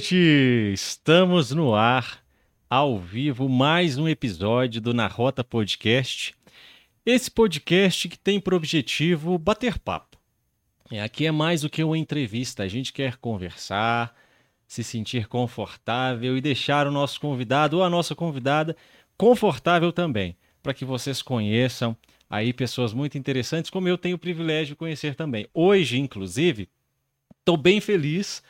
Noite! Estamos no ar, ao vivo, mais um episódio do Na Rota Podcast. Esse podcast que tem por objetivo bater papo. É, aqui é mais do que uma entrevista, a gente quer conversar, se sentir confortável e deixar o nosso convidado ou a nossa convidada confortável também, para que vocês conheçam aí pessoas muito interessantes, como eu tenho o privilégio de conhecer também. Hoje, inclusive, estou bem feliz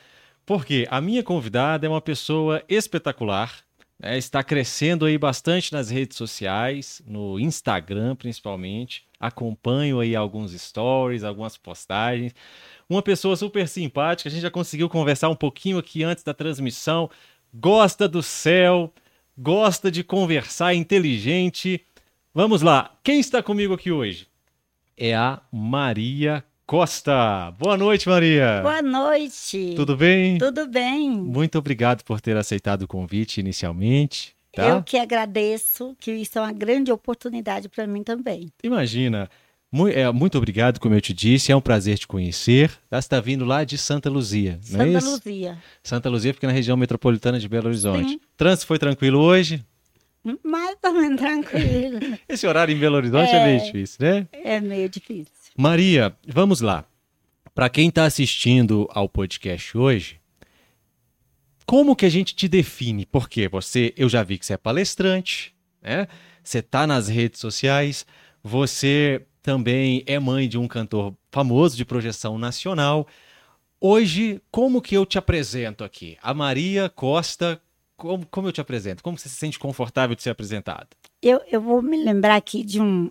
porque a minha convidada é uma pessoa espetacular, né? está crescendo aí bastante nas redes sociais, no Instagram principalmente. Acompanho aí alguns stories, algumas postagens. Uma pessoa super simpática, a gente já conseguiu conversar um pouquinho aqui antes da transmissão. Gosta do céu, gosta de conversar, inteligente. Vamos lá, quem está comigo aqui hoje? É a Maria Costa. Boa noite, Maria. Boa noite. Tudo bem? Tudo bem. Muito obrigado por ter aceitado o convite inicialmente. Tá? Eu que agradeço, que isso é uma grande oportunidade para mim também. Imagina. Muito, é, muito obrigado, como eu te disse, é um prazer te conhecer. Você está vindo lá de Santa Luzia, não Santa é isso? Luzia. Santa Luzia fica na região metropolitana de Belo Horizonte. Sim. Trânsito foi tranquilo hoje? Mais ou menos tranquilo. Esse horário em Belo Horizonte é, é meio difícil, né? É meio difícil. Maria, vamos lá. Para quem está assistindo ao podcast hoje, como que a gente te define? Porque você, eu já vi que você é palestrante, né? Você está nas redes sociais, você também é mãe de um cantor famoso de projeção nacional. Hoje, como que eu te apresento aqui? A Maria Costa, como, como eu te apresento? Como você se sente confortável de ser apresentada? Eu, eu vou me lembrar aqui de um,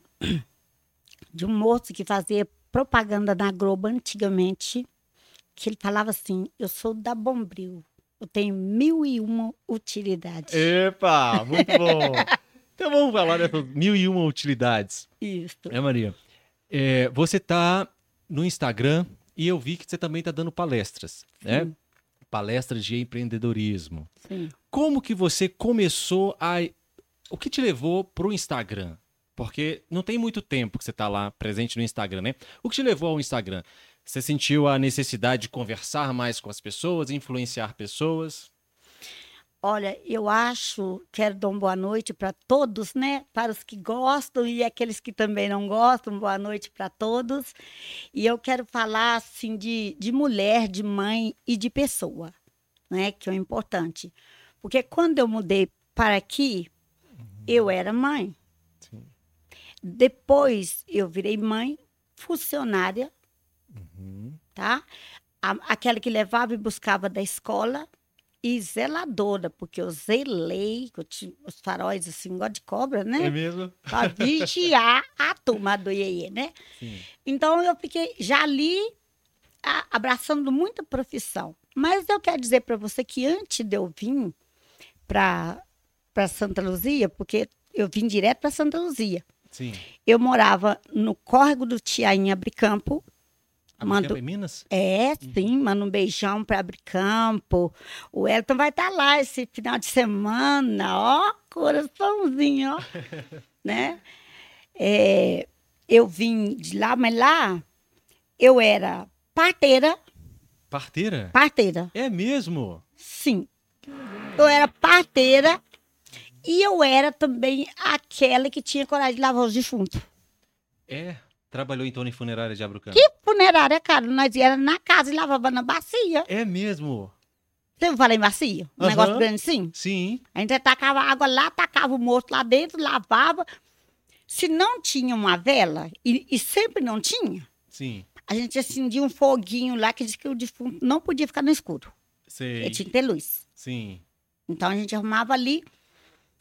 de um moço que fazia propaganda na Globo antigamente, que ele falava assim: Eu sou da Bombril, eu tenho mil e uma utilidades. Epa, muito bom! então vamos falar dessas mil e uma utilidades. Isso. É, Maria? É, você está no Instagram e eu vi que você também está dando palestras, né? Sim. Palestras de empreendedorismo. Sim. Como que você começou a. O que te levou para o Instagram? Porque não tem muito tempo que você está lá presente no Instagram, né? O que te levou ao Instagram? Você sentiu a necessidade de conversar mais com as pessoas, influenciar pessoas? Olha, eu acho, quero dar uma boa noite para todos, né? Para os que gostam e aqueles que também não gostam, boa noite para todos. E eu quero falar, assim, de, de mulher, de mãe e de pessoa, né? Que é o importante. Porque quando eu mudei para aqui, eu era mãe. Depois eu virei mãe, funcionária, Uhum. tá? A- aquela que levava e buscava da escola e zeladora, porque eu zelei, eu tinha os faróis assim, igual de cobra, É né? mesmo? Pra vigiar a turma do Iê, né? Sim. Então eu fiquei já ali a- abraçando muita profissão. Mas eu quero dizer para você que antes de eu vir para Santa Luzia, porque eu vim direto para Santa Luzia, Sim. eu morava no córrego do Tiainha Abricampo, A Mando- em Minas? é, sim, manda um beijão para Abricampo. O Elton vai estar lá esse final de semana, ó, coraçãozinho, ó, né? É, eu vim de lá, mas lá eu era parteira, Parteira? parteira, É mesmo? sim. Eu era parteira e eu era também aquela que tinha coragem de lavar os defuntos. É. Trabalhou então em funerária de Abrucano? Que funerária, cara, nós ia na casa e lavava na bacia. É mesmo? Você ouviu falar em bacia? Um Aham. negócio grande assim? Sim. A gente tacava água lá, tacava o morto lá dentro, lavava. Se não tinha uma vela, e, e sempre não tinha, Sim. a gente acendia um foguinho lá que dizia que o defunto não podia ficar no escuro. Sei. Ele tinha que ter luz. Sim. Então a gente arrumava ali.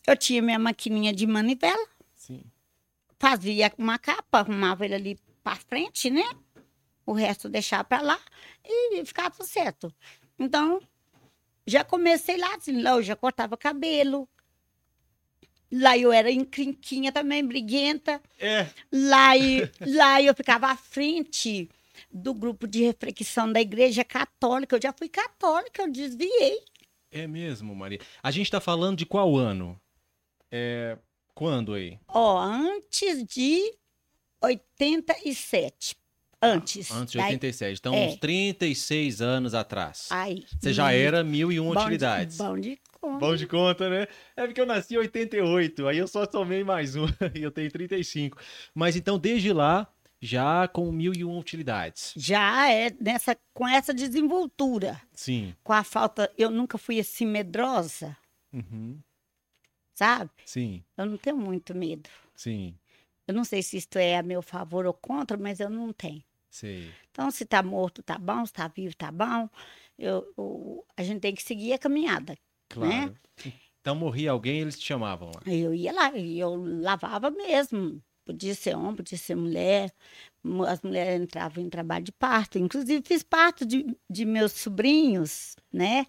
Eu tinha minha maquininha de manivela, Sim. fazia uma capa, arrumava ele ali para frente, né? O resto deixava para lá e ficava tudo certo. Então, já comecei lá, assim, lá eu já cortava cabelo. Lá eu era encrenquinha também, briguenta. É. Lá, lá eu ficava à frente do grupo de reflexão da igreja católica. Eu já fui católica, eu desviei. É mesmo, Maria. A gente tá falando de qual ano? É. Quando aí? Ó, antes de 87. Antes. Antes de Daí- 87. Então, é. uns 36 anos atrás. Aí. Você já era mil e um bom de- utilidades. Bom de conta. Bom de conta, né? É porque eu nasci em 88, aí eu só somei mais um e eu tenho 35. Mas então, desde lá, já com mil e um utilidades. Já é nessa, com essa desenvoltura, Sim. com a falta. Eu nunca fui assim medrosa, Uhum. Sabe? Sim, Eu não tenho muito medo. sim, Eu não sei se isto é a meu favor ou contra, mas eu não tenho. sei. Então, se tá morto, tá bom, se tá vivo, tá bom. Eu, eu- a gente tem que seguir a caminhada. Claro. Então, morria alguém, eles te chamavam lá. Eu ia lá, eu lavava mesmo. Podia ser homem, podia ser mulher. Mu- As mulheres entravam em trabalho de parto. Inclusive, fiz parto de, de meus sobrinhos, né?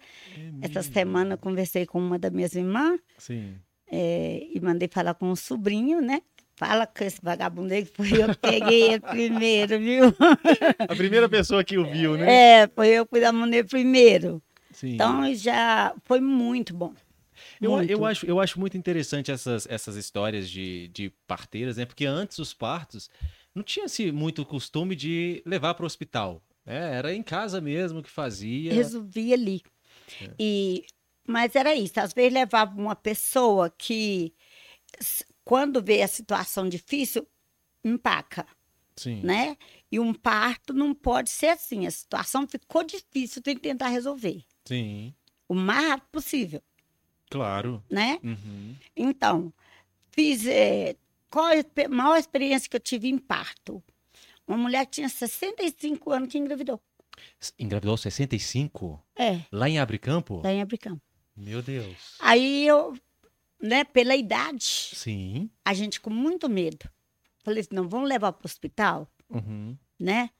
Essa semana eu conversei com uma das minhas irmãs Sim. Eh, e mandei falar com o sobrinho, né? Fala com esse vagabundo aí que foi eu que peguei ele primeiro, viu? A primeira pessoa que o viu, né? É, foi eu que fui da mulher primeiro. Sim. Então já foi muito bom. Eu, eu, acho, eu acho muito interessante essas, essas histórias de, de parteiras, né? Porque antes os partos não tinha-se muito costume de levar para o hospital. né? Era em casa mesmo que fazia. Resolvi ali. É. E, mas era isso. Às vezes levava uma pessoa que, quando vê a situação difícil, empaca, Sim. né? E um parto não pode ser assim. A situação ficou difícil, tem que tentar resolver. Sim. O mais rápido possível, Claro. né? Uhum. Então, fiz. eh, qual a maior experiência que eu tive em parto? Uma mulher que tinha 65 anos que engravidou. Engravidou aos 65? É, Lá em Abricampo? lá em Abricampo. Meu Deus. Aí eu, né, pela idade, Sim. a gente com muito medo. Falei assim, não, vamos levar para o hospital, Uhum. né?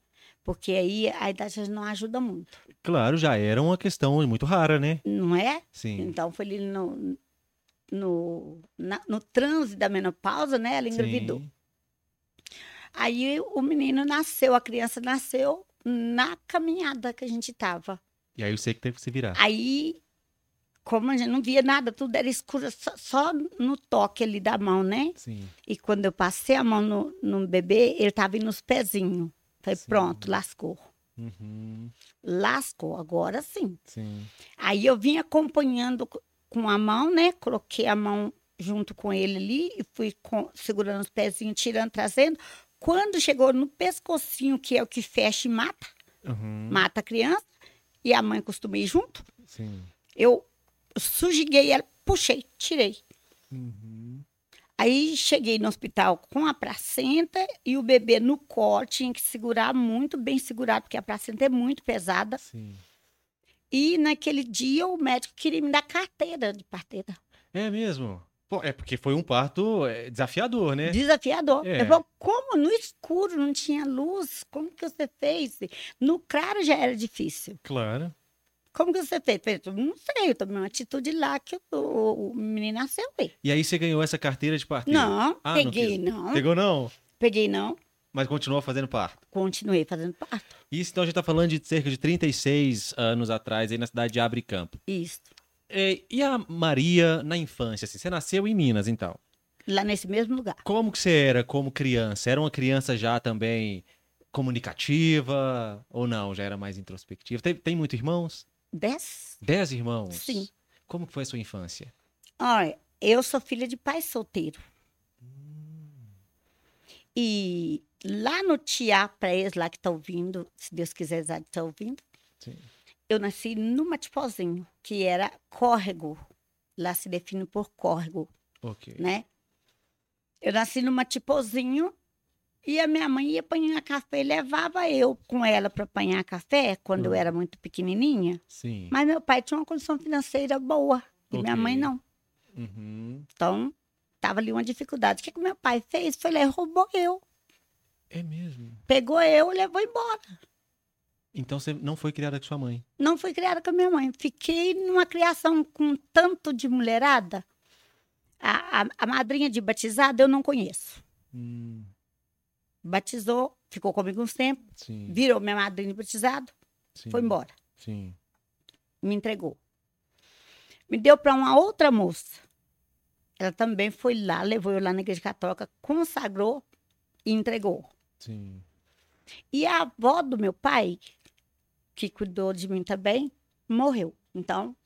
Porque aí a idade não ajuda muito, Claro, já era uma questão muito rara, né? não é? Sim. Então foi ali no, no, na- no transe da menopausa, né? Ela engravidou. Sim. Aí o menino nasceu, a criança nasceu na caminhada que a gente tava. E aí você que teve que se virar. Aí, como a gente não via nada, tudo era escuro, só, só no toque ali da mão, né? Sim. E quando eu passei a mão no, no bebê, ele tava indo nos pezinhos. Falei, Sim. pronto, lascou. Uhum. Lascou, agora sim. Sim. Aí eu vim acompanhando co- com a mão, né? Coloquei a mão junto com ele ali e fui com- segurando os pezinhos, tirando, trazendo. Quando chegou no pescocinho, que é o que fecha e mata, Uhum. mata a criança, e a mãe costuma ir junto, Sim. eu sujiguei ela, puxei, tirei. Uhum. Aí cheguei no hospital com a placenta e o bebê no colo, tinha que segurar muito bem segurado, porque a placenta é muito pesada. Sim. E naquele dia o médico queria me dar carteira de parteira. É mesmo? Pô, é porque foi um parto é, desafiador, né? Desafiador. É. Eu como no escuro não tinha luz? Como que você fez? No claro já era difícil. Claro. Como que você fez? Eu não sei, eu tomei uma atitude lá que o, o menino nasceu. Ué. E aí você ganhou essa carteira de parteira? Não, Ah, não peguei quis. não. Pegou não? Peguei não. Mas continuou fazendo parto. Continuei fazendo parto. Isso, então a gente tá falando de cerca de 36 anos atrás, aí na cidade de Abricampo. Isso. É, e a Maria na infância, assim? Você nasceu em Minas, então. Lá nesse mesmo lugar. Como que você era como criança? Era uma criança já também comunicativa ou não? Já era mais introspectiva? Tem, tem muitos irmãos? Dez? Dez irmãos? Sim. Como foi a sua infância? Olha, eu sou filha de pai solteiro. E lá no Tiá, para eles lá que estão ouvindo, se Deus quiser, já estão ouvindo, Sim. eu nasci no Matipozinho, que era córrego. Lá se define por córrego, Ok. né? Eu nasci no Matipozinho e a minha mãe ia apanhar café e levava eu com ela para apanhar café quando eu Hum. era muito pequenininha. Sim. Mas meu pai tinha uma condição financeira boa e minha Ok. mãe não. Uhum. Então, tava ali uma dificuldade. O que, que meu pai fez? Foi lá e roubou eu. É mesmo. Pegou eu e levou embora. Então você não foi criada com sua mãe. Não fui criada com a minha mãe. Fiquei numa criação com tanto de mulherada. A, a, a madrinha de batizada eu não conheço. Hum, Batizou, ficou comigo uns tempos, sim. virou minha madrinha batizado, sim, foi embora. Sim. Me entregou. Me deu para uma outra moça. Ela também foi lá, levou eu lá na igreja católica, consagrou e entregou. Sim. E a avó do meu pai, que cuidou de mim também, morreu. Então,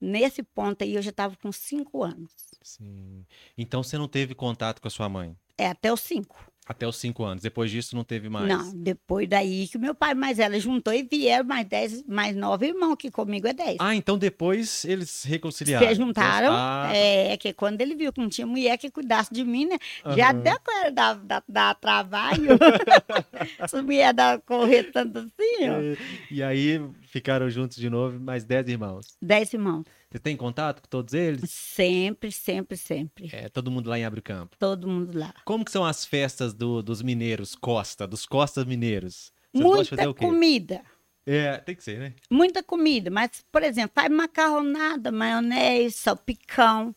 nesse ponto aí, eu já estava com cinco anos. Sim. Então você não teve contato com a sua mãe? É, até os cinco. Até os cinco anos. Depois disso não teve mais? Não, depois daí que meu pai mais ela juntou e vieram mais dez, mais nove irmãos, que comigo é dez. Ah, então depois eles se reconciliaram. Se juntaram, Ah, é que quando ele viu que não tinha mulher que cuidasse de mim, né? Já aham. deu com da, da, da trabalho. Essa mulher dá correr tanto assim, ó. É, E aí ficaram juntos de novo, mais dez irmãos. Dez irmãos. Você tem contato com todos eles? Sempre, sempre, sempre. É, todo mundo lá em Abre Campo. Todo mundo lá. Como que são as festas do- dos mineiros, Costa, dos Costas mineiros? Vocês Muita o quê? comida. É, tem que ser, né? Muita comida. Mas, por exemplo, faz macarronada, maionese, salpicão.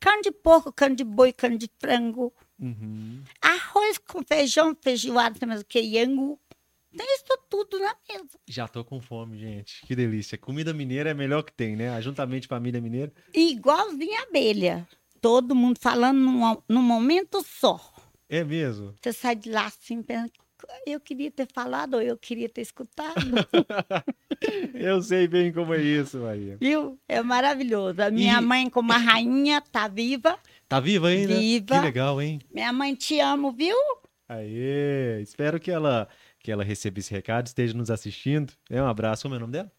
Carne de porco, carne de boi, carne de frango. Uhum. Arroz com feijão, feijoada, mais o que, iangu. Tem isso tudo na mesa. Já tô com fome, gente. Que delícia. Comida mineira é melhor que tem, né? Juntamente família mineira. Igualzinho a abelha. Todo mundo falando num, num momento só. É mesmo. Você sai de lá assim, pensando, eu queria ter falado ou eu queria ter escutado. Eu sei bem como é isso, Maria. Viu? É maravilhoso. A minha E- mãe, como a rainha, tá viva. Tá viva ainda? Viva. Que legal, hein? Minha mãe te amo, viu? Aê! Espero que ela, que ela receba esse recado, esteja nos assistindo. É um abraço. Como é o nome dela?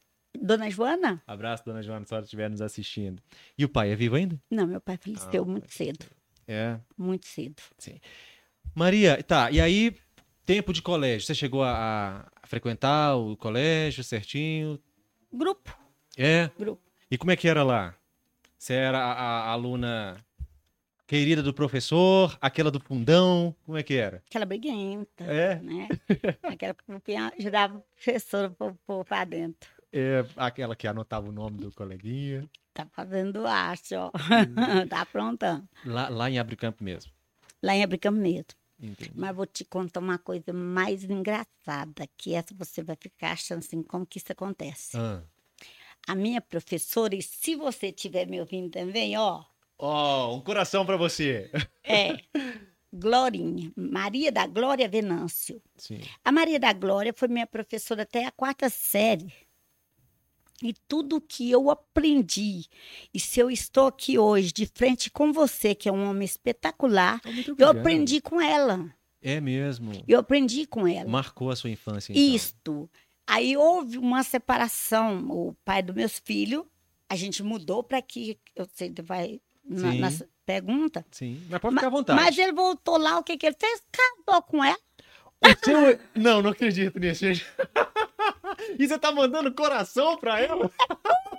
Dona Joana? Abraço, dona Joana, se ela estiver nos assistindo. E o pai é vivo ainda? Não, meu pai faleceu Ah, muito pai. cedo. É. Muito cedo. Maria, tá, e aí, tempo de colégio. Você chegou a, a frequentar o colégio certinho? Grupo, É. grupo. E como é que era lá? Você era a, a aluna querida do professor, aquela do fundão? Como é que era? Aquela briguenta, É, né? Aquela que ajudava o professor a pôr- pôr pra dentro. é aquela que anotava o nome do coleguinha. Tá fazendo arte, ó. tá aprontando. Lá, lá em Abricampo mesmo. Lá em Abricampo mesmo. Entendi. Mas vou te contar uma coisa mais engraçada, que essa você vai ficar achando assim, como que isso acontece. Ah. A minha professora, e se você estiver me ouvindo também, ó, Ó, um coração pra você. é Glorinha, Maria da Glória Venâncio. Sim. A Maria da Glória foi minha professora até a quarta série. E tudo que eu aprendi, e se eu estou aqui hoje de frente com você, que é um homem espetacular, Muito eu aprendi com ela. É mesmo. Eu aprendi com ela. Marcou a sua infância, então. Isto. Aí houve uma separação. O pai dos meus filhos, a gente mudou para aqui. Eu sei vai na, na pergunta. Sim, mas pode ficar à vontade. Mas ele voltou lá, o que, que ele fez? Casou com ela. Seu... Não, não acredito nisso, gente. E você tá mandando coração pra ela?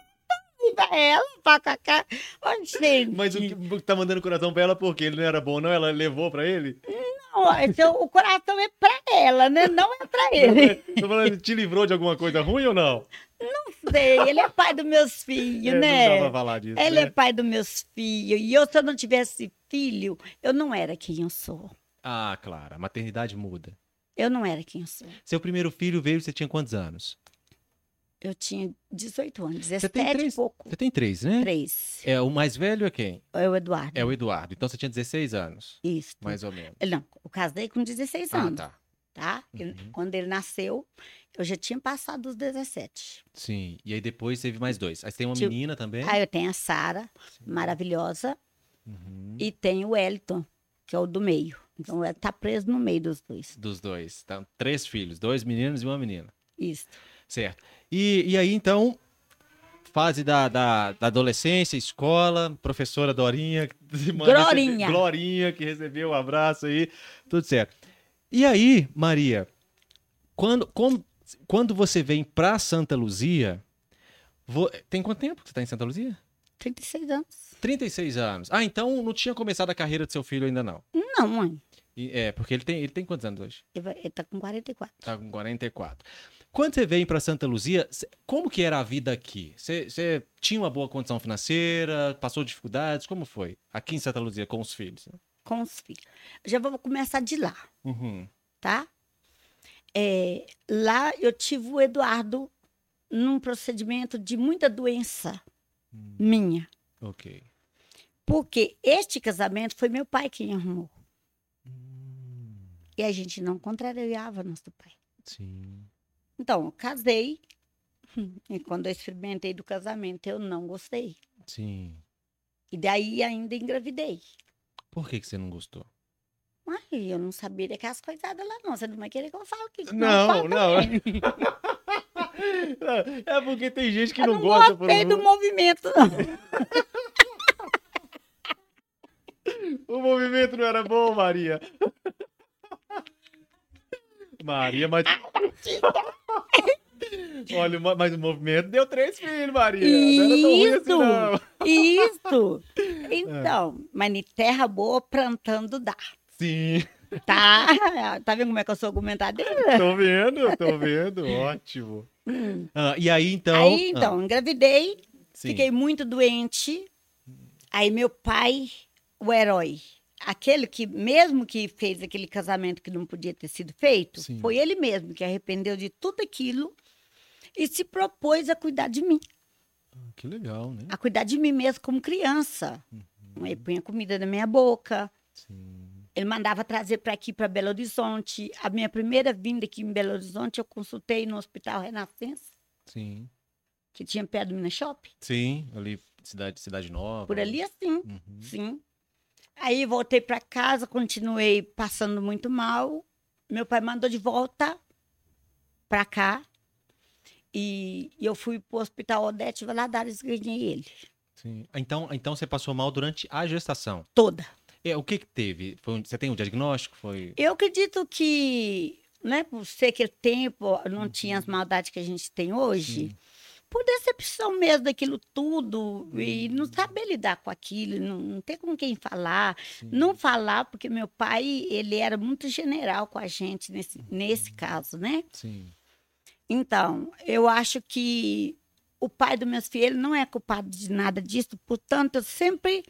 Pra ela, pra cá. Ô, gente. Mas o que tá mandando coração pra ela porque ele não era bom, não? Ela levou pra ele? Não, esse é o o coração é pra ela, né? Não é pra ele. Tô falando, te livrou de alguma coisa ruim ou não? Não sei, ele é pai dos meus filhos, É, né? Não dá pra falar disso, Ele né? é pai dos meus filhos. E eu, se eu não tivesse filho, eu não era quem eu sou. Ah, claro, a maternidade muda. Eu não era quem eu sou. Seu primeiro filho veio, você tinha quantos anos? Eu tinha 18 anos, Você tem 17 e três? pouco. Você tem três, né? Três. É, o mais velho é quem? É o Eduardo. É o Eduardo. Então você tinha 16 anos, Isso. mais ou menos. Não, eu casei com 16 Ah, anos, tá. tá? Uhum. Quando ele nasceu, eu já tinha passado os 17. Sim. E aí depois teve mais dois. Aí tem uma Tio- menina também. Aí eu tenho a Sara, maravilhosa, Uhum. e tenho o Wellington, que é o do meio. Então, ele tá preso no meio dos dois. Dos dois. Então, três filhos, dois meninos e uma menina. Isso. Certo. E, e aí, então, fase da, da, da adolescência, escola, professora Dorinha. manda esse- Glorinha. Glorinha, que recebeu o abraço aí, tudo certo. E aí, Maria, quando, como- quando você vem pra Santa Luzia, vo- tem quanto tempo que você tá em Santa Luzia? 36 anos. 36 anos. Ah, então não tinha começado a carreira do seu filho ainda não. Não, mãe. E- é, porque ele tem, ele tem quantos anos hoje? Ele tá com 44. Tá com 44. Quando você vem para Santa Luzia, como que era a vida aqui? Você você tinha uma boa condição financeira? Passou dificuldades? Como foi? Aqui em Santa Luzia com os filhos? né? Com os filhos. Já vou começar de lá. Uhum. tá? É, lá eu tive o Eduardo num procedimento de muita doença Hum, minha. ok. Porque este casamento foi meu pai quem arrumou. Hum, e a gente não contrariava nosso pai. Sim. Então, eu casei, e quando eu experimentei do casamento, eu não gostei. Sim. E daí ainda engravidei. Por que, que você não gostou? Ai, eu não sabia daquelas coisadas lá, não. Você não vai querer que eu fale aqui. Não, não. também. É porque tem gente que Eu não, não gosta por gostei do movimento, não. O movimento não era bom, Maria. Maria, mas. Olha, ma- mas o movimento deu três filhos, Maria. Não era tão ruim assim, Isso. não. Isso. Então, mas em terra boa, plantando dá. Sim, Tá? Tá vendo como é que eu sou argumentadeira? tô vendo, tô vendo. Ótimo. Ah, e aí, então. Aí, ah, então, engravidei, sim. fiquei muito doente. Aí, meu pai, o herói, aquele que, mesmo que fez aquele casamento que não podia ter sido feito, Sim. foi ele mesmo que arrependeu de tudo aquilo e se propôs a cuidar de mim, Que legal, né? a cuidar de mim mesmo como criança. Uhum. Ele punha comida na minha boca, Sim. ele mandava trazer para aqui, para Belo Horizonte. A minha primeira vinda aqui em Belo Horizonte, eu consultei no Hospital Renascença, Sim. que tinha perto do Minas Shopping. Sim, ali, cidade, cidade nova. Por ali, assim. Uhum. Sim. Aí voltei para casa, continuei passando muito mal. Meu pai mandou de volta para cá. E, e eu fui para o Hospital Odete Valadares e ganhei ele. Sim. Então, então você passou mal durante a gestação. Toda. É, o que que teve? Foi um- você tem um diagnóstico? Foi. Eu acredito que, né, por ser aquele tempo, não tinha as maldades que a gente tem hoje. Uhum. Sim. Por decepção mesmo daquilo tudo. E Uhum. não saber lidar com aquilo, não, não ter com quem falar. Sim. Não falar, porque meu pai, ele era muito general com a gente nesse, nesse caso, né? Sim. Então, eu acho que o pai dos meus filhos não é culpado de nada disso, portanto, eu sempre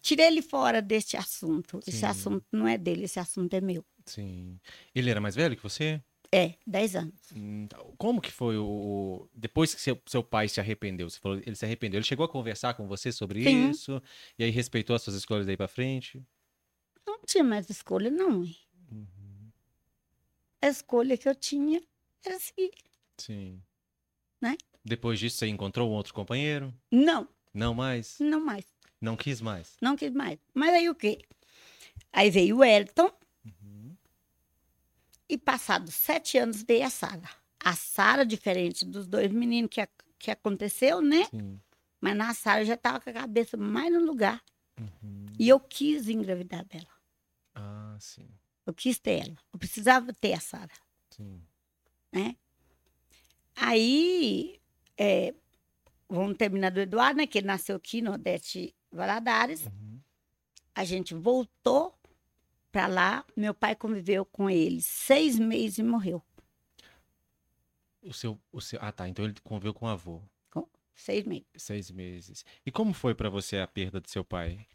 tirei ele fora deste assunto. Sim. Esse assunto não é dele, esse assunto é meu. Sim. Ele era mais velho que você? É, 10 anos. Hum, Como que foi o. Depois que seu, seu pai se arrependeu, você falou, ele se arrependeu, ele chegou a conversar com você sobre Sim. isso? E aí respeitou as suas escolhas daí pra frente? Não tinha mais escolha, não. Uhum. A escolha que eu tinha era seguir. Sim. Né? Depois disso, você encontrou um outro companheiro? Não, Não mais? não mais. Não quis mais? Não quis mais. Mas aí o quê? Aí veio o Elton. E passados sete anos veio a Sara. A Sara, diferente dos dois meninos que, ac- que aconteceu, né? Sim. Mas na Sara eu já estava com a cabeça mais no lugar. Uhum. E eu quis engravidar dela. Ah, sim. Eu quis ter ela. Eu precisava ter a Sara. Sim. né? Aí, é, vamos terminar do Eduardo, né? Que ele nasceu aqui no Odete Valadares. Uhum. A gente voltou para lá. Meu pai conviveu com ele seis meses e morreu. O seu, o seu. Ah, tá. Então ele conviveu com o avô. Seis meses. Seis meses. E como foi pra você a perda do seu pai?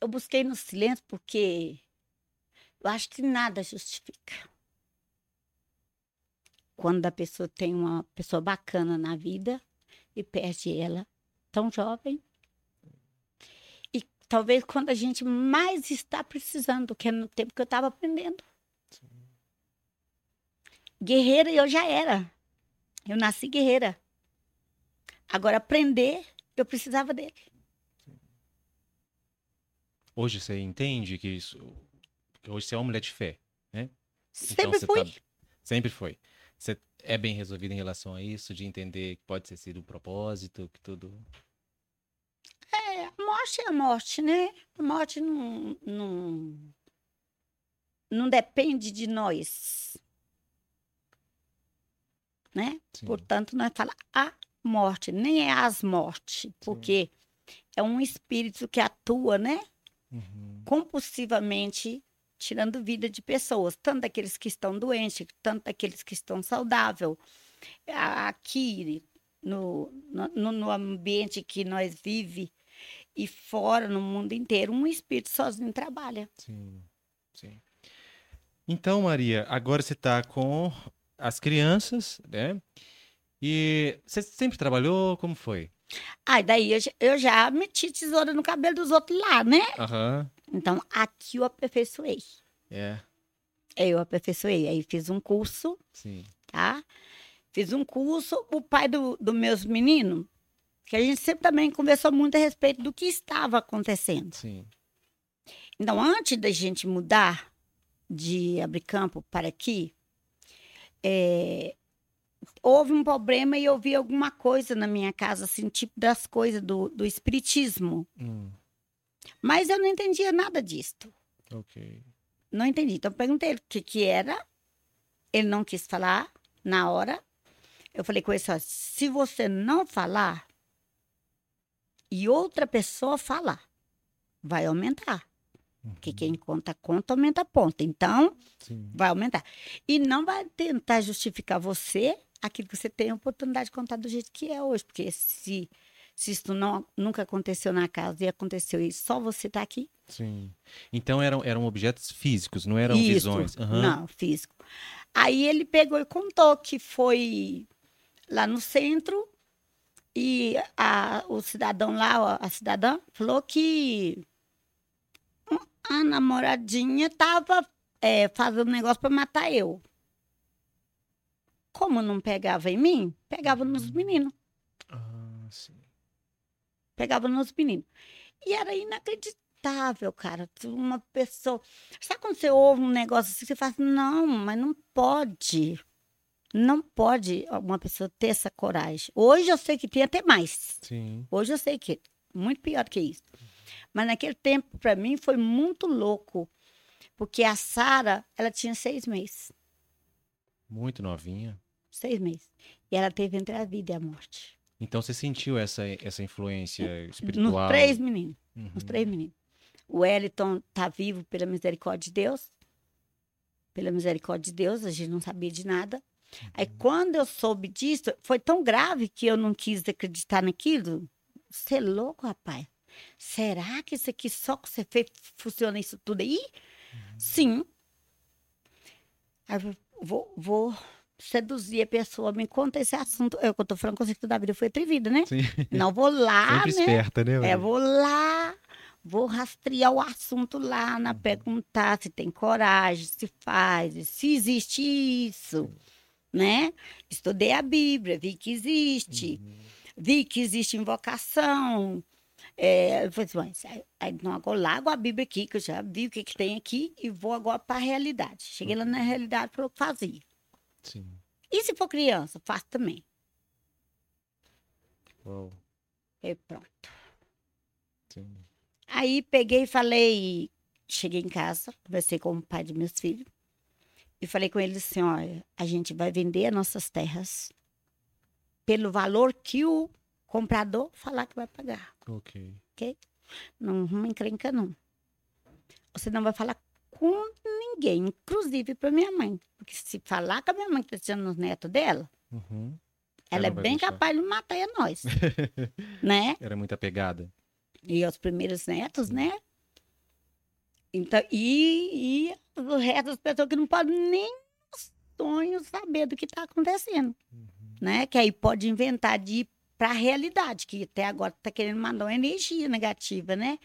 Eu busquei no silêncio porque eu acho que nada justifica. Quando a pessoa tem uma pessoa bacana na vida e perde ela tão jovem. E talvez quando a gente mais está precisando, que é no tempo que eu estava aprendendo. Guerreira eu já era. Eu nasci guerreira. Agora, aprender, eu precisava dele. Hoje você entende que isso. hoje você é uma mulher de fé. Sempre você fui. tá- sempre foi. Você é bem resolvido em relação a isso, de entender que pode ter sido um propósito, que tudo. É, a morte é a morte, né? A morte não, não, não depende de nós. Né? Sim. Portanto, nós falamos a morte, nem é as mortes, porque é um espírito que atua, né? Uhum. Compulsivamente tirando vida de pessoas, tanto daqueles que estão doentes, tanto daqueles que estão saudáveis. Aqui, no, no, no ambiente que nós vivemos e fora, no mundo inteiro, um espírito sozinho trabalha. Sim, sim. Então, Maria, agora você está com as crianças, né? E você sempre trabalhou? Como foi? Aí daí eu, já- eu já meti tesoura no cabelo dos outros lá, né? Aham. Então aqui eu aperfeiçoei. É. Eu aperfeiçoei. Aí fiz um curso, Sim. tá? Fiz um curso. O pai dos do meus meninos, que a gente sempre também conversou muito a respeito do que estava acontecendo. Sim. Então, antes da gente mudar de abrir campo para aqui, é, houve um problema e eu vi alguma coisa na minha casa, assim, tipo das coisas do, do espiritismo. Hum, Mas eu não entendia nada disto. ok. Não entendi. Então, eu perguntei ele o que, que era. Ele não quis falar na hora. Eu falei com ele só: se você não falar e outra pessoa falar, vai aumentar. Porque quem conta, conta, aumenta ponto. Então, Sim. vai aumentar. E não vai tentar justificar você aquilo que você tem a oportunidade de contar do jeito que é hoje. Porque se, se isso não, nunca aconteceu na casa e aconteceu e só você está aqui, Sim. Então eram, eram objetos físicos, não eram Isso. visões. Aham. Não, físico. Aí ele pegou e contou que foi lá no centro e a- o cidadão lá, a cidadã, falou que a namoradinha estava fazendo negócio para matar eu. Como não pegava em mim, pegava nos meninos. Pegava nos meninos. E era inacreditável, cara. Uma pessoa. Sabe quando você ouve um negócio assim, você fala assim, não, mas não pode. Não pode uma pessoa ter essa coragem. Hoje eu sei que tem até mais. Sim. Hoje eu sei que é muito pior que isso. Mas naquele tempo, para mim, foi muito louco. Porque a Sara, ela tinha seis meses. Muito novinha. Seis meses. E ela teve entre a vida e a morte. Então você sentiu essa, essa influência espiritual? Nos três meninos. Uhum. Os três meninos. O Wellington tá vivo pela misericórdia de Deus. Pela misericórdia de Deus, a gente não sabia de nada. Aí, quando eu soube disso, foi tão grave que eu não quis acreditar naquilo. Você é louco, rapaz? Será que isso aqui só que você fez funciona isso tudo aí? Sim. Aí eu vou, vou seduzir a pessoa, me conta esse assunto. Eu, que eu tô falando com você que toda a vida foi atrevida, né? Sim. Não vou lá, Sempre né? esperta, né? É, vou lá, vou rastrear o assunto lá, na perguntar se tem coragem, se faz, se existe isso, né? Estudei a Bíblia, vi que existe, vi que existe invocação. É, eu falei assim, mas, aí- não, agora largo a Bíblia aqui, que eu já vi o que, que tem aqui, e vou agora para a realidade. Cheguei lá na realidade, falou que fazia. Sim. E se for criança, faço também. Uau. E pronto. Sim. Aí peguei e falei, cheguei em casa, conversei com o pai de meus filhos e falei com ele assim, olha, a gente vai vender as nossas terras pelo valor que o comprador falar que vai pagar. Ok. Não arruma encrenca, não. Você não vai falar com ninguém, inclusive para minha mãe. Porque se falar com a minha mãe que está tirando os netos dela, Uhum. ela, Ela é bem deixar. capaz de matar a nós, né? Era muita pegada. E os primeiros netos, né? Então, e, e o resto das pessoas que não podem nem sonho saber do que está acontecendo, né? Que aí pode inventar de ir para a realidade, que até agora está querendo mandar uma energia negativa, né?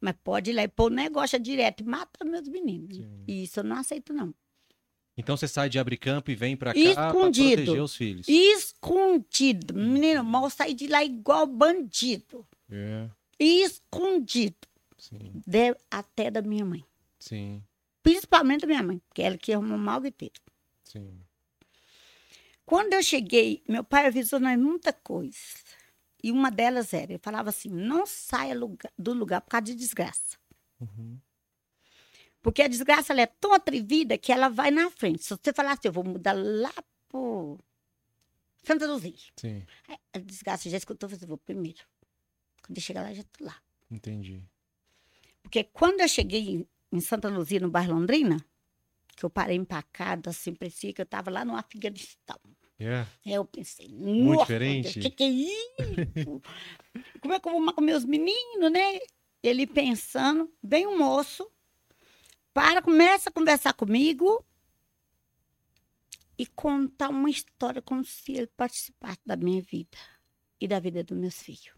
Mas pode ir lá e pôr o negócio direto e mata meus meninos. Sim. E isso eu não aceito, não. Então você sai de abrir campo e vem pra cá pra Escondido. proteger os filhos. Escondido. Menino, mal sair de lá igual bandido. É. Escondido. Sim. De- até da minha mãe. Sim. Principalmente da minha mãe, que ela que arrumou mal inteiro. Sim. Quando eu cheguei, meu pai avisou nós muita coisa. E uma delas era, ele falava assim, não saia lugar- do lugar por causa de desgraça. Uhum. Porque a desgraça ela é tão atrevida que ela vai na frente. Se você falar assim, eu vou mudar lá pro Santa Luzia. Sim. A desgraça já escutou, eu vou primeiro. Quando eu chegar lá, já tô lá. Entendi. Porque quando eu cheguei em- em Santa Luzia, no bairro Londrina, que eu parei empacada, assim, parecia que eu estava lá no Afeganistão. É. Aí eu pensei, Muito diferente. o que, que é isso? Como é que eu vou com meus meninos, né? Ele pensando, vem um moço, para, começa a conversar comigo e contar uma história como se ele participasse da minha vida. e da vida dos meus filhos.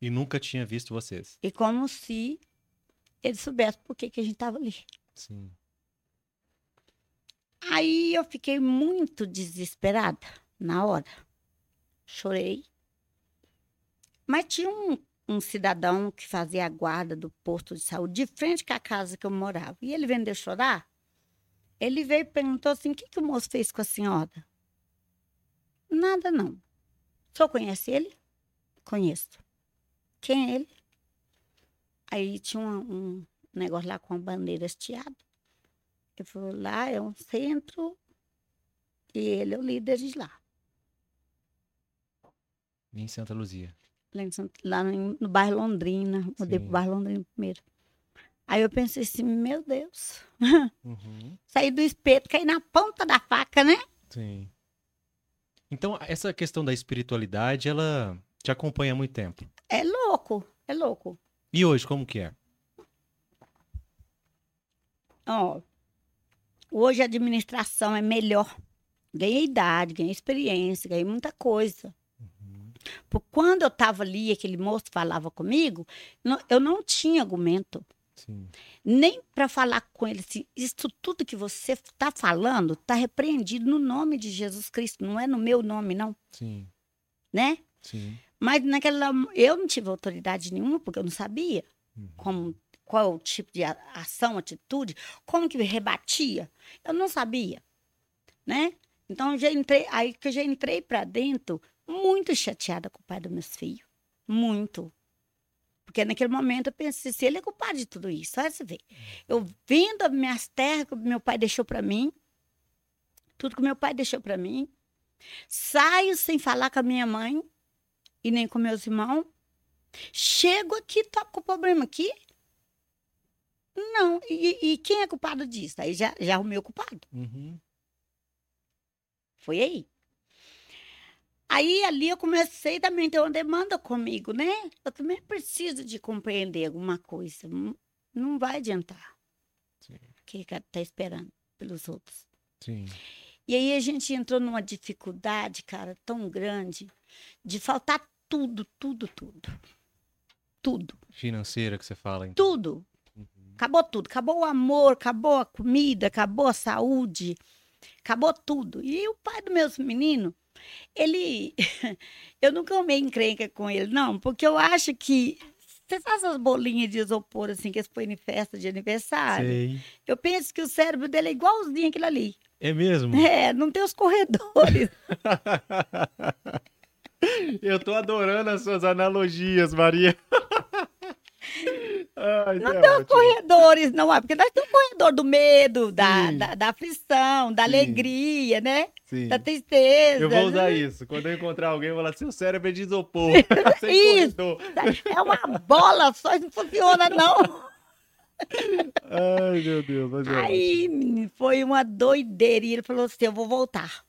E nunca tinha visto vocês. E como se ele soubesse por que, que a gente estava ali. Sim. Aí eu fiquei muito desesperada na hora. Chorei. Mas tinha um, um cidadão que fazia a guarda do posto de saúde de frente com a casa que eu morava. E ele vendeu chorar. Ele veio e perguntou assim: o que, que o moço fez com a senhora? Nada, não. O senhor conhece ele? Conheço. Quem é ele? Aí tinha um, um negócio lá com a bandeira hasteada. Ele falou: lá é um centro e ele é o líder de lá. Em Santa Luzia. Lá, em Sant- lá em- no bairro Londrina. Mudei Sim. pro bairro Londrina primeiro. Aí eu pensei assim: meu Deus. Uhum. Saí do espeto, caí na ponta da faca, né? Sim. Então, essa questão da espiritualidade, ela te acompanha há muito tempo. É louco, é louco. E hoje, como que é? Ó, hoje a administração é melhor. Ganhei idade, ganhei experiência, ganhei muita coisa. Porque quando eu estava ali, aquele moço falava comigo, não- eu não tinha argumento. Sim. Nem para falar com ele assim, isso tudo que você está falando está repreendido no nome de Jesus Cristo, não é no meu nome, não, Sim. né? Sim. Mas naquela eu não tive autoridade nenhuma, porque eu não sabia Uhum. como qual o tipo de ação, atitude, como que rebatia. Eu não sabia, né? Então já entrei, aí que eu já entrei para dentro muito chateada com o pai dos meus filhos, muito. Porque naquele momento eu pensei, se ele é culpado de tudo isso, olha você vê. Eu vendo as minhas terras que meu pai deixou para mim, tudo que meu pai deixou para mim, saio sem falar com a minha mãe e nem com meus irmãos, chego aqui, tô com o problema aqui, não, e, e quem é culpado disso? Aí já, já arrumei o culpado. Uhum. Foi aí. Aí ali eu comecei também a ter uma demanda comigo, né? Eu também preciso de compreender alguma coisa. Não, não vai adiantar. Sim. Que tá esperando pelos outros. Sim. E aí a gente entrou numa dificuldade, cara, tão grande, de faltar tudo, tudo, tudo. Tudo. Financeira que você fala, então. Tudo. Acabou tudo. Acabou o amor, acabou a comida, acabou a saúde, acabou tudo. E o pai dos meus meninos, ele. eu nunca amei encrenca com ele, não, porque eu acho que. Você sabe essas bolinhas de isopor assim que eles põem em festa de aniversário? Sei. Eu penso que o cérebro dele é igualzinho aquilo ali. É mesmo? É, não tem os corredores. Eu tô adorando as suas analogias, Maria. Ai, Não tem os corredores, não é? Porque nós temos o corredor do medo, da, da, da aflição, da Sim. alegria, né? Sim. Da tristeza. Eu vou usar né? isso. Quando eu encontrar alguém, eu vou falar: seu cérebro é de isopor. Isso. corredor. É uma bola só, não funciona, não. Ai, meu Deus. Mas é Aí, menino, foi uma doideira. E ele falou assim: eu vou voltar.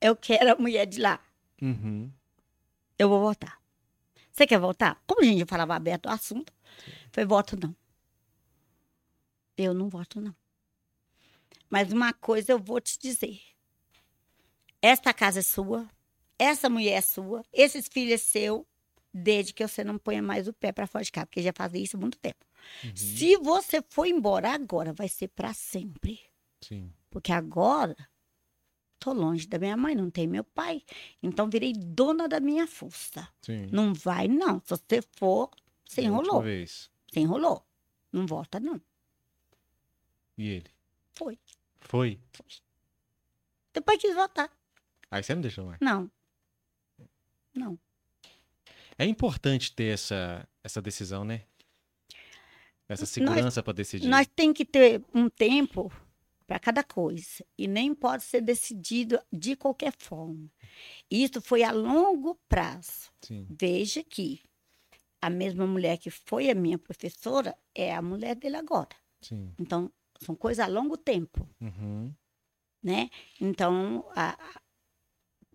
Eu quero a mulher de lá. Uhum. Eu vou voltar. Você quer voltar? Como a gente já falava aberto o assunto, falei, voto não. Eu não voto, não. Mas uma coisa eu vou te dizer. Esta casa é sua, essa mulher é sua, esses filhos é seu, desde que você não ponha mais o pé para fora de casa, porque já fazia isso há muito tempo. Uhum. Se você for embora agora, vai ser para sempre. Sim. Porque agora tô longe da minha mãe, não tem meu pai. Então virei dona da minha força. Sim. Não vai, não. Se você for, você a última enrolou. vez. Você enrolou. Não volta, não. E ele? Foi. Foi? Depois quis voltar. Aí você não deixou mais. Não. Não. É importante ter essa, essa decisão, né? Essa segurança pra decidir. Nós tem que ter um tempo para cada coisa. E nem pode ser decidido de qualquer forma. Isso foi a longo prazo. Sim. Veja que a mesma mulher que foi a minha professora é a mulher dele agora. Sim. Então, são coisas a longo tempo. Uhum. né? Então, a, a-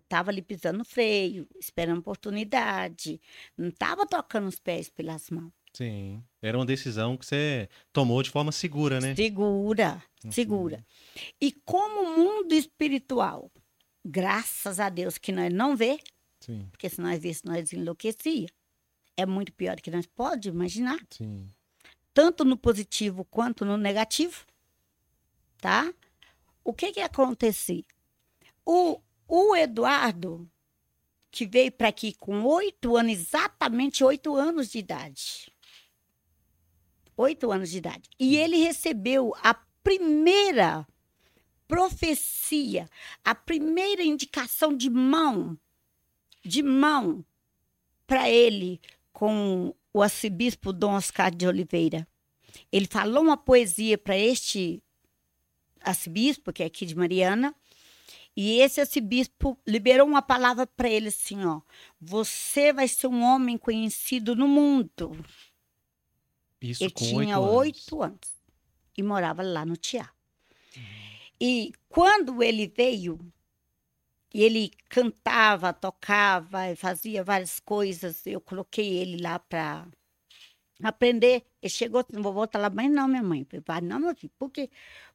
tava ali pisando no freio, esperando oportunidade, não tava trocando os pés pelas mãos. Sim. Era uma decisão que você tomou de forma segura, né? Segura, Uhum. segura. E como o mundo espiritual, graças a Deus que nós não vê, Sim, porque se nós visse, nós enlouquecia. É muito pior do que nós pode imaginar, sim. tanto no positivo quanto no negativo, tá? O que que ia acontecer? O, o Eduardo, que veio para aqui com oito anos, exatamente oito anos de idade. Oito anos de idade. E ele recebeu a primeira profecia, a primeira indicação de mão, de mão, para ele com o arcebispo Dom Oscar de Oliveira. Ele falou uma poesia para este arcebispo, que é aqui de Mariana, e esse arcebispo liberou uma palavra para ele assim, ó: "Você vai ser um homem conhecido no mundo". Isso Ele tinha oito anos. anos e morava lá no Tiá. E quando ele veio, e ele cantava, tocava, fazia várias coisas, eu coloquei ele lá para aprender. Ele chegou, não vou voltar lá, mas não, minha mãe. Eu falei, não, meu filho, por quê?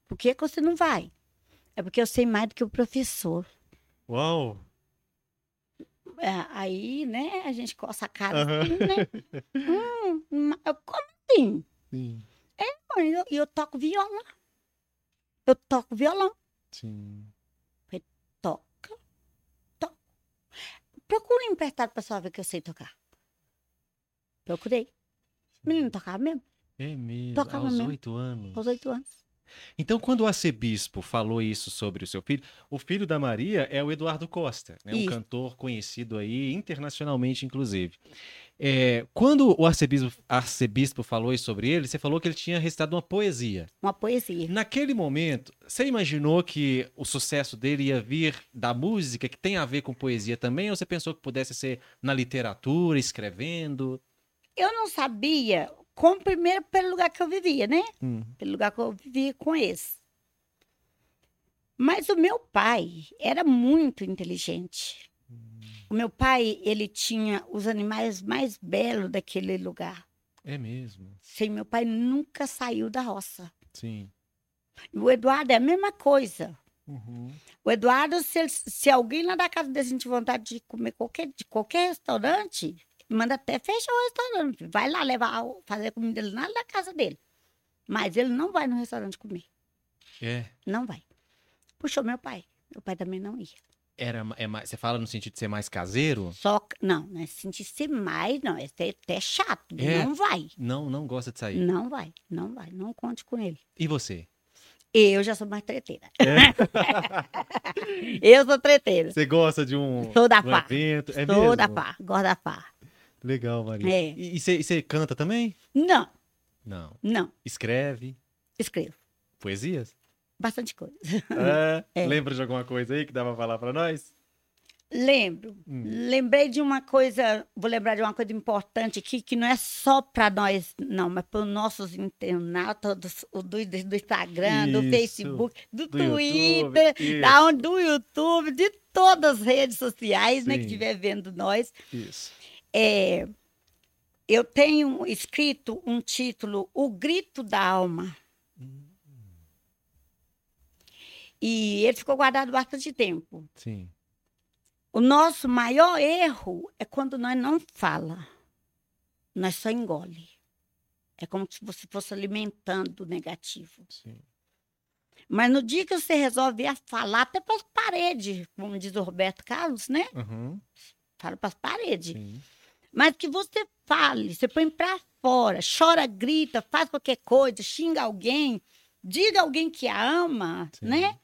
Por que, você não vai? É porque eu sei mais do que o professor. Uau! É, aí, né, a gente coça a cara Aham. assim, né? hum, como Sim, Mãe, eu- eu, toco violão. Eu toco violão. sim. Toca. Toca. Procura um emprestado pra só ver que eu sei tocar. Procurei. Menino tocava mesmo, É mesmo, Tocava aos mesmo. oito anos. aos oito anos. Então, quando o arcebispo falou isso sobre o seu filho, o filho da Maria é o Eduardo Costa, né? um cantor conhecido aí internacionalmente, inclusive. É, quando o arcebispo, arcebispo falou isso sobre ele, você falou que ele tinha recitado uma poesia. Uma poesia. Naquele momento, você imaginou que o sucesso dele ia vir da música, que tem a ver com poesia também, ou você pensou que pudesse ser na literatura, escrevendo? Eu não sabia, como primeiro pelo lugar que eu vivia, né? Pelo lugar que eu vivia com esse. Mas o meu pai era muito inteligente. O meu pai, ele tinha os animais mais belos daquele lugar. É mesmo, Sim, meu pai nunca saiu da roça. sim. O Eduardo é a mesma coisa. Uhum. O Eduardo, se, se alguém lá da casa dele sentir vontade de comer qualquer, de qualquer restaurante, manda até fechar o restaurante. Vai lá levar, fazer a comida dele lá da casa dele. Mas ele não vai no restaurante comer. É. Não vai. Puxou meu pai. Meu pai também não ia. Era, é mais, você fala no sentido de ser mais caseiro? Só não, não é sentir-se mais, não. É até, até chato. É. Não vai. Não, não gosta de sair. Não vai. Não vai. Não conte com ele. E você? Eu já sou mais treteira. eu sou treteira. Você gosta de um, Sou da um evento? É sou mesmo? da farra. Gosto da farra. Legal, Maria. É. E, você, canta também? Não, Não. não. Escreve Escrevo. poesias? Bastante coisa. É. É. Lembra de alguma coisa aí que dá pra falar pra nós? Lembro. Hum. Lembrei de uma coisa, vou lembrar de uma coisa importante aqui, que não é só para nós, não, mas para os nossos internautas do, do, do Instagram, do Isso. Facebook, do, Do Twitter, YouTube, da onde- do YouTube, de todas as redes sociais, né, que estiver vendo nós. Isso. É, eu tenho escrito um título, O Grito da Alma. E ele ficou guardado bastante tempo. Sim. O nosso maior erro é quando nós não fala. Nós só engole. É como se você fosse alimentando o negativo. Sim. Mas no dia que você resolve a falar, até para as paredes, como diz o Roberto Carlos, né? Uhum. Fala para as paredes. Sim. Mas que você fale, você põe para fora, chora, grita, faz qualquer coisa, xinga alguém, diga alguém que a ama, Sim. né?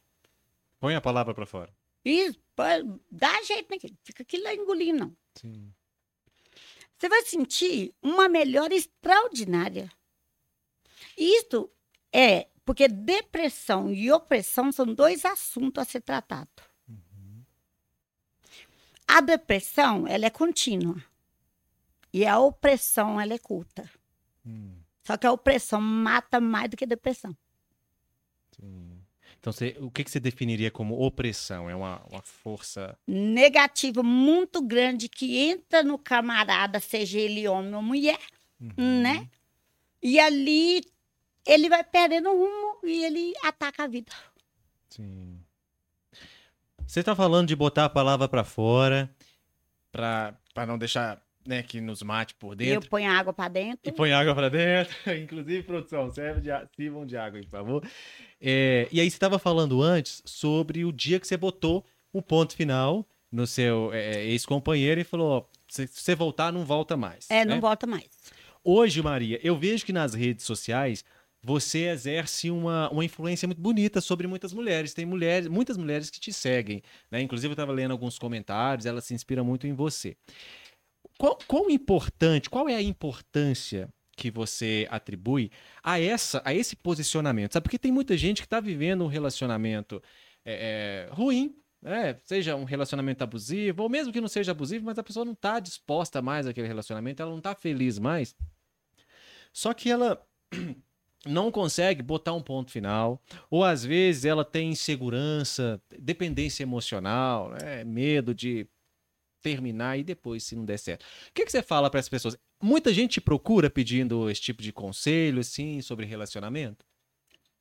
Põe a palavra pra fora. Pô, dá jeito, né? Fica aquilo lá engolindo, não. Sim. Você vai sentir uma melhora extraordinária. Isto é porque depressão e opressão são dois assuntos a ser tratados. A depressão, ela é contínua. E a opressão, ela é curta. Hum, Só que a opressão mata mais do que a depressão. sim. Então, você, o que, que você definiria como opressão? É uma, uma força. Negativa muito grande que entra no camarada, seja ele homem ou mulher, Uhum. né? E ali ele vai perdendo o rumo e ele ataca a vida. Sim. Você está falando de botar a palavra para fora pra não deixar né, que nos mate por Eu dentro. ponho a água pra dentro. E põe água pra dentro. Inclusive, produção, serve de, sirvam de água aí, por favor. É, e aí, você estava falando antes sobre o dia que você botou o ponto final no seu é, ex-companheiro e falou: se você voltar, não volta mais. É, não né? volta mais. Hoje, Maria, eu vejo que nas redes sociais você exerce uma, uma influência muito bonita sobre muitas mulheres. Tem mulheres, muitas mulheres que te seguem, né? Inclusive, eu estava lendo alguns comentários, elas se inspiram muito em você. Qual, qual importante, qual é a importância que você atribui a essa, a esse posicionamento? Sabe? Porque tem muita gente que está vivendo um relacionamento é, é, ruim, né? Seja um relacionamento abusivo, ou mesmo que não seja abusivo, mas a pessoa não está disposta mais àquele relacionamento, ela não está feliz mais. Só que ela não consegue botar um ponto final, ou às vezes ela tem insegurança, dependência emocional, né? medo de terminar e depois se não der certo. O que, que você fala para essas pessoas? Muita gente te procura pedindo esse tipo de conselho, assim, sobre relacionamento?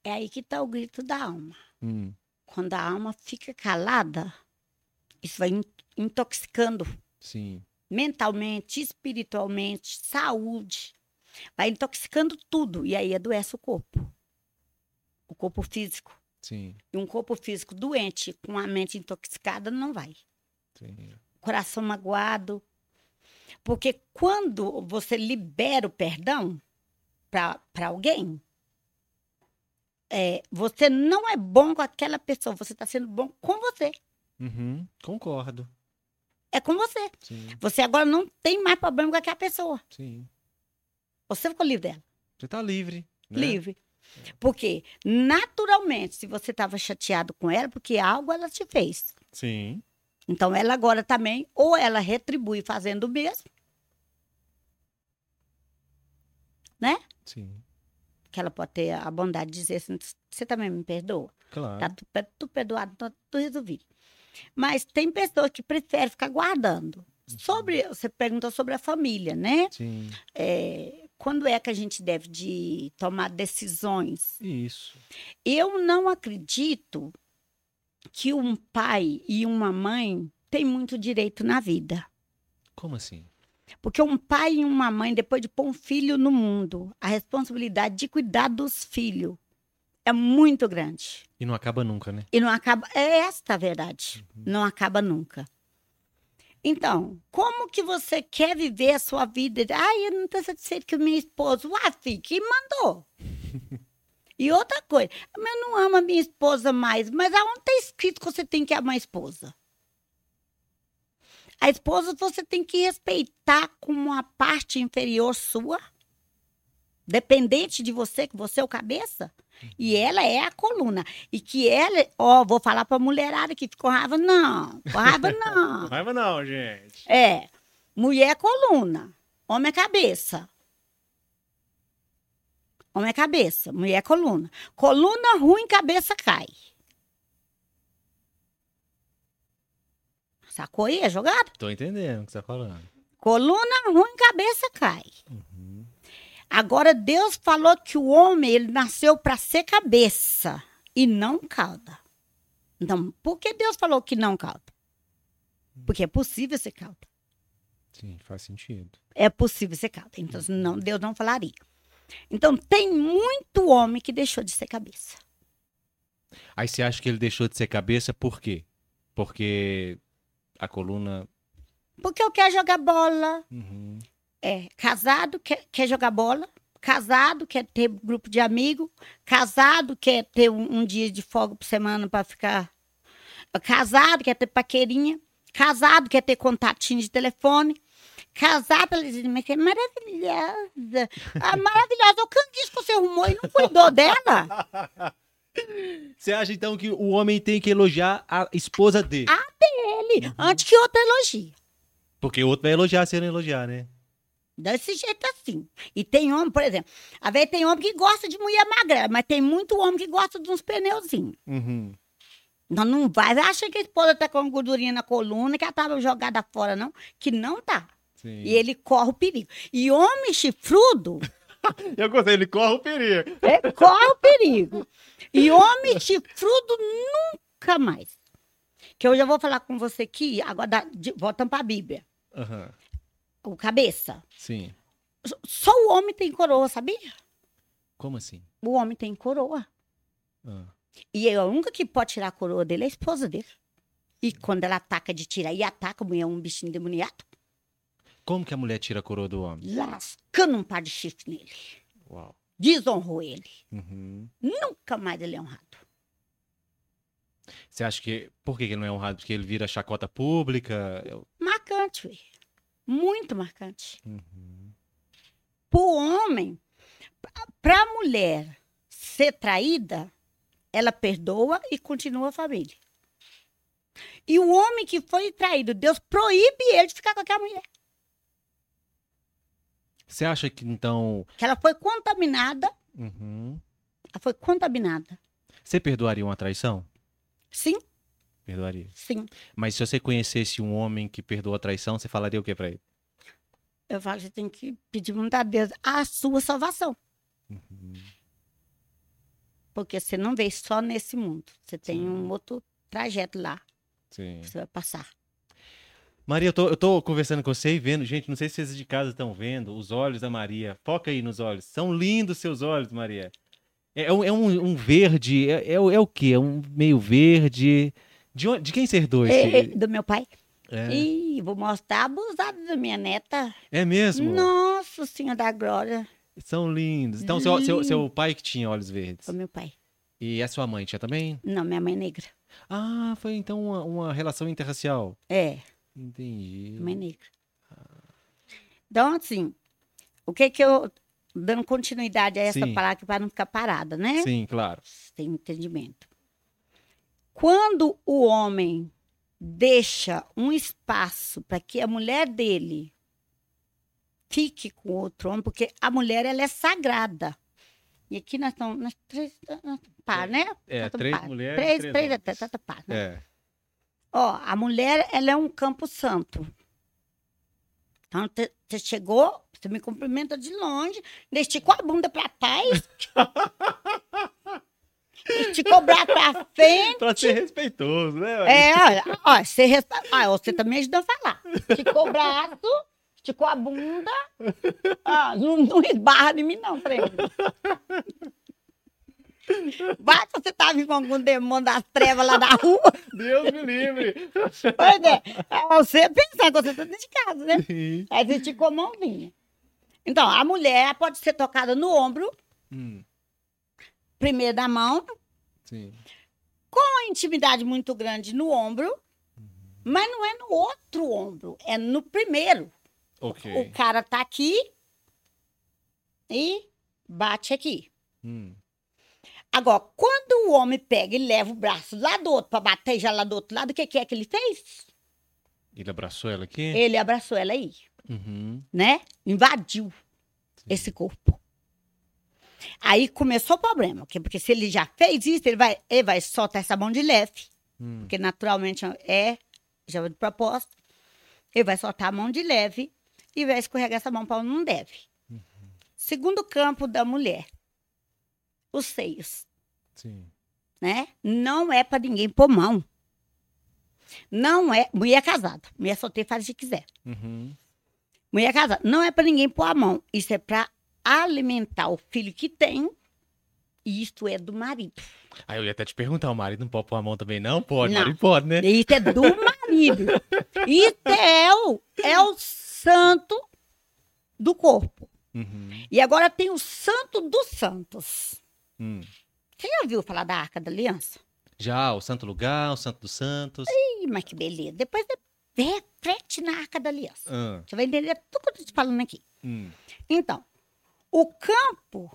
É aí que tá o grito da alma. Hum, Quando a alma fica calada, isso vai in- intoxicando sim, mentalmente, espiritualmente, saúde. Vai intoxicando tudo e aí adoece o corpo. O corpo físico. sim, E um corpo físico doente com a mente intoxicada não vai. sim. Coração magoado. Porque quando você libera o perdão para alguém, é, você não é bom com aquela pessoa, você está sendo bom com você. Uhum, concordo. É com você. Sim, Você agora não tem mais problema com aquela pessoa. sim. Você ficou livre dela. Você tá livre. Né? Livre. Porque, naturalmente, se você estava chateado com ela, porque algo ela te fez. Sim. Então, ela agora também, ou ela retribui fazendo o mesmo, Sim. que ela pode ter a bondade de dizer assim, você também me perdoa? Claro. Tá tudo, per- tudo perdoado, tá tudo resolvido. Mas tem pessoas que preferem ficar guardando. Sobre, você perguntou sobre a família, né? Sim. É, quando é que a gente deve de tomar decisões? Isso. Eu não acredito que um pai e uma mãe têm muito direito na vida. Como assim? Porque um pai e uma mãe, depois de pôr um filho no mundo, a responsabilidade de cuidar dos filhos é muito grande. E não acaba nunca, né? E não acaba. É esta a verdade. Não acaba nunca. Então, como que você quer viver a sua vida? Ai, eu não estou satisfeito com minha esposa. Ah, filho, quem mandou? e outra coisa, eu não amo a minha esposa mais. Mas aonde está escrito que você tem que amar a esposa? A esposa você tem que respeitar como uma parte inferior sua, dependente de você, que você é o cabeça. E ela é a coluna. E que ela, ó, vou falar pra mulherada que ficou raiva, não. Com raiva, não. raiva não, gente. É. Mulher é coluna. Homem é cabeça. Homem é cabeça. Mulher é coluna. Coluna ruim, cabeça cai. Sacou aí a jogada? Tô entendendo o que você tá falando. Coluna ruim, cabeça cai. Uhum. Agora, Deus falou que o homem ele nasceu para ser cabeça e não cauda. Então, por que Deus falou que não cauda? Porque é possível ser cauda. Sim, faz sentido. É possível ser cauda. Então, não, Deus não falaria. Então, tem muito homem que deixou de ser cabeça. Aí você acha que ele deixou de ser cabeça por quê? Porque a coluna. Porque eu quero jogar bola. Uhum. É, casado quer, quer jogar bola. Casado quer ter grupo de amigos. Casado quer ter um, um dia de folga por semana para ficar. Casado quer ter paquerinha. Casado quer ter contatinho de telefone. Casado, ela diz, mas que maravilhosa. Ah, maravilhosa. O canguiço que você arrumou e não cuidou dela. Você acha então que o homem tem que elogiar a esposa dele? Ele, antes que outra elogie. Porque o outro vai elogiar se ele não elogiar, né? Desse jeito assim. E tem homem, por exemplo, às vezes tem homem que gosta de mulher magra, mas tem muito homem que gosta de uns pneuzinhos. Uhum. Não, não vai, acha que a esposa tá com gordurinha na coluna, que ela tava jogada fora, não. Que não tá. Sim. E ele corre o perigo. E homem chifrudo, Eu gostei, ele corre o perigo. é, corre o perigo. E homem chifrudo nunca mais. Que eu já vou falar com você aqui, agora, de- voltando para a Bíblia. Aham. o cabeça. Sim. Só o homem tem coroa, sabia? Como assim? O homem tem coroa. Ah. E a única que pode tirar a coroa dele é a esposa dele. E quando ela ataca de tirar e ataca, a mulher é um bichinho demoniado, Como que a mulher tira a coroa do homem? lascando um par de chifre nele. Uau. Desonrou ele. Uhum. Nunca mais ele é honrado. Você acha que. Por que ele não é honrado? Porque ele vira chacota pública? Marcante, filho. Muito marcante. Uhum. Pro homem, pra- pra mulher ser traída, ela perdoa e continua a família. E o homem que foi traído, Deus proíbe ele de ficar com aquela mulher. Você acha que então. Que ela foi contaminada, Uhum. ela foi contaminada. Você perdoaria uma traição? Sim, Perdoaria. sim. Mas se você conhecesse um homem que perdoa a traição, você falaria o que pra ele? Eu falo você tem que pedir muito a Deus a sua salvação. Uhum. Porque você não veio só nesse mundo. Você tem Sim. um outro trajeto lá Sim. que você vai passar. Maria, eu tô, eu tô conversando com você e vendo, gente, não sei se vocês de casa estão vendo, os olhos da Maria. Foca aí nos olhos. São lindos seus olhos, Maria. É, é um, é um- um verde, é, é, o- é o quê? É um meio verde. De, onde, de quem você herdou É, é, esse? do meu pai. É, Ih, vou mostrar a abusada da minha neta. é mesmo? Nossa Senhora da Glória. São lindos. Então, seu, seu, seu pai que tinha olhos verdes. Foi meu pai. E a sua mãe tinha também? Não, minha mãe é negra. Ah, foi então uma, uma relação interracial. É, Entendi. é negra. Então, assim, o que que eu. Dando continuidade a essa Sim. palavra para não ficar parada, né? Sim, claro. Tem entendimento. Quando o homem deixa um espaço para que a mulher dele fique com outro homem, porque a mulher ela é sagrada. E aqui nós estamos nós três, nós, par, né? É, três par. mulheres, Três, três três, homens. três, três, três, par, né? É. Ó, a mulher, ela é um campo santo. Então, você chegou, você me cumprimenta de longe, esticou a bunda pra trás. esticou o braço pra frente. Pra ser respeitoso, né? É, olha, ó, você, respe- ó, você também ajudou a falar. Esticou o braço, esticou a bunda. Ah, não, não esbarra em mim, não, trem. Vai que você tá vindo com algum demônio das trevas lá da rua. Deus me livre. Pois é, é você pensar que você tá dentro de casa, né? Sim. Aí você esticou a mãozinha. Então, a mulher pode ser tocada no ombro, Hum, primeiro da mão, sim. uma intimidade muito grande no ombro, mas não é no outro ombro, é no primeiro. Ok. O cara tá aqui e bate aqui. Hum, Agora, quando o homem pega e leva o braço lá do outro para bater já lá do outro lado, o que, que é que ele fez? Ele abraçou ela aqui? Ele abraçou ela aí, Uhum. né? Invadiu esse corpo. Aí começou o problema, porque, se ele já fez isso, ele vai, ele vai soltar essa mão de leve, Hum, porque naturalmente é, já de propósito, ele vai soltar a mão de leve e vai escorregar essa mão para onde não deve. Segundo campo da mulher, os seios, sim. né? Não é para ninguém pôr mão. Não é. Mulher casada. Mulher solteira faz o que quiser. Uhum. Mulher casada. Não é para ninguém pôr a mão. Isso é para alimentar o filho que tem. E isto é do marido. Aí eu ia até te perguntar, o marido não pode pôr a mão também? Não pode, o Não. marido pode, né? Isso é do marido. Isso é o, é o santo do corpo. Uhum. E agora tem o santo dos santos. Hum. Você já ouviu falar da Arca da Aliança? Já, o Santo Lugar, o Santo dos Santos. Ih, mas que beleza. Depois reflete na Arca da Aliança. Ah, Você vai entender tudo que eu tô te falando aqui. hum. Então, o campo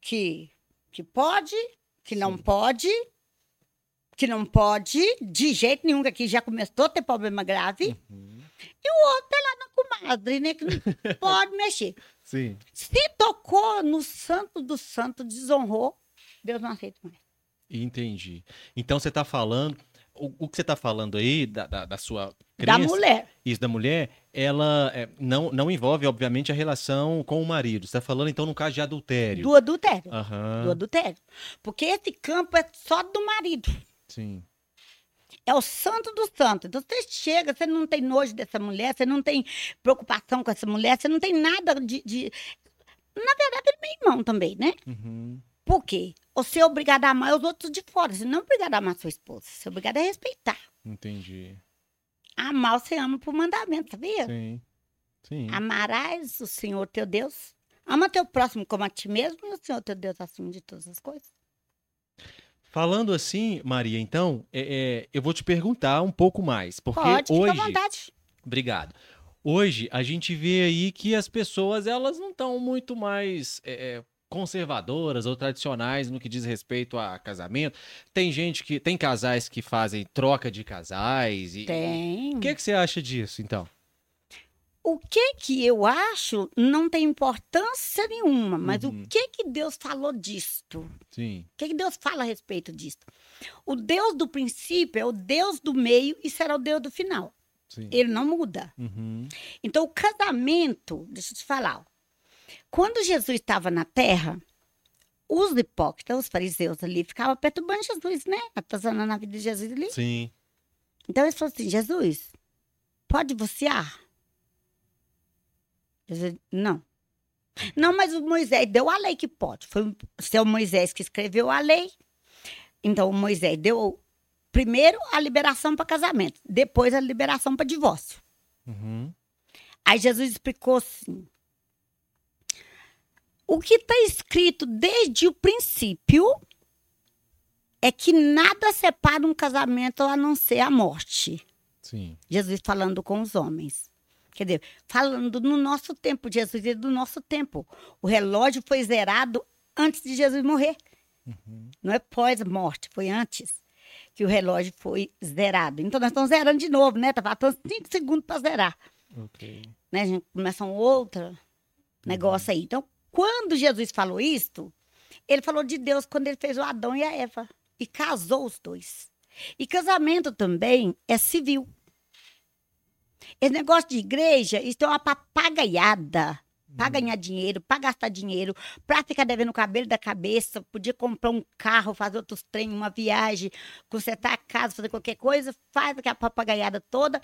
que, que pode, que não Sim. pode, que não pode, de jeito nenhum, que aqui já começou a ter problema grave, Uhum. e o outro é lá na comadre, né? Que não pode mexer. Sim. Se tocou no santo do santo, desonrou, Deus não aceita mais. Entendi. Então você tá falando. O, o que você tá falando aí, da, da, da sua Da crença, mulher. isso da mulher, ela é, não, não envolve, obviamente, a relação com o marido. Você tá falando, então, no caso de adultério. Do adultério. Aham. Do adultério. Porque esse campo é só do marido. Sim. É o santo do santo. Então você chega, você não tem nojo dessa mulher, você não tem preocupação com essa mulher, você não tem nada de. de... Na verdade, ele é meu irmão também, né? Uhum. Por quê? Você é obrigado a amar os outros de fora. Você não é obrigado a amar sua esposa. Você é obrigado a respeitar. Entendi. Amar você ama por mandamento, sabia? Sim. Sim. Amarás o Senhor teu Deus. Ama teu próximo como a ti mesmo e o Senhor teu Deus acima de todas as coisas. Falando assim, Maria, então, é, é, eu vou te perguntar um pouco mais. Porque Pode, hoje. fica à vontade. Obrigado. Hoje a gente vê aí que as pessoas elas não estão muito mais é, é, conservadoras ou tradicionais no que diz respeito a casamento. Tem gente que tem casais que fazem troca de casais e Tem. o que, que você acha disso então? O que que eu acho não tem importância nenhuma, mas Uhum. o que que Deus falou disto? Sim, O que que Deus fala a respeito disto? O Deus do princípio é o Deus do meio e será o Deus do final. sim. Ele não muda. Uhum. Então, o casamento, deixa eu te falar. Quando Jesus estava na terra, os hipócritas, os fariseus ali, ficavam perturbando Jesus, né? Atazanando a vida de Jesus ali. Sim. Então, eles falaram assim: Jesus, pode viciar? Jesus, não. Não, mas o Moisés deu a lei que pode. Foi o seu Moisés que escreveu a lei. Então, o Moisés deu primeiro a liberação para casamento, depois a liberação para divórcio. Uhum. Aí Jesus explicou assim: o que está escrito desde o princípio é que nada separa um casamento a não ser a morte. Sim. Jesus falando com os homens. Quer dizer, falando no nosso tempo, Jesus é do nosso tempo. O relógio foi zerado antes de Jesus morrer. Não é pós-morte, foi antes que o relógio foi zerado. Então, nós estamos zerando de novo, né? Tá faltando cinco segundos para zerar Ok. né? A gente começa um outro negócio aí. Então, quando Jesus falou isto, ele falou de Deus quando ele fez o Adão e a Eva e casou os dois. E casamento também é civil. Esse negócio de igreja, isso é uma papagaiada. Para ganhar dinheiro, para gastar dinheiro, para ficar devendo o cabelo da cabeça, podia comprar um carro, fazer outros trem, uma viagem, consertar a casa, fazer qualquer coisa, faz aquela papagaiada toda.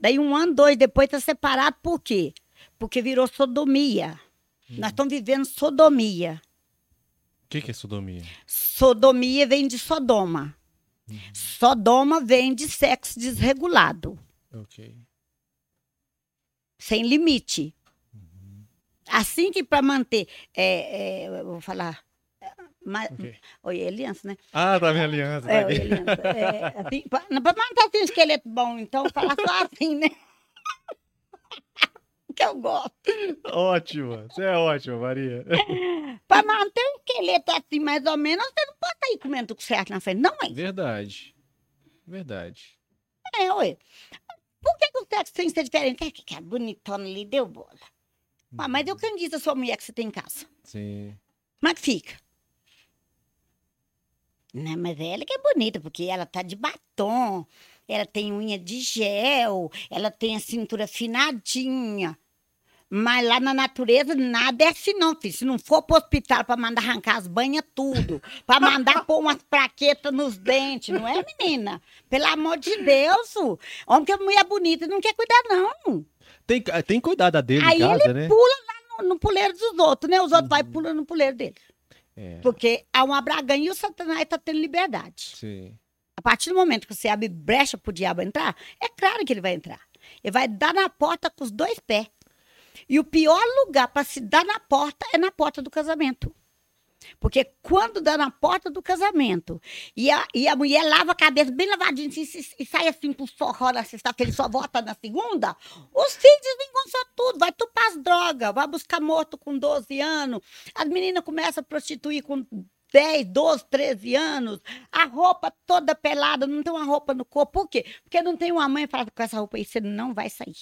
Daí um ano, dois depois tá separado, por quê? Porque virou sodomia. Nós estamos vivendo sodomia. O que, que é sodomia? Sodomia vem de Sodoma. Sodoma vem de sexo desregulado, Ok. sem limite. Assim que para manter, é, é, eu vou falar, é, mas, Ok. oi, é aliança, né? Ah, tá minha aliança. É, oi, aliança. É, assim, para manter assim, um esqueleto bom, então, falar só assim, né? que eu gosto. Ótima. Você é ótima, Maria. Para manter um esqueleto assim, mais ou menos, você não pode estar aí comendo tudo certo na frente, não é? Verdade. Verdade. É, ué. Por que, que o sexo tem que ser diferente? É que a bonitona ali deu bola. Ah, mas eu quem diz a sua mulher que você tem em casa? Sim. Como é que fica? Não, mas ela que é bonita, porque ela tá de batom, ela tem unha de gel, ela tem a cintura afinadinha. Mas lá na natureza nada é assim não, filho. Se não for pro hospital pra mandar arrancar as banhas tudo, pra mandar pôr umas plaquetas nos dentes, não é, menina? Pelo amor de Deus, homem que é mulher bonita não quer cuidar não. Tem, tem cuidado dele Aí em casa, né? Pula lá no, no puleiro dos outros, né? Os outros vai pulando no puleiro dele. É. Porque há uma braganha e o Satanás está tendo liberdade. Sim. A partir do momento que você abre brecha pro diabo entrar, é claro que ele vai entrar. Ele vai dar na porta com os dois pés. E o pior lugar para se dar na porta é na porta do casamento. Porque quando dá na porta do casamento e a, e a mulher lava a cabeça bem lavadinha e, e- sai assim pro forró na sexta-feira e só volta na segunda, os filhos desvingançam tudo, vai tupar as drogas, vai buscar morto com 12 anos, as meninas começam a prostituir com 10, 12, 13 anos, a roupa toda pelada, não tem uma roupa no corpo. Por quê? Porque não tem uma mãe que fala com essa roupa aí, você não vai sair.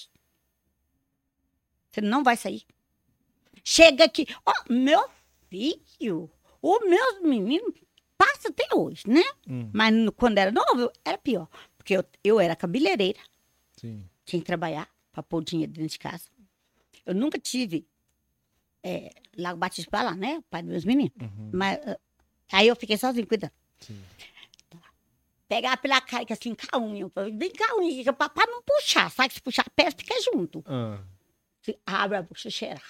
Você não vai sair. Chega aqui, ó, meu filho, os meus meninos passa até hoje, né? Hum, Mas quando era novo, era pior. Porque eu, eu era cabeleireira, sim. tinha que trabalhar para pôr dinheiro dentro de casa. Eu nunca tive é, Lago Batista pra lá, né? O pai dos meus meninos. Uhum, Mas ah, aí eu fiquei sozinha cuidando. sim. Pegava pela cara, que assim, com a unha. Vem cá, unha, que pra, pra não puxar. Sabe que se puxar a peça, fica junto. Ah, abre a boca, cheira.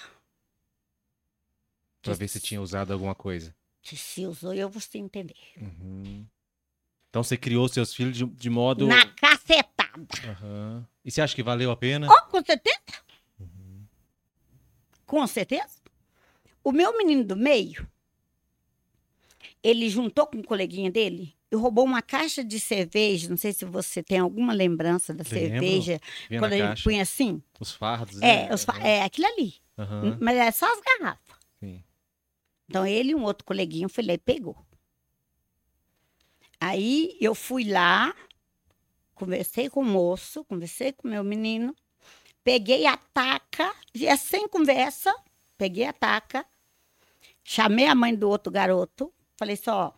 pra ver se tinha usado alguma coisa. Se usou, eu vou te entender. Uhum. Então você criou seus filhos de, de modo. Na cacetada. Aham. E você acha que valeu a pena? Oh, com certeza. Com certeza. O meu menino do meio, ele juntou com um coleguinha dele e roubou uma caixa de cerveja. Não sei se você tem alguma lembrança da Lembro. cerveja. Vinha quando ele caixa. punha assim. Os fardos. É, né? os fa- é aquilo ali. Aham, Mas é só as garrafas. sim. Então ele e um outro coleguinha foi lá e pegou. Aí eu fui lá, conversei com o moço, conversei com o meu menino, peguei a taca, e é sem conversa, peguei a taca, chamei a mãe do outro garoto, falei só,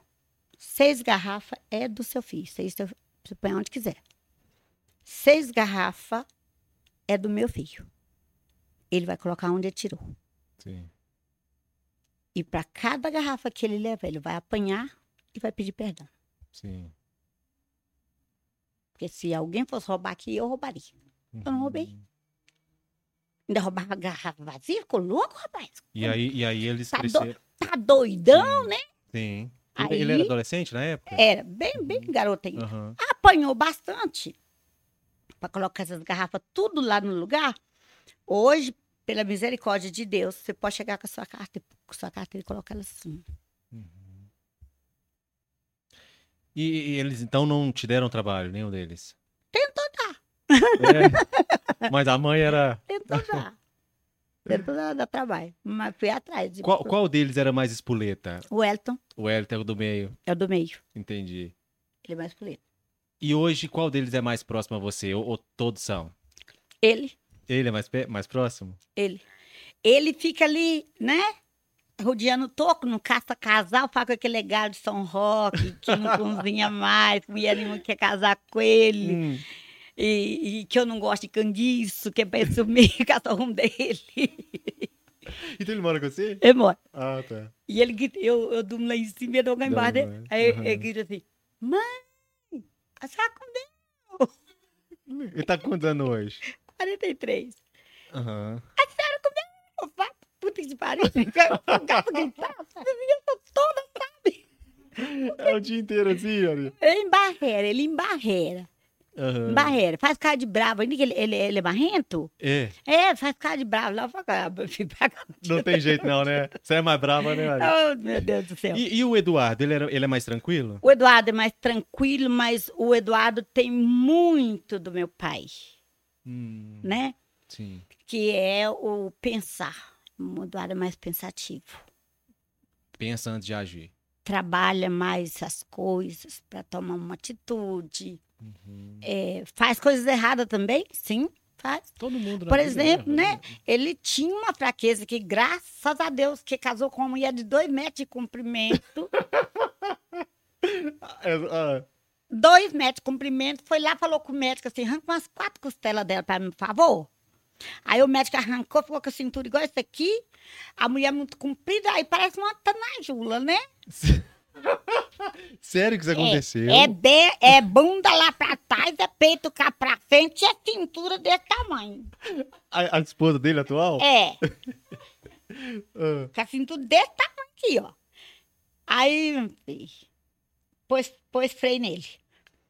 seis garrafas é do seu filho, seis, você põe onde quiser. Seis garrafas é do meu filho. Ele vai colocar onde ele tirou. Sim. E para cada garrafa que ele leva, ele vai apanhar e vai pedir perdão. Sim. Porque se alguém fosse roubar aqui, eu roubaria. Eu não roubei. Uhum. Ainda roubava garrafa vazia, ficou louco, rapaz. E aí, e aí eles Tá cresceram. Tá doidão, né? Sim. Aí- Ele era adolescente na época? Era bem, bem garotinho. Aham. Apanhou bastante para colocar essas garrafas tudo lá no lugar. Hoje, pela misericórdia de Deus, você pode chegar com a sua carta, com a sua carta e colocar ela assim. E, e eles então não te deram trabalho, nenhum deles? Tentou dar, É. Mas a mãe era. tentou dar. Tentou dar, dar trabalho. Mas fui atrás. de- Qual, qual deles era mais espoleta? O Elton O Elton é o do meio. é o do meio. Entendi. Ele é mais político. E hoje, qual deles é mais próximo a você? Ou, ou todos são? Ele, Ele é mais, mais próximo? ele. Ele fica ali, né? Rodeando o toco, não caça casal, fala com aquele legado de São Roque, que não cozinha mais, mulher nenhuma quer casar com ele, Hum. E, e que eu não gosto de canguiço, que é pra sumir cachorro dele. Então ele mora com você? Ele mora. Ah, tá. E ele grita, eu, eu durmo lá em cima e eu dou lá embaixo embaixo, Aí aham. ele grita assim, mãe, a senhora comeu Ele tá anos hoje? 43. Aham. Eu falo, puta que pariu. O gato gritar, eu tô toda, sabe? É o dia inteiro assim, olha. Ele em barreira, ele em barreira. Em barreira. Faz cara de bravo. Ele, ele, ele é barrento? É, É, faz cara de bravo. Lá não tem jeito não, né? Você é mais brava, né, olha? Oh, meu Deus do céu. E, e o Eduardo, ele, era, ele é mais tranquilo? O Eduardo é mais tranquilo, mas o Eduardo tem muito do meu pai, Hum, né? sim. Que é o pensar. O Eduardo é mais pensativo. Pensa antes de agir. Trabalha mais as coisas para tomar uma atitude. Uhum. É, faz coisas erradas também, sim, faz. Todo mundo. Por exemplo, erra, né? Ele tinha uma fraqueza que, graças a Deus, que casou com uma mulher de dois metros de comprimento. É, ah, dois metros de comprimento. Foi lá, falou com o médico assim: arranca umas quatro costelas dela para mim, por favor. Aí o médico arrancou, ficou com a cintura igual essa aqui. A mulher muito comprida, aí parece uma tanajula, né? Sério que isso aconteceu? É, be- é bunda lá pra trás, é peito cá pra frente e a cintura desse tamanho. A, a esposa dele atual? É. Ah, Com a cintura desse tamanho aqui, ó. Aí, pôs, pôs freio nele.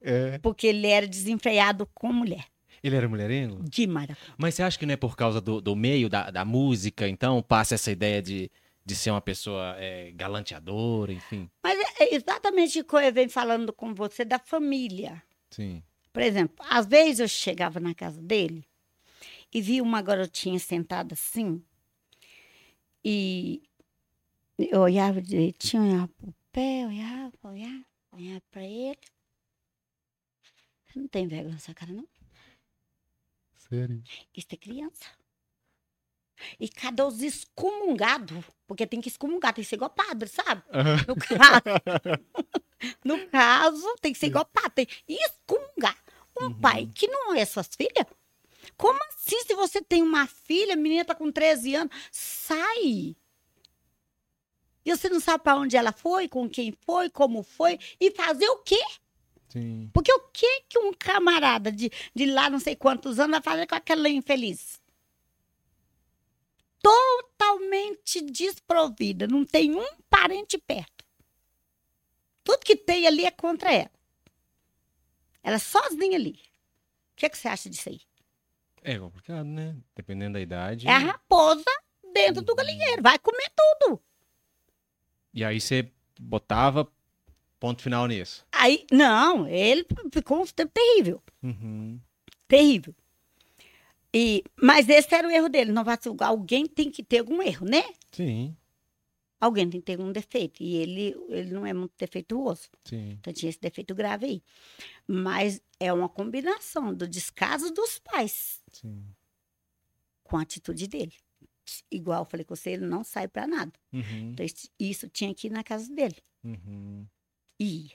é. Porque ele era desenfreado com mulher. Ele era mulherengo? De mara. Mas você acha que não é por causa do, do meio da, da música, então passa essa ideia de, de ser uma pessoa é, galanteadora, enfim? Mas é é exatamente o que eu venho falando com você da família. Sim. Por exemplo, às vezes eu chegava na casa dele e via uma garotinha sentada assim. E eu olhava direitinho, olhava pro pé, olhava, olhava, olhava pra ele. Você não tem vergonha nessa cara, não? Sério? Isso é criança. E cadê os excomungados? Porque tem que excomungar, tem que ser igual padre, sabe? No caso, no caso tem que ser igual padre, que excomungar. Um Uhum. pai que não é suas filhas? Como assim, se você tem uma filha, a menina tá com 13 anos, sai! E você não sabe para onde ela foi, com quem foi, como foi, e fazer o quê? Sim. Porque o que que um camarada de, de lá não sei quantos anos vai fazer com aquela infeliz? Totalmente desprovida, não tem um parente perto. Tudo que tem ali é contra ela. Ela sozinha ali. O que, que você acha disso aí? É complicado, né? Dependendo da idade. É a raposa dentro do galinheiro, vai comer tudo. E aí você botava ponto final nisso. Aí, não, ele ficou um tempo terrível. Uhum. Terrível. E, mas esse era o erro dele. Não vai, alguém tem que ter algum erro, né? Sim, Alguém tem que ter algum defeito. E ele, ele não é muito defeituoso. sim. Então tinha esse defeito grave aí. Mas é uma combinação do descaso dos pais sim. com a atitude dele. Igual eu falei com você, ele não sai para nada. Uhum. Então isso- isso tinha que ir na casa dele. Uhum. E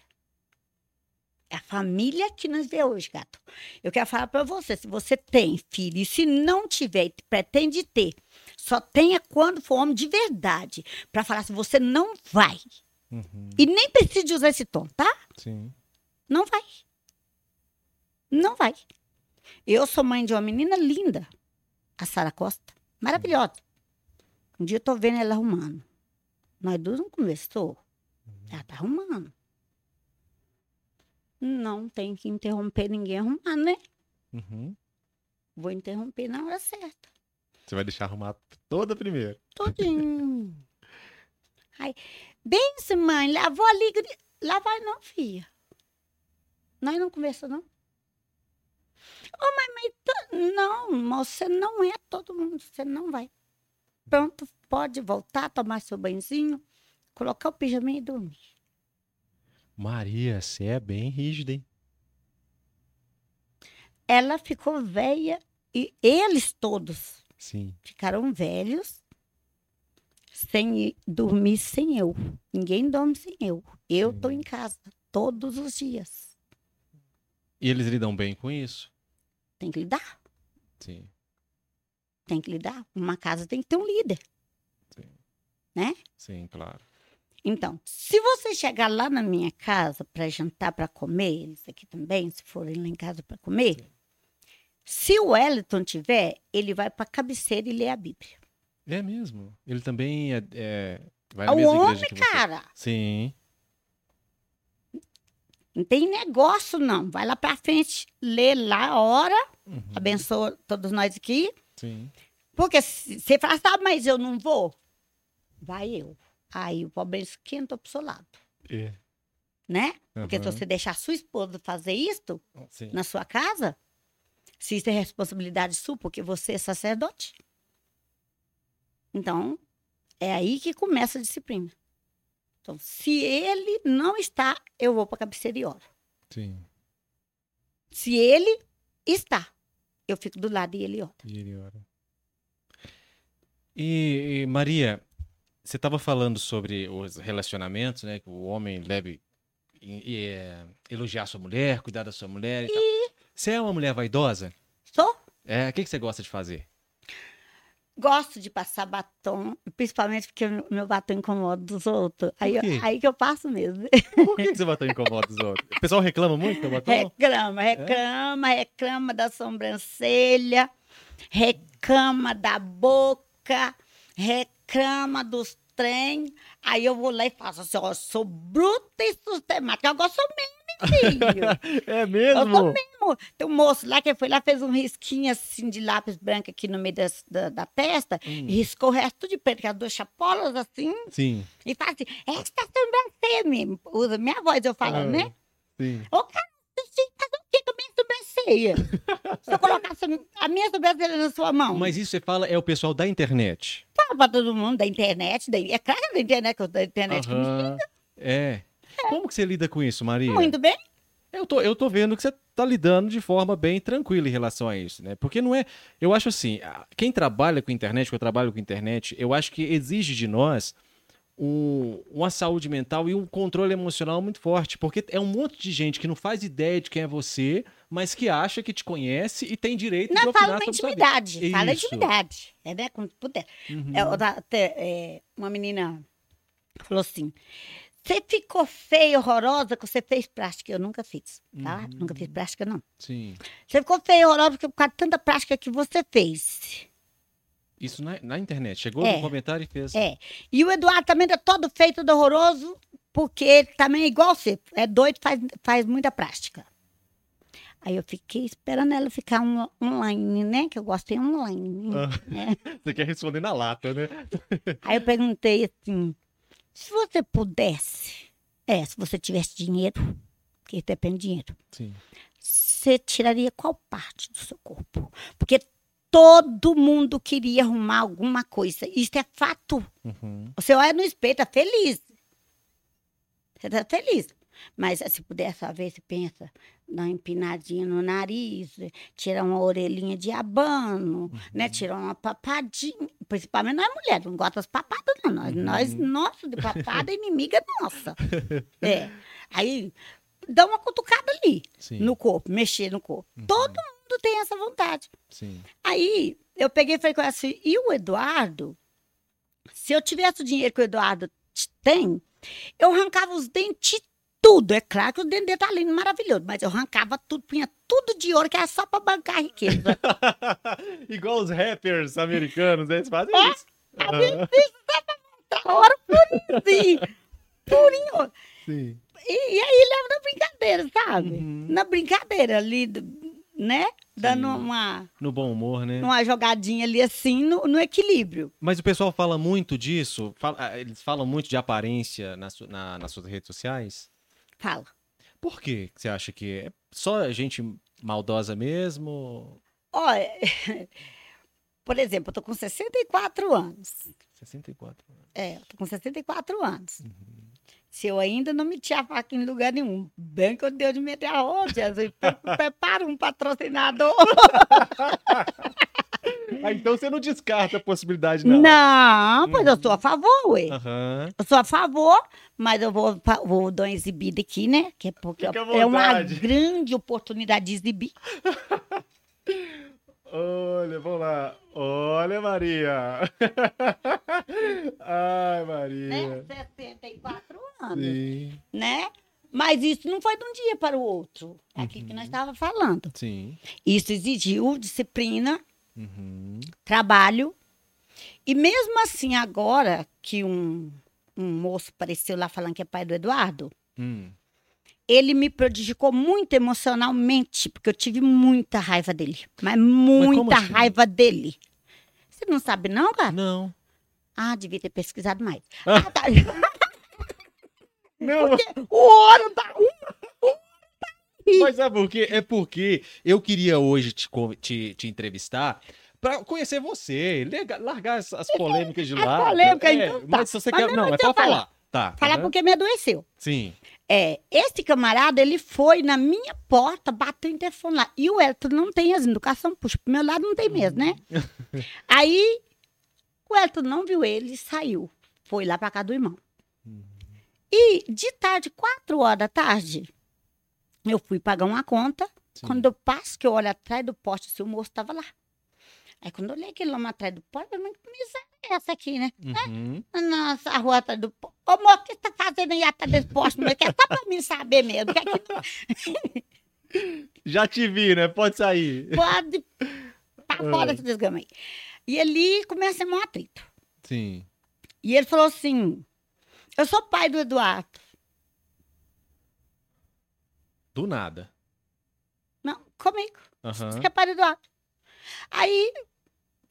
é a família que nos vê hoje, gato. Eu quero falar para você, se você tem filho e se não tiver e pretende ter, só tenha quando for homem de verdade, para falar se você não vai. Uhum. E nem precisa de usar esse tom, tá? Sim. Não vai. Não vai. Eu sou mãe de uma menina linda, a Sara Costa, maravilhosa. Um dia eu tô vendo ela arrumando. Nós duas não conversou. Ela tá arrumando. Não tem que interromper ninguém arrumar, né? Uhum. Vou interromper na hora certa. Você vai deixar arrumar toda primeiro. Todinho. Ai, benção, mãe. Lavou ali. Lá vai não, filha. Nós não conversamos, não. Ô, mãe, mas... tá- Não, mas você não é todo mundo. Você não vai. Pronto, pode voltar, tomar seu banhozinho, colocar o pijaminha e dormir. Maria, você é bem rígida, hein? Ela ficou velha e eles todos Sim. ficaram velhos sem ir dormir sem eu. Ninguém dorme sem eu. Eu Sim. em casa todos os dias. E eles lidam bem com isso? Tem que lidar, Sim. tem que lidar. Uma casa tem que ter um líder. Sim, claro. Então, se você chegar lá na minha casa para jantar, para comer, eles aqui também, se forem lá em casa para comer, se o Wellington tiver, ele vai para a cabeceira e lê a Bíblia. É mesmo. Ele também é, é- vai É na o mesma homem, cara. Sim. Não tem negócio, não. Vai lá para frente, lê lá a hora, Uhum. abençoa todos nós aqui. Sim. Porque se você fala, tá, mas eu não vou, vai eu. Aí o problema esquenta pro seu lado, É. né? Porque se você deixar a sua esposa fazer isto Sim. na sua casa, se isso é responsabilidade sua, porque você é sacerdote. Então, é aí que começa a disciplina. Então, se ele não está, eu vou para a cabeceira e oro. Sim. Se ele está, eu fico do lado e ele ora. E ele ora. E, e, Maria, você estava falando sobre os relacionamentos, né? Que o homem deve e- e, é, elogiar sua mulher, cuidar da sua mulher e, tal. Você é uma mulher vaidosa? Sou? É, o que, que você gosta de fazer? Gosto de passar batom, principalmente porque meu batom incomoda os outros. Aí, quê? aí que eu passo mesmo. Por que, que você batom incomoda os outros? O pessoal reclama muito do batom? Reclama, reclama, reclama da sobrancelha, reclama da boca, reclama dos trem. Aí eu vou lá e faço assim, ó, sou bruta e sistemática. Agora sou mesmo, filho. É Eu mesmo? sou mesmo. Tem um moço lá que foi lá, fez um risquinho assim de lápis branco aqui no meio das- da, da testa, Hum. e riscou o resto de preto, que as duas chapolas assim, Sim. e faz assim, esta sobrancelha mesmo. Usa minha voz, eu falo, Ah, né? Sim. Ô, cara, você fazer o que com a minha sobrancelha? Se eu colocasse a minha sobrancelha na sua mão, Mas isso você fala é o pessoal da internet. fala pra todo mundo da internet, da, é claro que é da internet, da internet que me Aham. É. Como que você lida com isso, Maria? muito bem. Eu tô, eu tô vendo que você tá lidando de forma bem tranquila em relação a isso, né? Porque não é. Eu acho assim, quem trabalha com internet, que eu trabalho com internet, eu acho que exige de nós um- uma saúde mental e um controle emocional muito forte. Porque é um monte de gente que não faz ideia de quem é você, mas que acha que te conhece e tem direito de Não, opinar fala na sobre sua vida. intimidade, fala Isso. intimidade, é, né, como puder. Uhum. É, é, uma menina falou assim: Você ficou feia, horrorosa, que você fez plástica. Eu nunca fiz, tá? Uhum. Nunca fiz plástica, não. Sim. Você ficou feia, horrorosa, por causa de tanta plástica que você fez. Isso na, na internet. Chegou É. no comentário e fez. É. E o Eduardo também tá todo feio, todo horroroso, porque ele também é igual você. É doido, faz, faz muita plástica. Aí eu fiquei esperando ela ficar on- online, né? Que eu gosto de online. Ah. né? Você quer responder na lata, né? Aí eu perguntei assim: se você pudesse, é, se você tivesse dinheiro, porque depende de dinheiro, Sim. você tiraria qual parte do seu corpo? Porque todo mundo queria arrumar alguma coisa. Isso é fato. Uhum. Você olha no espelho, tá feliz. Você tá feliz. Mas se puder só ver, você pensa, dar uma empinadinha no nariz, tirar uma orelhinha de abano, né? Tirar uma papadinha. Principalmente nós mulheres, não gosta das papadas, não. Nós, nós nossa, de papada, é inimiga nossa. É. Aí, dá uma cutucada ali, Sim. no corpo, mexer no corpo. Todo mundo tem essa vontade. Sim. Aí eu peguei e falei com ela assim, e o Eduardo? Se eu tivesse o dinheiro que o Eduardo tem, eu arrancava os dentes tudo. É claro que o dele tá lindo, maravilhoso, mas eu arrancava tudo, punha tudo de ouro, que era só pra bancar a riqueza. Igual os rappers americanos, eles fazem É? isso. A minha Da hora, purinho, purinho. Sim. E, e aí leva na brincadeira, sabe? Uhum. Na brincadeira ali, né? Dando Sim. uma, No bom humor, né? uma jogadinha ali assim, no, no equilíbrio. Mas o pessoal fala muito disso. fala- ah, eles falam muito de aparência nas, na- nas suas redes sociais. Fala. Por que você acha que é só gente maldosa mesmo? Olha, por exemplo, eu tô com 64 anos. 64. É, eu tô com 64 anos. Uhum. Se eu ainda não meti a faca em lugar nenhum, bem que eu Deus de meter a roda, Jesus, pre- prepara um patrocinador. Ah, então você não descarta a possibilidade, não. Não, pois eu sou a favor, ué. Aham. Eu sou a favor, mas eu vou, vou dar uma exibida aqui, né? Que é porque é uma grande oportunidade de exibir. Olha, vamos lá. Olha, Maria. Ai, Maria. Né? 64 anos. Sim. né? Mas isso não foi de um dia para o outro. É aquilo que nós estávamos falando. Sim. Isso exigiu disciplina, Uhum. trabalho. E mesmo assim, agora que um, um moço apareceu lá falando que é pai do Eduardo, Hum. ele me prejudicou muito emocionalmente, porque eu tive muita raiva dele. Mas muita assim? raiva dele. Você não sabe, não, cara? Não. Ah, devia ter pesquisado mais. Ah. Ah, tá. Não, o ouro tá mas sabe por quê? É porque eu queria hoje te, te, te entrevistar pra conhecer você, largar as, as polêmicas de lado. polêmicas, É, então tá. Mas se você Mas quer. não, é pra falo. falar. Tá. falar aham. porque me adoeceu. Sim. É, esse camarada, ele foi na minha porta, bateu o interfone lá. E o Elton não tem as educação, puxa, pro meu lado não tem mesmo, né? Aí, o Elton não viu ele e saiu. Foi lá pra casa do irmão. E de tarde, quatro horas da tarde, eu fui pagar uma conta. Sim. Quando eu passo, que eu olho atrás do poste, se o moço tava lá. Aí quando eu olhei aquele homem atrás do poste, eu falei, que miséria é essa aqui, né? Uhum. Nossa, a rua atrás do poste. Ô, moço, o que você tá fazendo aí atrás desse poste? Mas é só pra mim saber mesmo. Que Já te vi, né? Pode sair. pode pra fora esse desgama aí. E ali começa um atrito. Sim. E ele falou assim: Eu sou pai do Eduardo. Do nada. Não, comigo. Que é pai do Eduardo. Aí,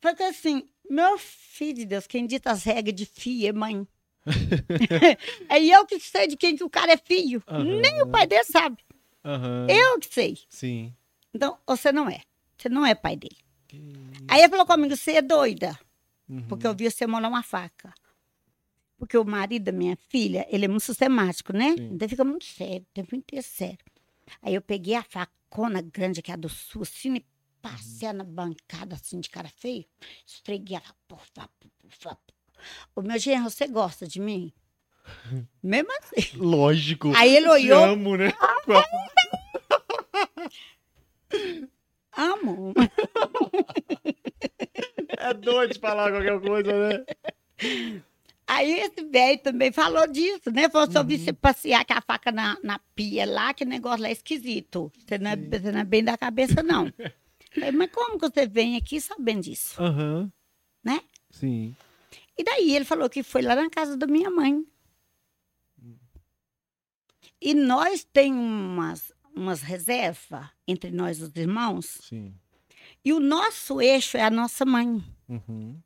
foi que assim: Meu filho de Deus, quem dita as regras de filho é mãe. é eu que sei de quem que o cara é filho. Aham. Nem o pai dele sabe. Aham. Eu que sei. Sim. Então, você não é. Você não é pai dele. Aí ele falou comigo: Você é doida. Uhum. Porque eu vi você molar uma faca. Porque o marido da minha filha, ele é muito sistemático, né? Sim. Então fica muito sério, o tempo inteiro sério. Aí eu peguei a facona grande, que é a do sul, assim, e passei na bancada, assim, de cara feio. Esfreguei ela. puf, puf. Ô, meu genro, você gosta de mim? Mesmo assim. Lógico. Aí ele Te olhou, amo, né? amo. É doido de falar qualquer coisa, né? Aí esse velho também falou disso, né? Falou, eu vi Uhum. você passear com a faca na, na pia lá, que negócio lá é esquisito. Você não é, você não é bem da cabeça, não. Falei, mas como que você vem aqui sabendo disso? Aham. Né? Sim. E daí ele falou que foi lá na casa da minha mãe. E nós tem umas, umas reservas entre nós, os irmãos, Sim. e o nosso eixo é a nossa mãe. Uhum.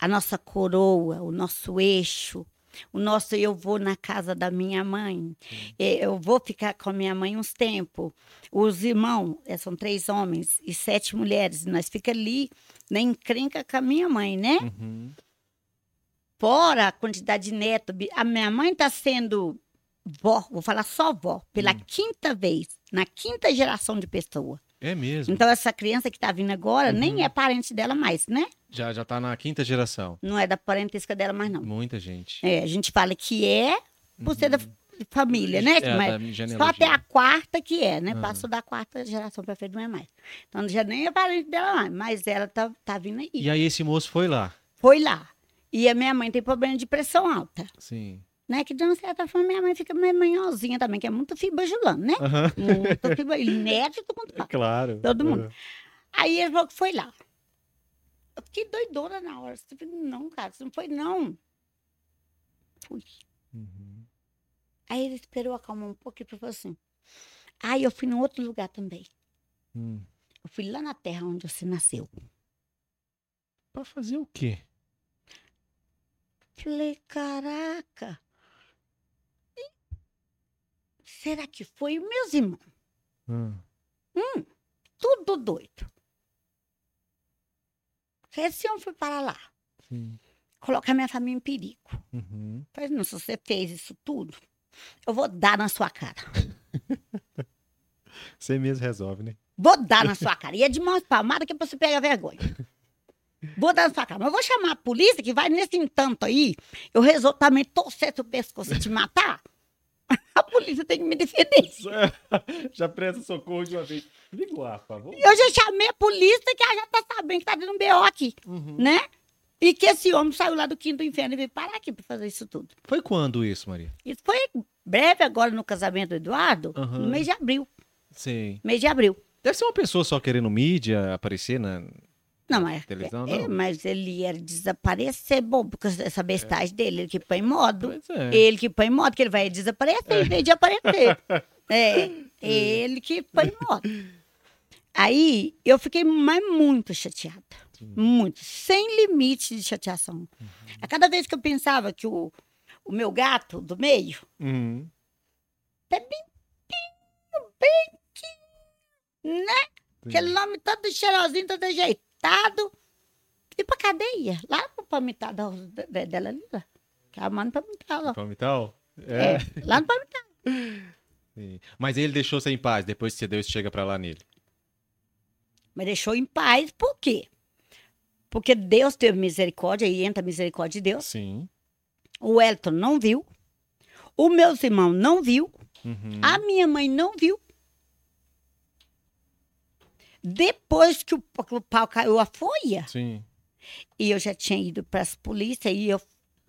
A nossa coroa, o nosso eixo, o nosso eu vou na casa da minha mãe, eh, eu vou ficar com a minha mãe uns tempos. Os irmãos, eh, são três homens e sete mulheres, nós fica ali na encrenca com a minha mãe, né? Uhum. Fora a quantidade de neto, a minha mãe está sendo vó, vou falar só vó, pela Hum. quinta vez, na quinta geração de pessoa. É mesmo. Então essa criança que está vindo agora Uhum. nem é parente dela mais, né? Já, já tá na quinta geração. Não é da parentesca dela mais não. Muita gente. É, a gente fala que é por ser da f- família, né? É, Mas da só até a quarta que é, né? Ah. Passou da quarta geração pra frente, não é mais. Então já nem é parente dela mais, mas ela tá, tá vindo aí. E aí esse moço foi lá. Foi lá. E a minha mãe tem problema de pressão alta, Sim. né? Que de uma certa forma minha mãe fica meio manhosinha também, que é muito fibajulando, né? Aham. Muito fibra, neto todo mundo fala. Claro. Todo mundo. Aham. Aí ele falou que foi lá. Eu fiquei doidona na hora. Eu falei, não, cara, você não foi, não. Fui. Uhum. Aí ele esperou acalmar um pouco e falou assim: Aí eu fui num outro lugar também. Hum. Eu fui lá na terra onde você nasceu. Pra fazer o quê? Falei, caraca. E Será que foi os meus irmãos? Hum. Tudo doido. Homem foi para lá, Sim. colocar minha família em perigo. Uhum. Falei, não, se você fez isso tudo, eu vou dar na sua cara. Você mesmo resolve, né? Vou dar na sua cara. E é de mãos palmadas que você pegar vergonha. Vou dar na sua cara. Mas eu vou chamar a polícia que vai nesse entanto aí. Eu resolvo também torcer seu pescoço e te matar. Polícia tem que me defender. já presta socorro de uma vez. Liga o ar, por favor. Eu já chamei a polícia que ela já tá sabendo que tá dando um BO aqui, Uhum. né? E que esse homem saiu lá do quinto inferno e veio parar aqui pra fazer isso tudo. Foi quando isso, Maria? Isso foi breve agora no casamento do Eduardo, Aham. no mês de abril. Sim. Mês de abril. Deve ser uma pessoa só querendo mídia, aparecer na. Não, mas, Televisão, é, não? mas ele ia desaparecer, bom, porque essa bestagem dele, ele que põe em modo. É. Ele que põe em modo, que ele vai desaparecer em vez de aparecer. É, ele que põe em modo. Aí eu fiquei mais muito chateada. Muito. Sem limite de chateação. A cada vez que eu pensava que o, o meu gato do meio, Uhum. né? Aquele nome todo cheirosinho, todo ajeitado. E pra cadeia. Lá pro palmitar da, da- dela ali, lá. Que ela manda palmitar lá. Palmital? É, lá no palmitar. Sim. Mas ele deixou você em paz depois que você deu esse chega pra lá nele. Mas deixou em paz, por quê? Porque Deus teve misericórdia, aí entra a misericórdia de Deus. Sim. O Elton não viu. Os meus irmãos não viu. Uhum. A minha mãe não viu. Depois que o, pau caiu a folha, Sim. e eu já tinha ido para as polícias, e eu,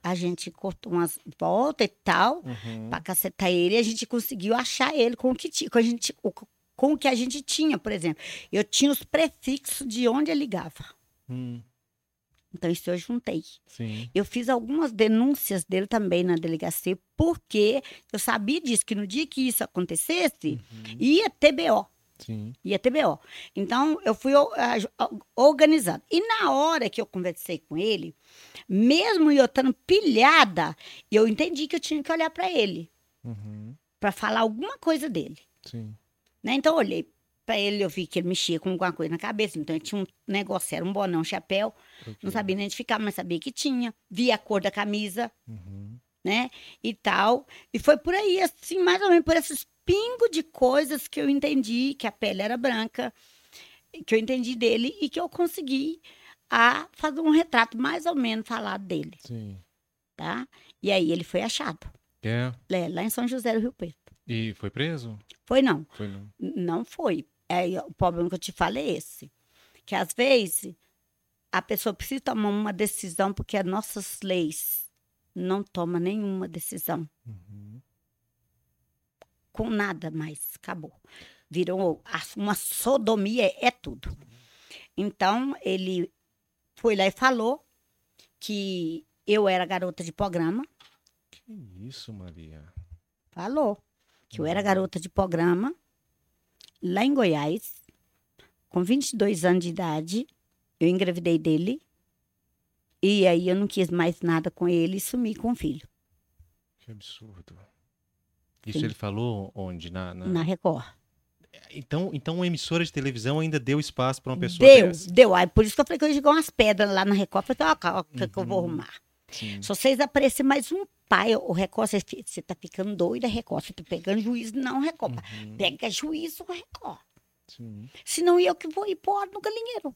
a gente cortou umas voltas e tal, Uhum. para cacetar ele, e a gente conseguiu achar ele com o que, com a gente, com o que a gente tinha, por exemplo. Eu tinha os prefixos de onde ele ligava. Hum. Então, isso eu juntei. Sim. Eu fiz algumas denúncias dele também na delegacia, porque eu sabia disso, que no dia que isso acontecesse, Uhum. ia ter BO. Sim. Ia ter BO. Então, eu fui organizando. E na hora que eu conversei com ele, mesmo eu estando pilhada, eu entendi que eu tinha que olhar para ele, Uhum. para falar alguma coisa dele. Sim. Né? Então, eu olhei para ele, eu vi que ele mexia com alguma coisa na cabeça. Então, ele tinha um negócio, era um bonão, um chapéu. Ok. Não sabia identificar, mas sabia que tinha. Vi a cor da camisa. Uhum. né? E tal. E foi por aí, assim, mais ou menos por esses pingos de coisas que eu entendi que a pele era branca, que eu entendi dele e que eu consegui a fazer um retrato mais ou menos falado dele, Sim. tá? E aí ele foi achado, É. é, lá em São José do Rio Preto. E foi preso? Foi não, Foi não. Não foi. É, o problema que eu te falo é esse, que às vezes a pessoa precisa tomar uma decisão porque as nossas leis não tomam nenhuma decisão Uhum. Com nada mais. Acabou. Virou uma sodomia, é tudo. Então, ele foi lá e falou que eu era garota de programa. Que isso, Maria? Falou que eu era garota de programa lá em Goiás, com 22 anos de idade. Eu engravidei dele. E aí eu não quis mais nada com ele e sumi com o filho, Que absurdo. Isso Sim. ele falou onde? Na, na- na Record. Então, então uma emissora de televisão ainda deu espaço para uma pessoa Deu, dessa? deu. Aí por isso que eu falei que eu joguei umas pedras lá na Record. Eu Falei, ó, o que, que eu vou Uhum. arrumar? Sim. Se vocês aparecerem mais um pai, o Record, você, tá ficando doida, Record. Você tá pegando juízo, não, Record. Uhum. Pega juízo, Record. Sim. Senão eu que vou ir pôr no galinheiro.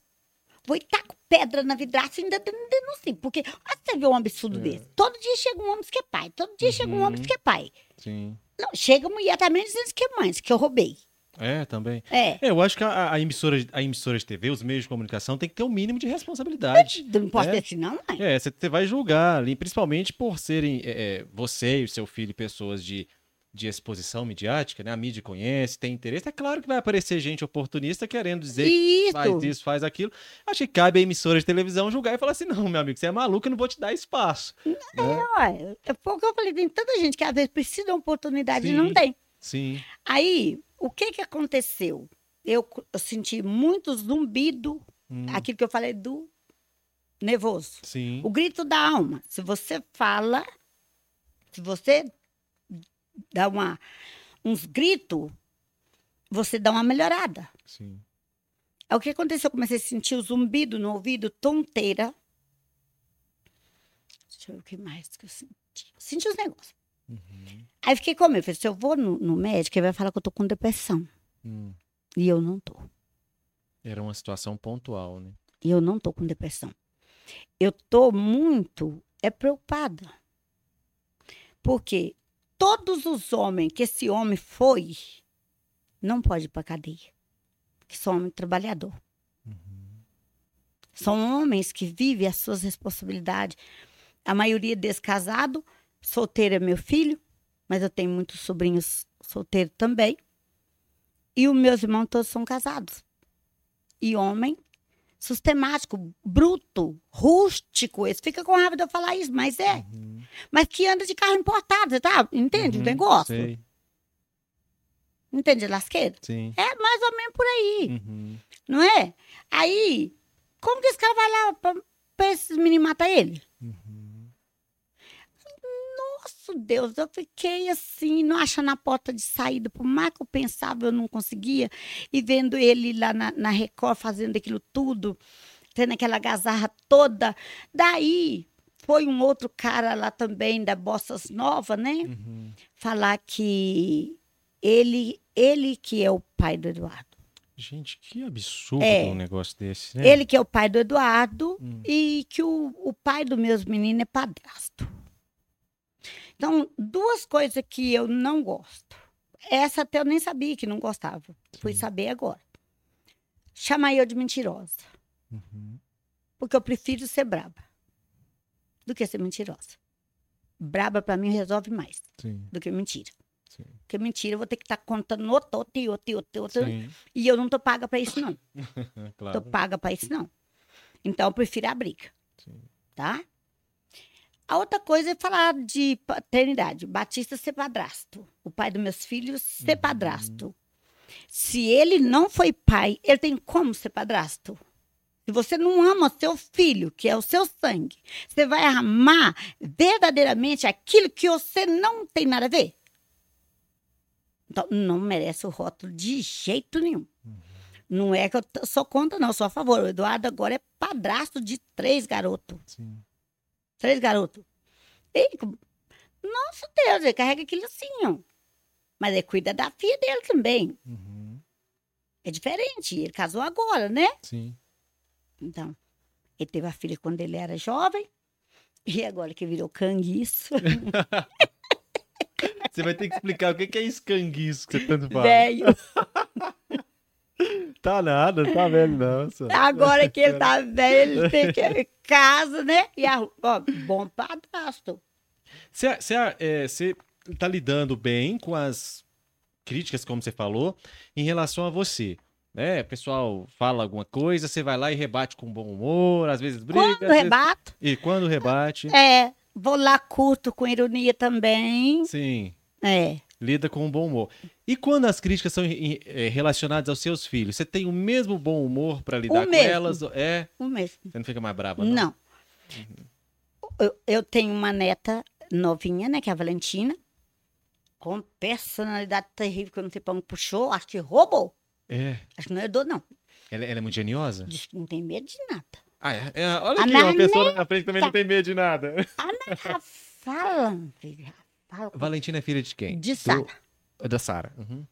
Vou estar com pedra na vidraça e ainda den- denuncio. Porque olha você vê um absurdo É. desse. Todo dia chega um homem que é pai. Todo dia chega um homem Uhum. que é pai. Sim. Não, chega a mulher também dizendo que é mãe, que eu roubei. É, também. É. É, eu acho que a, a emissora, a emissora de TV, os meios de comunicação, tem que ter um mínimo de responsabilidade. Não posso É. ter assim, não, mãe. É, você você vai julgar ali, principalmente por serem é, é, você e o seu filho pessoas de, de exposição midiática, né? A mídia conhece, tem interesse. É claro que vai aparecer gente oportunista querendo dizer que faz Isso. isso, faz aquilo. Acho que cabe a emissora de televisão julgar e falar assim: não, meu amigo, você é maluco, eu não vou te dar espaço. Né? Olha, é foi o que eu falei, tem tanta gente que às vezes precisa de uma oportunidade e Sim. não tem. Sim. Aí, o que que aconteceu? Eu, eu senti muito zumbido, Hum, aquilo que eu falei do nervoso. sim. O grito da alma. Se você fala, se você dá uma, uns gritos, você dá uma melhorada. Sim. É o que aconteceu. Eu comecei a sentir o zumbido no ouvido, tonteira. Deixa eu ver o que mais que eu senti. Senti os negócios. Uhum. Aí fiquei com medo. Falei, se eu vou no, no médico, ele vai falar que eu tô com depressão. Hum. E eu não tô. Era uma situação pontual, né? E eu não tô com depressão. Eu tô muito é preocupada. Porque todos os homens que esse homem foi, não pode ir para cadeia. Que são homens trabalhador. São homens que vivem as suas responsabilidades. A maioria deles casado, solteiro é meu filho, mas eu tenho muitos sobrinhos solteiros também. E os meus irmãos todos são casados. E homem sistemático, bruto, rústico. Eles ficam com raiva de eu falar isso, mas é. Uhum. Mas que anda de carro importado, tá? Entende o Uhum, negócio? Sei, Entende, lasqueira? sim. É mais ou menos por aí, Uhum. não é? Aí, como que esse cara vai lá pra, pra esses meninos matar ele? Uhum. Nossa, Deus, eu fiquei assim, não achando a porta de saída. Por mais que eu pensava, eu não conseguia. E vendo ele lá na, na Record fazendo aquilo tudo, tendo aquela gazarra toda. Daí, foi um outro cara lá também, da Bossas Nova, né? Uhum. Falar que ele, ele que é o pai do Eduardo. Gente, que absurdo É. um negócio desse, né? Ele que é o pai do Eduardo Hum. e que o, o pai dos meus meninos é padrasto. Então, duas coisas que eu não gosto. Essa até eu nem sabia que não gostava. Fui Sim. saber agora. Chamar eu de mentirosa. Uhum. Porque eu prefiro ser braba do que ser mentirosa. Braba, para mim, resolve mais Sim, do que mentira. sim. Porque mentira, eu vou ter que estar contando outro, outro, e outro, e outro, e outro. Sim, E eu não tô paga para isso, não. é Tô claro. paga para isso, não. Então, eu prefiro a briga. Sim. tá? A outra coisa é falar de paternidade. Batista ser padrasto. O pai dos meus filhos ser Uhum. padrasto. Se ele não foi pai, ele tem como ser padrasto? Se você não ama seu filho, que é o seu sangue, você vai amar verdadeiramente aquilo que você não tem nada a ver? Então, não merece o rótulo de jeito nenhum. Não é que eu sou contra, não, sou a favor. O Eduardo agora é padrasto de três garotos. Sim. Três garotos. Ele, nossa Deus, ele carrega aquilo assim, ó. Mas ele cuida da filha dele também. Uhum. É diferente. Ele casou agora, né? Sim. Então, ele teve a filha quando ele era jovem. E agora que virou canguiço. Você vai ter que explicar o que é escanguiço que você tanto fala. Velho. Tá nada, tá velho, não. só. Agora que ele tá velho, ele tem que casa, né? E a, ó, bom padrasto. Você é, você tá lidando bem com as críticas, como você falou, em relação a você. Né? O pessoal fala alguma coisa, você vai lá e rebate com bom humor, às vezes briga. Quando vezes- rebato, E quando rebate, é, vou lá curto com ironia também. sim, É. lida com um bom humor. E quando as críticas são eh, relacionadas aos seus filhos, você tem o mesmo bom humor pra lidar com mesmo. elas? É, O mesmo. você não fica mais brava, não? Não. Eu, eu tenho uma neta novinha, né? Que é a Valentina. Com personalidade terrível, que eu não sei pra onde puxou. Acho que roubou. É. Acho que não herdou, não. Ela, ela é muito geniosa? Diz que não tem medo de nada. Ah, é. É, olha A aqui, uma pessoa na frente também não tem medo de nada. A neta fala, filha. Fala. Valentina é filha de quem? De Do- Sara. Da Sara. Uhum.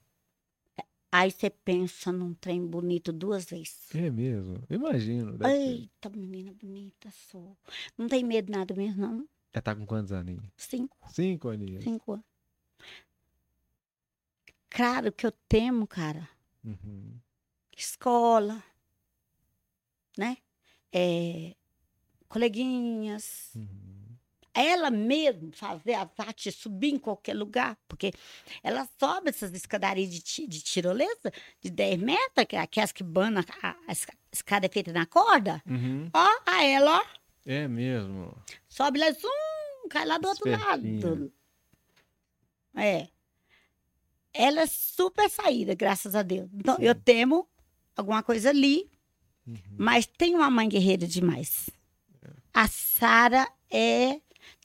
Aí você pensa num trem bonito duas vezes. É mesmo, imagino. deve ser. Eita, menina bonita, sou. Não tem medo de nada mesmo, não. Ela tá com quantos aninhos? Cinco, Cinco aninhos. cinco anos. Claro que eu temo, cara. Uhum. Escola, né? É, coleguinhas. Uhum. Ela mesmo fazer as artes, subir em qualquer lugar, porque ela sobe essas escadarias de, de tirolesa de 10 metros, que é aquelas que banam, a, a esca- escada é feita na corda. Uhum. Ó, a ela, ó, É mesmo. sobe lá, zum, cai lá do outro lado. É. Ela é super saída, graças a Deus. Então, eu temo alguma coisa ali, Uhum. mas tem uma mãe guerreira demais. A Sara é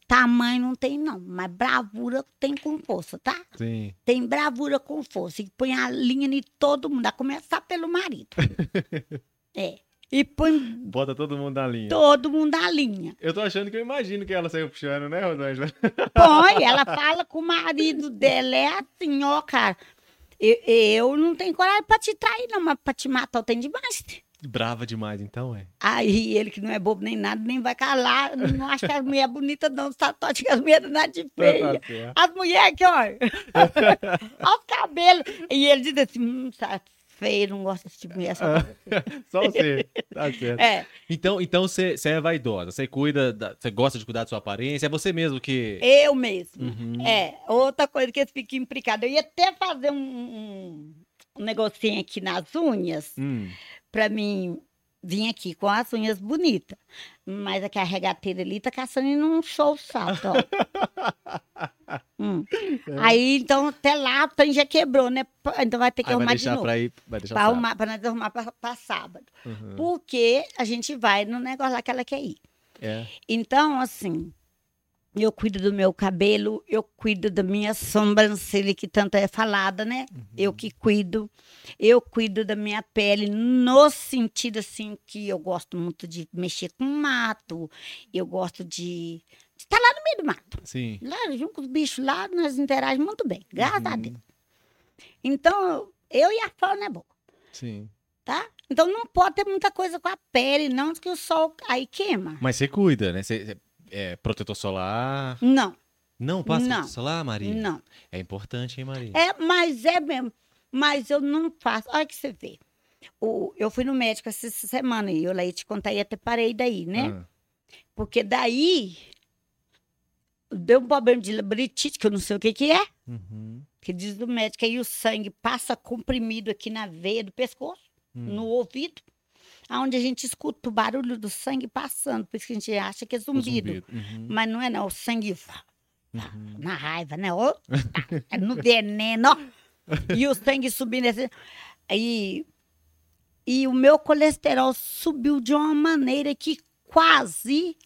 tamanho não tem não, mas bravura tem com força, tá? Sim. Tem bravura com força e põe a linha em todo mundo, a começar pelo marido. é. E põe Bota todo mundo na linha. todo mundo na linha. Eu tô achando que eu imagino que ela saiu puxando, né, Rosângela? Põe, ela fala com o marido dela, é assim, ó, cara. Eu, eu não tenho coragem pra te trair, não, mas pra te matar eu tenho demais. Brava demais, então, é. Aí ele que não é bobo nem nada, nem vai calar, não acha que as mulheres bonitas não, só acha que as mulheres nada de feia. Tá certo. As mulheres aqui, olha. Olha os cabelos. E ele diz assim, hum, feio, não gosto desse tipo de mulher. Só... Só você. Tá certo. É, Então, então você você é vaidosa, você cuida, da- você gosta de cuidar da sua aparência, é você mesmo que. eu mesmo. Uhum. É, outra coisa que eles ficam implicados. Eu ia até fazer um, um, um negocinho aqui nas unhas, Hum. pra mim vir aqui com as unhas bonitas. Mas aqui a regateira ali tá caçando e não show o saco, ó. Hum. Aí, então, até lá, o trem já quebrou, né? Então vai ter que Aí vai arrumar de novo. pra ir. Vai deixar Pra, sábado. arrumar, pra nós arrumar pra, pra sábado. Uhum. Porque a gente vai no negócio lá que ela quer ir. É. Então, assim, eu cuido do meu cabelo, eu cuido da minha sobrancelha, que tanto é falada, né? Eu que cuido. Eu cuido da minha pele no sentido, assim, que eu gosto muito de mexer com mato. Eu gosto de estar lá no meio do mato. Sim. Lá, junto com os bichos lá, nós interagimos muito bem, graças a Uhum. Deus. Então, eu e a fauna é boa Sim. tá? Então não pode ter muita coisa com a pele, não, que o sol aí queima. Mas você cuida, né? Você- é protetor solar. Não, Não passa Não. protetor solar, Maria? não. É importante, hein, Maria? É, mas é mesmo. Mas eu não faço. Olha que você vê. O, eu fui no médico essa semana e eu lá ia te contar e até parei daí, né? Ah, Porque daí deu um problema de labirintite, que eu não sei o que que é. uhum, Que diz o médico aí o sangue passa comprimido aqui na veia do pescoço, hum. no ouvido, aonde a gente escuta o barulho do sangue passando. Por isso que a gente acha que é zumbido. zumbido. Uhum, Mas não é não, o sangue uhum. na raiva, né? Ô, tá, é no veneno. ó. E o sangue subindo assim. E, e o meu colesterol subiu de uma maneira que quase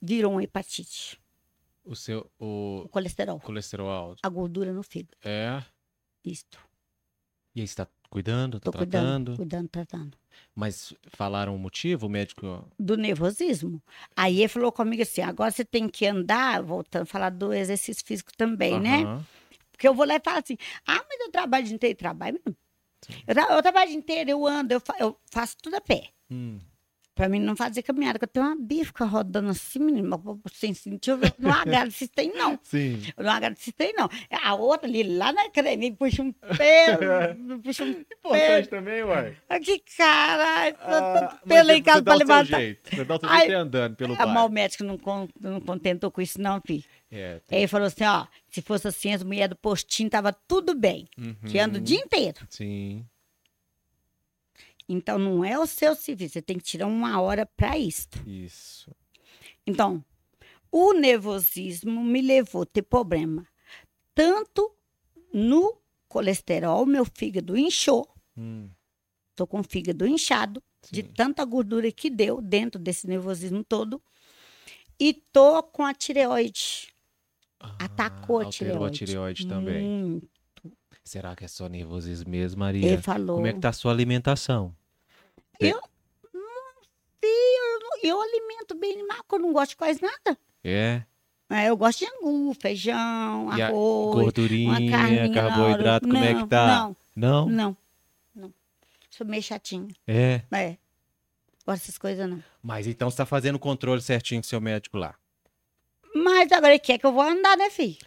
virou uma hepatite. O seu o O colesterol, colesterol alto. a gordura no fígado. É. Isto. E aí você tá cuidando, tá Tô cuidando, tratando. cuidando, tratando. Mas falaram o motivo, o médico. Do nervosismo. Aí ele falou comigo assim: agora você tem que andar, voltando a falar do exercício físico também, né? Aham. Porque eu vou lá e falo assim: ah, mas eu trabalho dia inteiro, trabalho mesmo. Eu, eu trabalho dia inteiro, eu ando, eu, fa- eu faço tudo a pé. Hum. Pra mim não fazer caminhada, que eu tenho uma bifa rodando assim, menino, mas sem sentir, eu não agrado se tem, não. Sim. Eu não agrado se tem, não. A outra ali, lá na academia, puxa um pelo, puxa um Importante também, uai. Aqui, caralho, Ah, mas pelo em você casa dá pra o seu levantar. jeito. Você dá o seu jeito e andando pelo mal bairro. o médico não, con- não contentou com isso, não, filho. É, Aí ele falou assim, ó, se fosse assim, as mulheres do postinho tava tudo bem, que anda o Uhum. dia inteiro. Sim. Então, não é o seu serviço, você tem que tirar uma hora para isso. Isso. Então, o nervosismo me levou a ter problema tanto no colesterol, meu fígado inchou, Hum, tô com o fígado inchado, de sim. tanta gordura que deu dentro desse nervosismo todo, e tô com a tireoide. atacou a Ah, alterou a tireoide. tireoide também. Será que é só nervosismo mesmo, Maria? ele falou. Como é que tá a sua alimentação? Eu não, eu alimento bem mal, porque eu não gosto de quase nada. É? É, eu gosto de angu, feijão, E arroz, Gordurinha, uma carninha carboidrato, como é que Não, tá? Não, Não? não, não. Sou meio chatinha. É. É. Gosto dessas coisas, não. Mas então você tá fazendo o controle certinho com seu médico lá. Mas agora ele quer que eu vou andar, né, filho?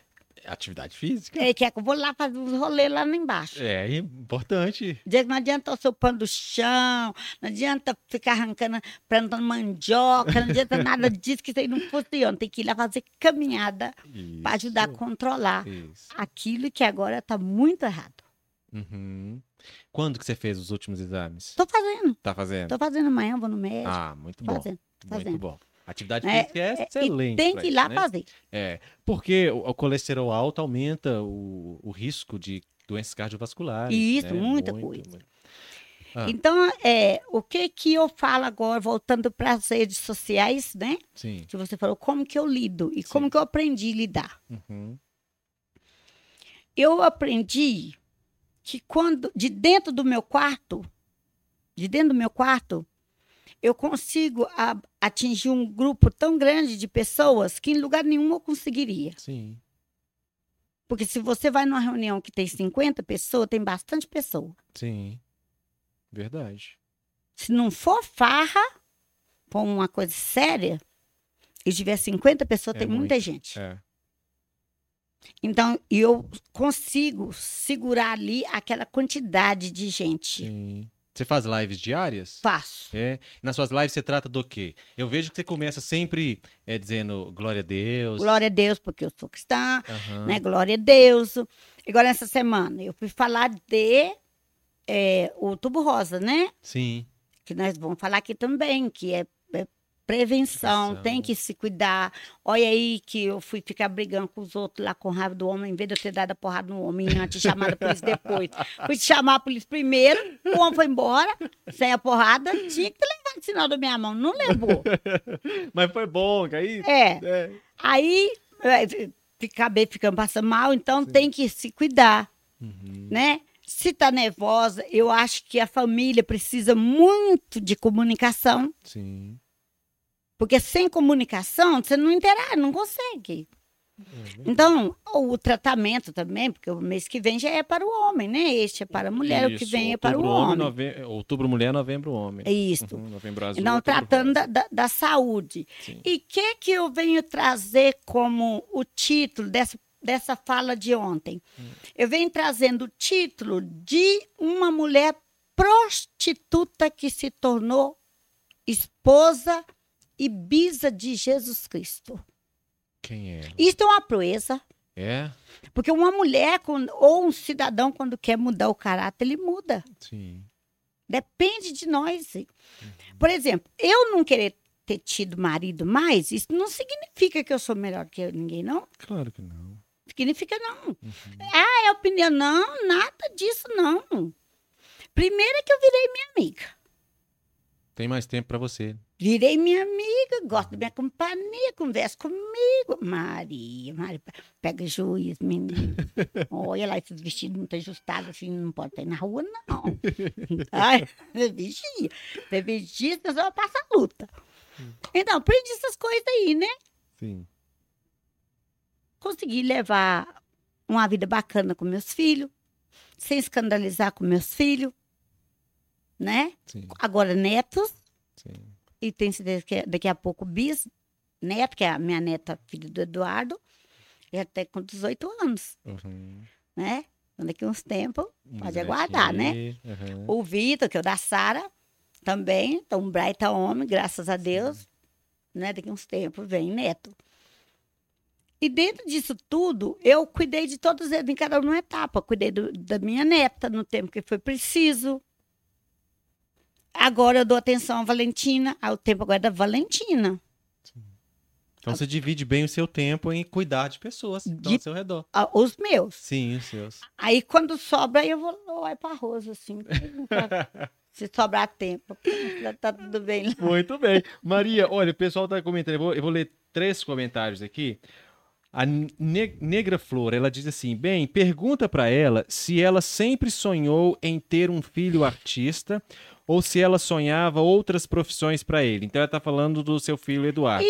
Atividade física? Ele quer que eu vou lá fazer uns rolês lá embaixo. É importante. Diz que não adianta o seu pano do chão, não adianta ficar arrancando, plantando mandioca, não adianta nada disso, que isso aí não funciona. Tem que ir lá fazer caminhada para ajudar a controlar Isso. aquilo que agora tá muito errado. Uhum. Quando que você fez os últimos exames? Tô fazendo, Tá fazendo? tô fazendo amanhã, vou no médico, Ah, muito bom. fazendo, Muito fazendo. bom. Atividade É, física é, É, excelente. tem que ir lá né? fazer. É, porque o, o colesterol alto aumenta o, o risco de doenças cardiovasculares. Isso, né? muita Muito, coisa. muito. Ah. Então, é, o que que eu falo agora, voltando para as redes sociais, né? Sim. Que você falou, como que eu lido e Sim. como que eu aprendi a lidar. Uhum. Eu aprendi que quando, de dentro do meu quarto, de dentro do meu quarto, eu consigo a- atingir um grupo tão grande de pessoas que em lugar nenhum eu conseguiria. Sim. Porque se você vai numa reunião que tem 50 pessoas, tem bastante pessoa. Sim. Verdade. Se não for farra, for uma coisa séria, e tiver 50 pessoas, É tem muita muito. gente. É. Então, eu consigo segurar ali aquela quantidade de gente. Sim. Você faz lives diárias? Faço. É. Nas suas lives você trata do quê? Eu vejo que você começa sempre é, dizendo glória a Deus. Glória a Deus, porque eu sou cristã, Aham. né? Glória a Deus. Agora, essa semana, eu fui falar de é, o tubo rosa, né? Sim. Que nós vamos falar aqui também, que é prevenção, Prevenção. tem que se cuidar. Olha aí que eu fui ficar brigando com os outros lá com raiva do homem, em vez de eu ter dado a porrada no homem antes, chamado a polícia depois. Fui chamar a polícia primeiro, o homem foi embora, sem a porrada, tinha que ter levado o sinal da minha mão, não levou. Mas foi bom, que aí. É, É. aí é, acabei ficando passando mal, então Sim. tem que se cuidar, Uhum. né? Se tá nervosa, eu acho que a família precisa muito de comunicação, Sim. Porque sem comunicação você não interage, não consegue. É Então, o tratamento também, porque o mês que vem já é para o homem, né? Este é para a mulher, o que Isso, vem é para o outubro homem. nove- Outubro mulher, novembro homem. Isso. Uhum, novembro azul. Não, tratando da, da, da saúde. Sim. E o que, que eu venho trazer como o título dessa, dessa fala de ontem? Hum. Eu venho trazendo o título de uma mulher prostituta que se tornou esposa e bisa de Jesus Cristo. Quem é? Isso é uma proeza, É? porque uma mulher ou um cidadão, quando quer mudar o caráter, ele muda. Sim. Depende de nós. Por exemplo, eu não querer ter tido marido mais, isso não significa que eu sou melhor que ninguém, não. Claro que não. Significa não. Uhum. Ah, é opinião? Não, nada disso, não. Primeiro é que eu virei minha amiga. Tem mais tempo pra você. Virei minha amiga, gosto da minha companhia, conversa comigo. Maria, Maria, pega juiz, menino. Olha lá, esses vestidos muito ajustados, assim, não pode estar na rua, não. Ai, vigia. Você vigia, você só passa a luta. Então, aprendi essas coisas aí, né? Sim. Consegui levar uma vida bacana com meus filhos, sem escandalizar com meus filhos, né? Sim. Agora netos, Sim. E tenho certeza que daqui a pouco bis neto, que é a minha neta, filha do Eduardo, já até com 18 anos, Uhum. né? Então, daqui uns tempos, Pode aguardar, né? uhum. o Vitor, que é o da Sara, também, então um baita homem, graças a Deus, né? Daqui uns tempos vem neto. E dentro disso tudo, eu cuidei de todos eles em cada uma etapa. Cuidei do- da minha neta no tempo que foi preciso. Agora eu dou atenção à Valentina, ao tempo agora é da Valentina. Então você divide bem o seu tempo em cuidar de pessoas que estão De- ao seu redor. a- Os meus. Sim, os seus. Aí quando sobra, eu vou olhar para arroz, assim. se sobrar tempo. Já tá tudo bem. Muito bem. Maria, olha, o pessoal tá comentando. Eu vou, eu vou ler três comentários aqui. A Ne- Negra Flor, ela diz assim: bem, pergunta pra ela se ela sempre sonhou em ter um filho artista ou se ela sonhava outras profissões pra ele. Então ela tá falando do seu filho Eduardo.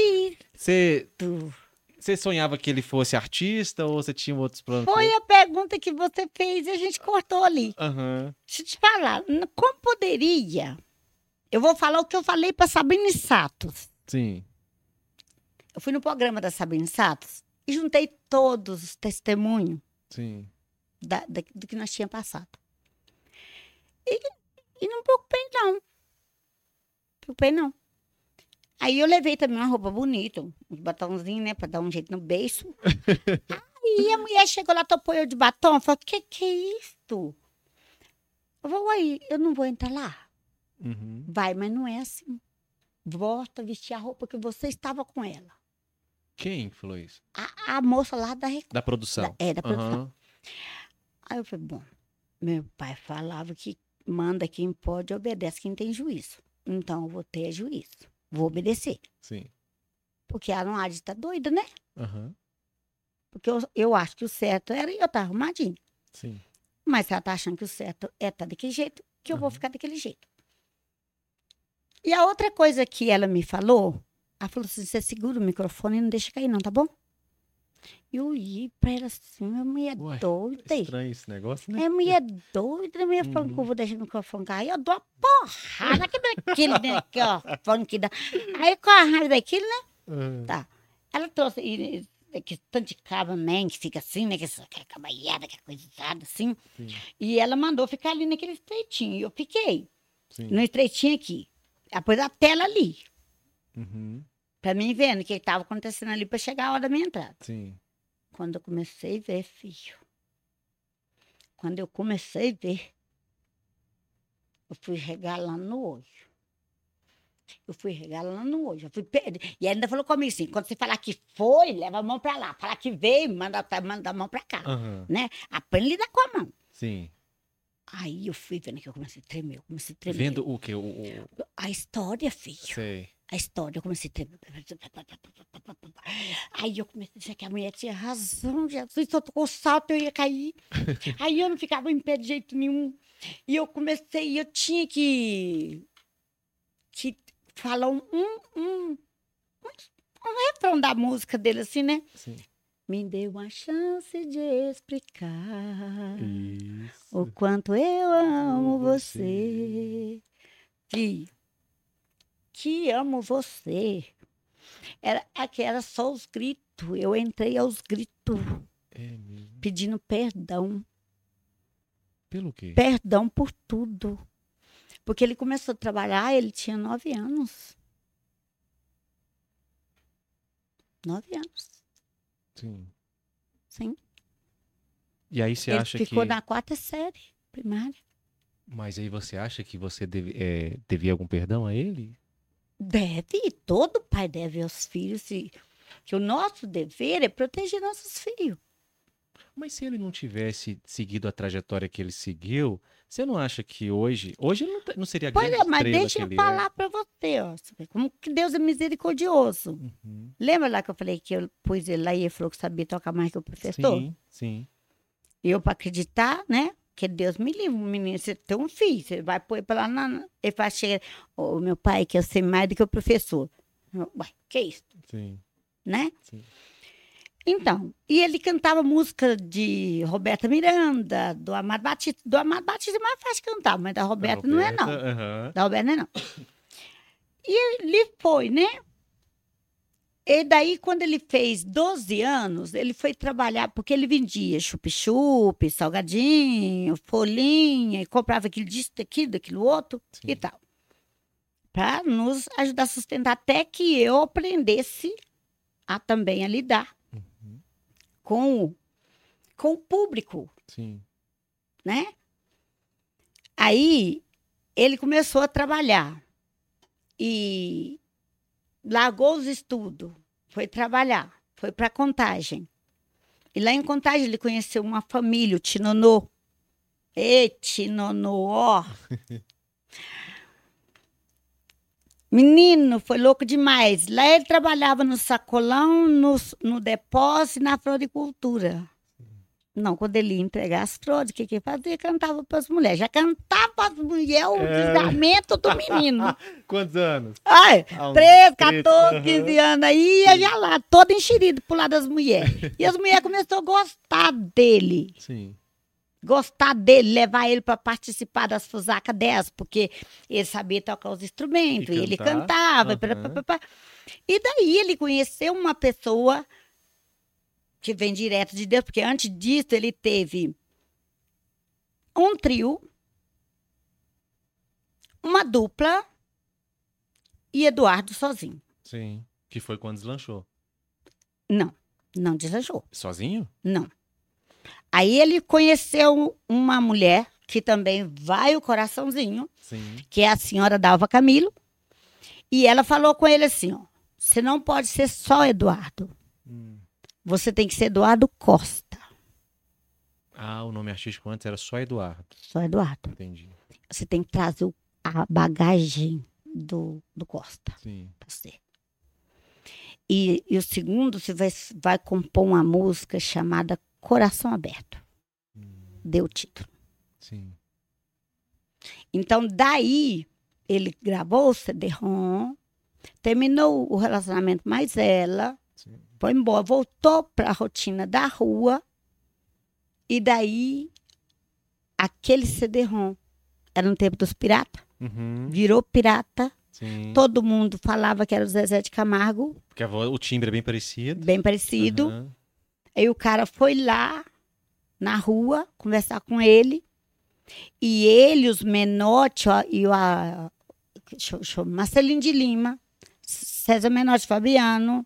Você você sonhava que ele fosse artista ou você tinha outros planos? Foi a pergunta que você fez e a gente cortou ali. Aham. Deixa eu te falar, como poderia? Eu vou falar o que eu falei para Sabine Satos. Sim. Eu fui no programa da Sabine Satos e juntei todos os testemunhos Sim. da- da- do que nós tínhamos passado. E, e não me preocupei, não. Não preocupei, não. Aí eu levei também uma roupa bonita, uns batomzinhos, né, pra dar um jeito no beiço. Aí a mulher chegou lá, topou eu de batom, falou, que que é isto? Eu falei, uai, eu não vou entrar lá. Uhum. Vai, mas não é assim. Volta a vestir a roupa que você estava com ela. Quem falou isso? A, a moça lá da Record. Da produção. Da- é, da produção. Aham. Aí eu falei, bom, meu pai falava que manda quem pode, obedece quem tem juízo. Então eu vou ter juízo. Vou obedecer. Sim. Porque ela não há de estar doida, né? Aham. Porque eu, eu acho que o certo era eu estar arrumadinho. Sim. Mas se ela tá achando que o certo é estar daquele jeito, que eu vou Aham. ficar daquele jeito. E a outra coisa que ela me falou, ela falou assim: você segura o microfone e não deixa cair, não, tá bom? E eu olhei pra ela assim, a mulher Ué, doida. Estranho esse negócio, né? É mulher doida, a mulher falando que eu Uhum. vou deixar o microfone cair. Eu dou uma porrada que daquele, né? Que, ó, falando que dá. Aí com a raiva daquilo, né? Ah, Tá. Ela trouxe e, e, que tanto de cabo man, que fica assim, né? Que aquela cabaiada, aquela coisada assim. Sim. E ela mandou ficar ali naquele estreitinho. E eu fiquei Sim. no estreitinho aqui. Ela pôs a tela ali, Uhum. Pra mim vendo o que estava acontecendo ali pra chegar a hora da minha entrada. Sim. Quando eu comecei a ver, filho. Quando eu comecei a ver, eu fui regalando no olho. Eu fui regalando no olho. Eu fui E ainda falou comigo assim: quando você falar que foi, leva a mão pra lá. Falar que veio, manda, manda a mão pra cá. Aham. Né? Aprende a lidar com a mão. Sim. Aí eu fui vendo que eu comecei a tremer. Eu comecei a tremer. Vendo o que? O, o... A história, filho. Sei. A história, eu comecei a tremer. Aí eu comecei a achar que a mulher tinha razão, Jesus, se eu tocou o salto eu ia cair. Aí eu não ficava em pé de jeito nenhum. E eu comecei, eu tinha que, que falar um, um, um, um refrão da música dele, assim, né? Sim. Me dê uma chance de explicar Isso. o quanto eu amo Amo você. Filho, que amo você. Era, aqui era só os gritos. Eu entrei aos gritos, É mesmo. pedindo perdão. Pelo quê? Perdão por tudo. Porque ele começou a trabalhar, ele tinha nove anos. Nove anos, Sim. sim. E aí você ele acha ficou que. na quarta série primária. Mas aí você acha que você deve, é, devia algum perdão a ele? Deve, todo pai deve aos filhos. Se, que o nosso dever é proteger nossos filhos. Mas se ele não tivesse seguido a trajetória que ele seguiu, você não acha que hoje. Hoje não, tá- não seria Pois grande é, mas deixa eu falar para você, ó. Como que Deus é misericordioso. é? Uhum. Lembra lá que eu falei que eu pus ele lá e ele falou que sabia tocar mais que o professor? Sim, sim. E eu, para acreditar, né? Que Deus me livre, menino, você tem um filho, você vai pôr ele lá na. Ele faz, chega, ô meu pai, que eu sei mais do que o professor. Ué, que isso, Sim. né? Sim. Então, e ele cantava música de Roberta Miranda, do Amado Batista. Do Amado Batista é mais fácil cantar, mas da Roberta não é, não. Aham. Da Roberta não é, não. E ele foi, né? E daí, quando ele fez 12 anos, ele foi trabalhar, porque ele vendia chup-chup, salgadinho, folhinha, e comprava aquilo disso, daquilo, daquilo outro Sim. e tal. Para nos ajudar a sustentar, até que eu aprendesse a também a lidar Uhum. com, o- com o público, Sim. né? Aí ele começou a trabalhar e largou os estudos, foi trabalhar, foi para Contagem. E lá em Contagem ele conheceu uma família, o Tinonô. E Tinonô, ó. Menino, foi louco demais. Lá ele trabalhava no sacolão, no, no depósito e na floricultura. Não, quando ele ia entregar as flores, o que que ele fazia? Cantava para as mulheres. Já cantava para as mulheres o É. do menino. Quantos anos? Ai, Ah, uns 13, 13, 14, aham. 15 anos aí, ia já lá, todo enxerido pro lado das mulheres. E as mulheres começaram a gostar dele. Sim. Gostar dele, levar ele para participar das fusacas delas, porque ele sabia tocar os instrumentos, E ele cantava. pá, pá, pá. E daí ele conheceu uma pessoa que vem direto de Deus, porque antes disso ele teve um trio, uma dupla e Eduardo sozinho. Sim. Que foi quando deslanchou. Não, não deslanchou, Sozinho? não. Aí ele conheceu uma mulher que também vai o coraçãozinho, Sim. que é a senhora Dalva Camilo, e ela falou com ele assim, ó, você não pode ser só Eduardo. Você tem que ser Eduardo Costa, Ah, o nome artístico antes era só Eduardo. só Eduardo. Entendi. Você tem que trazer a bagagem do, do Costa Sim. pra você. E, e o segundo, você vai, vai compor uma música chamada Coração Aberto. Deu o título. Sim. Então, daí, ele gravou o CD-ROM, terminou o relacionamento mais ela, Sim. Foi embora, voltou para a rotina da rua, e daí, aquele CD-ROM, era no tempo dos piratas, Uhum. virou pirata, Sim. todo mundo falava que era o Zezé de Camargo, Porque voz- o timbre é bem parecido. bem parecido. Aham. Aí o cara foi lá na rua conversar com ele. E ele, os Menotti e o a, deixa deixa Marcelinho de Lima, César Menotti Fabiano,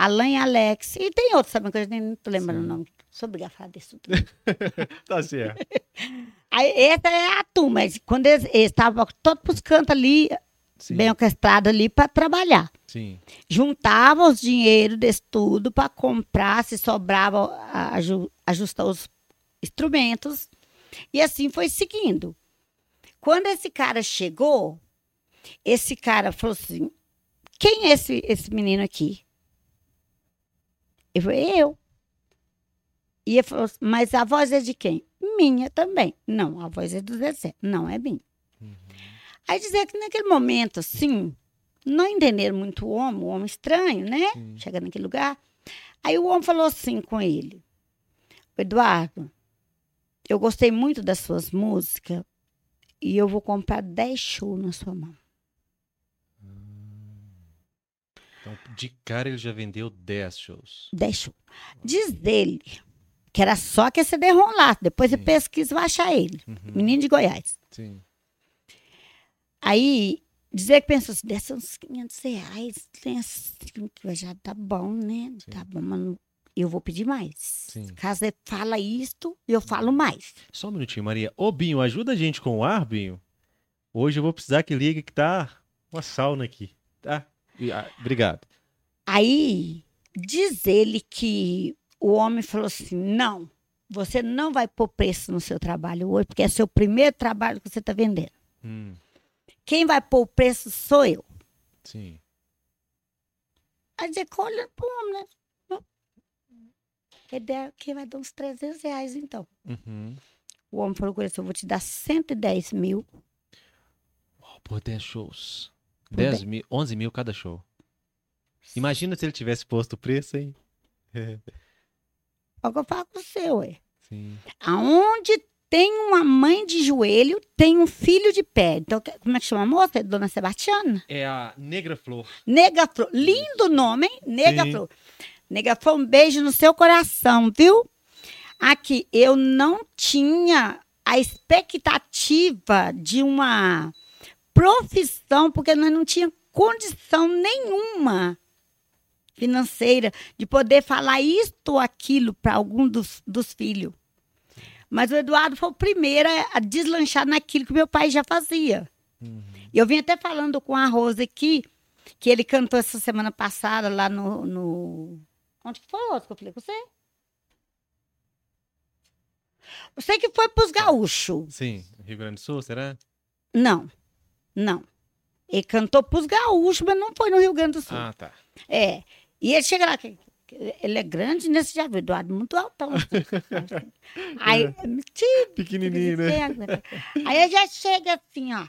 Alain Alex, e tem outros também que eu nem tô lembrando Sim. o nome. Sou obrigada a falar disso tudo. Tá certo. Aí, essa é a turma. Quando eles estavam todos os cantos ali, Sim. bem orquestrados ali, para trabalhar. Sim. juntava os dinheiro desse tudo para comprar, se sobrava, ajustar os instrumentos. E assim foi seguindo. Quando esse cara chegou, esse cara falou assim: quem é esse, esse menino aqui? Eu falei, eu. E ele falou mas a voz é de quem? Minha também. Não, a voz é do Zezé. Não, é minha. Aí dizer que naquele momento, assim, não entenderam muito o homem, o homem estranho, né? Sim. Chega naquele lugar. Aí o homem falou assim com ele: Eduardo, eu gostei muito das suas músicas e eu vou comprar 10 shows na sua mão. Então, de cara ele já vendeu 10 shows. 10 shows. Diz ele que era só aquele CD-ROM lá. Depois Sim. pesquisa e vai achar ele. Uhum. Menino de Goiás. Sim. Aí, dizer que pensou assim, ser uns 500 reais. Tem assim, já tá bom, né? Sim. Tá bom, mas eu vou pedir mais. Sim. Caso ele fala isto, eu falo mais. Só um minutinho, Maria. Ô, Binho, ajuda a gente com o ar, Binho. Hoje eu vou precisar que ligue que tá uma sauna aqui. Tá? Ah, obrigado. Aí, diz ele que o homem falou assim, não, você não vai pôr preço no seu trabalho hoje, porque é seu primeiro trabalho que você está vendendo. Hum, Quem vai pôr o preço sou eu. sim. Aí dizer olha pro homem, né? Ele der, que vai dar uns 300 reais, então. Uhum. O homem falou com ele assim, eu vou te dar 110 mil. Oh, por 10 shows. Por 10 mil, 11 mil cada show. Imagina se ele tivesse posto o preço, hein? É o que eu falo com você, ué. Sim. Aonde tem uma mãe de joelho, tem um filho de pé. Então, como é que chama a moça? É Dona Sebastiana? É a Negra Flor. Nega Flor. Lindo nome, hein? Nega Sim. Flor. Nega Flor, um beijo no seu coração, viu? Aqui, eu não tinha a expectativa de uma profissão, porque nós não tinha condição nenhuma financeira de poder falar isto ou aquilo para algum dos, dos filhos. Mas o Eduardo foi o primeiro a- deslanchar naquilo que meu pai já fazia. E eu vim até falando com a Rosa aqui, que ele cantou essa semana passada lá no. no... Onde que foi, Rosa, que eu falei com você? Eu sei que foi pros gaúchos. Sim, Rio Grande do Sul, será? Não, não. Ele cantou pros gaúchos, mas não foi no Rio Grande do Sul. Ah, tá. É. E ele chega lá, ele é grande, né? Você já viu, Eduardo, muito altão. assim. Aí, tipo, Pequenininho, né? Aí ele já chega assim, ó.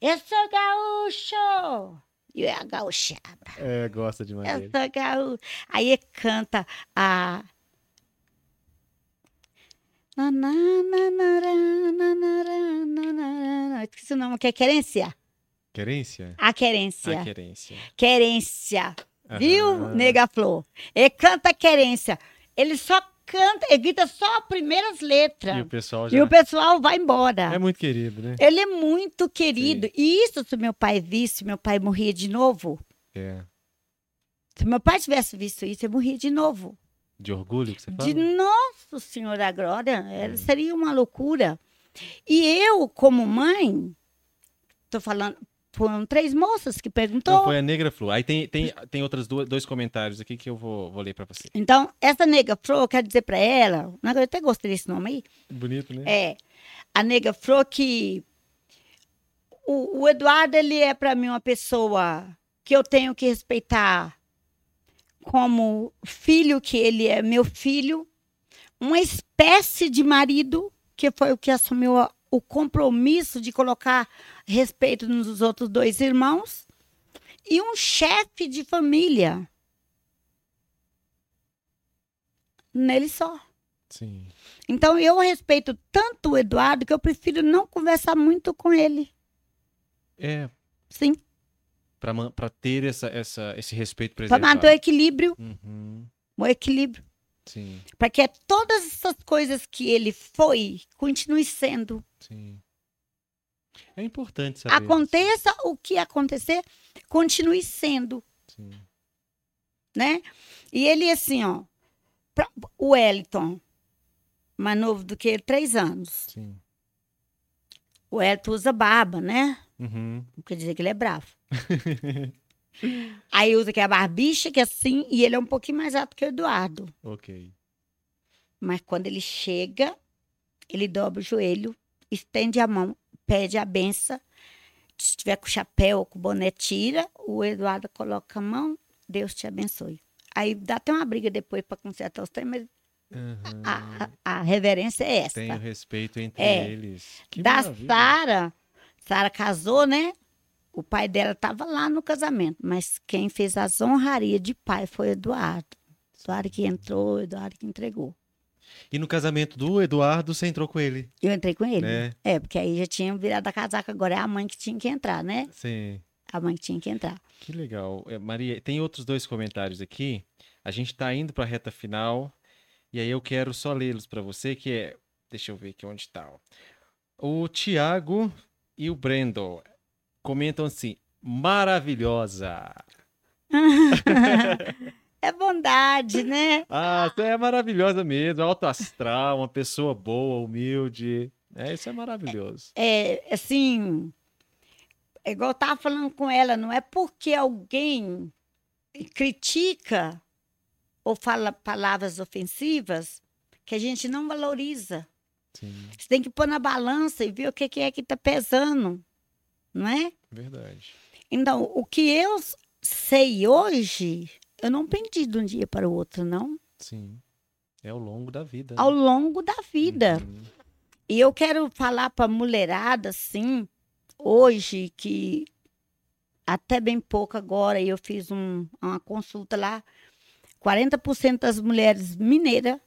Eu sou gaúcho. E é a gaúchada. É, gosta demais Eu sou gaúcho. Aí ele canta a. Na, na, na, na, ra, na, na, ra, na, na, na. Esqueci o nome, que é querência? Querência? A querência. A querência. Querência. Viu, Aham. nega Flor? Ele canta querência. Ele só canta, ele grita só as primeiras letras. E o pessoal já... E o pessoal vai embora. É muito querido, né? Ele é muito querido. E isso, se meu pai visse, meu pai morria de novo. É. Se meu pai tivesse visto isso, ele morria de novo. De orgulho que você fala? De Nosso Senhor da Glória. Era- Seria uma loucura. E eu, como mãe, tô falando, foram três moças que perguntou. Não, foi a Negra Flor. Aí tem, tem, tem outros dois comentários aqui que eu vou, vou ler pra você. Então, essa nega Flor, eu quero dizer pra ela, eu até gostei desse nome aí, Bonito, né? é a nega Flor que o, o Eduardo, ele é pra mim uma pessoa que eu tenho que respeitar como filho que ele é, meu filho, uma espécie de marido, que foi o que assumiu a- o compromisso de colocar respeito nos outros dois irmãos, e um chefe de família. Nele só. Sim. Então eu respeito tanto o Eduardo que eu prefiro não conversar muito com ele. É, Sim. pra ter essa, essa, esse respeito Para preservado. manter o equilíbrio, Uhum. o equilíbrio. Para que todas essas coisas que ele foi, continue sendo. sim. É importante saber. Aconteça o que acontecer, continue sendo, Sim. né? E ele, assim, ó, pra- o Wellington, mais novo do que ele, três anos. Sim. O Wellington usa barba, né? Uhum. Não quer dizer que ele é bravo. Aí usa que é a barbicha, que é assim, e ele é um pouquinho mais alto que o Eduardo. ok. Mas quando ele chega, ele dobra o joelho, estende a mão, pede a benção. Se tiver com chapéu ou com boné, tira. O Eduardo coloca a mão, Deus te abençoe. Aí dá até uma briga depois para consertar os trem, mas Uhum. a, a- a reverência é essa. Tem o respeito entre É. eles. Que da. Sara, Sara casou, né? O pai dela estava lá no casamento, mas quem fez as honrarias de pai foi Eduardo. Eduardo que entrou, Eduardo que entregou. E no casamento do Eduardo, você entrou com ele, Eu entrei com ele. né? É, porque aí já tinha virado a casaca, agora é a mãe que tinha que entrar, né? Sim. A mãe que tinha que entrar. Que legal. É, Maria, tem outros dois comentários aqui. A gente tá indo pra reta final. E aí eu quero só lê-los pra você, que é. Deixa eu ver aqui onde tá. ó. O Tiago e o Brendo comentam assim: maravilhosa. é bondade, né? Ah, você é maravilhosa mesmo, alto astral, uma pessoa boa, humilde. É, isso é maravilhoso. É, assim, é igual eu tava falando com ela, não é porque alguém critica ou fala palavras ofensivas que a gente não valoriza. Sim, Você tem que pôr na balança e ver o que, é que tá pesando, não é? verdade. Então, o que eu sei hoje, eu não aprendi de um dia para o outro, não. Sim. É ao longo da vida. Ao né? longo da vida. Uhum. E eu quero falar para mulherada, assim, hoje, que até bem pouco agora, eu fiz um- uma consulta lá, 40% das mulheres mineiras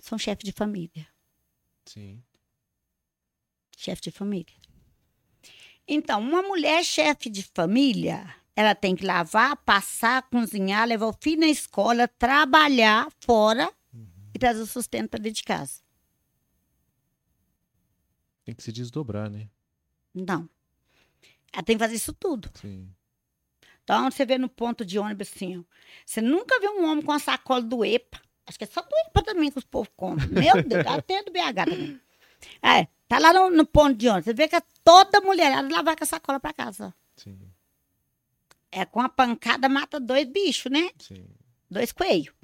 são chefes de família. Sim. chefe de família. Então, uma mulher chefe de família, ela tem que lavar, passar, cozinhar, levar o filho na escola, trabalhar fora e trazer o sustento para dentro de casa. Tem que se desdobrar, né? Não. Ela tem que fazer isso tudo. Sim. Então, você vê no ponto de ônibus assim, ó, você nunca vê um homem com a sacola do EPA. Acho que é só do EPA também que os povos compram. Meu Deus, até do BH também. É, tá lá no, no ponto de ônibus. Você vê que é toda mulherada lá vai com a sacola pra casa. Sim. É com a pancada mata dois bichos, né? Sim. Dois coelhos.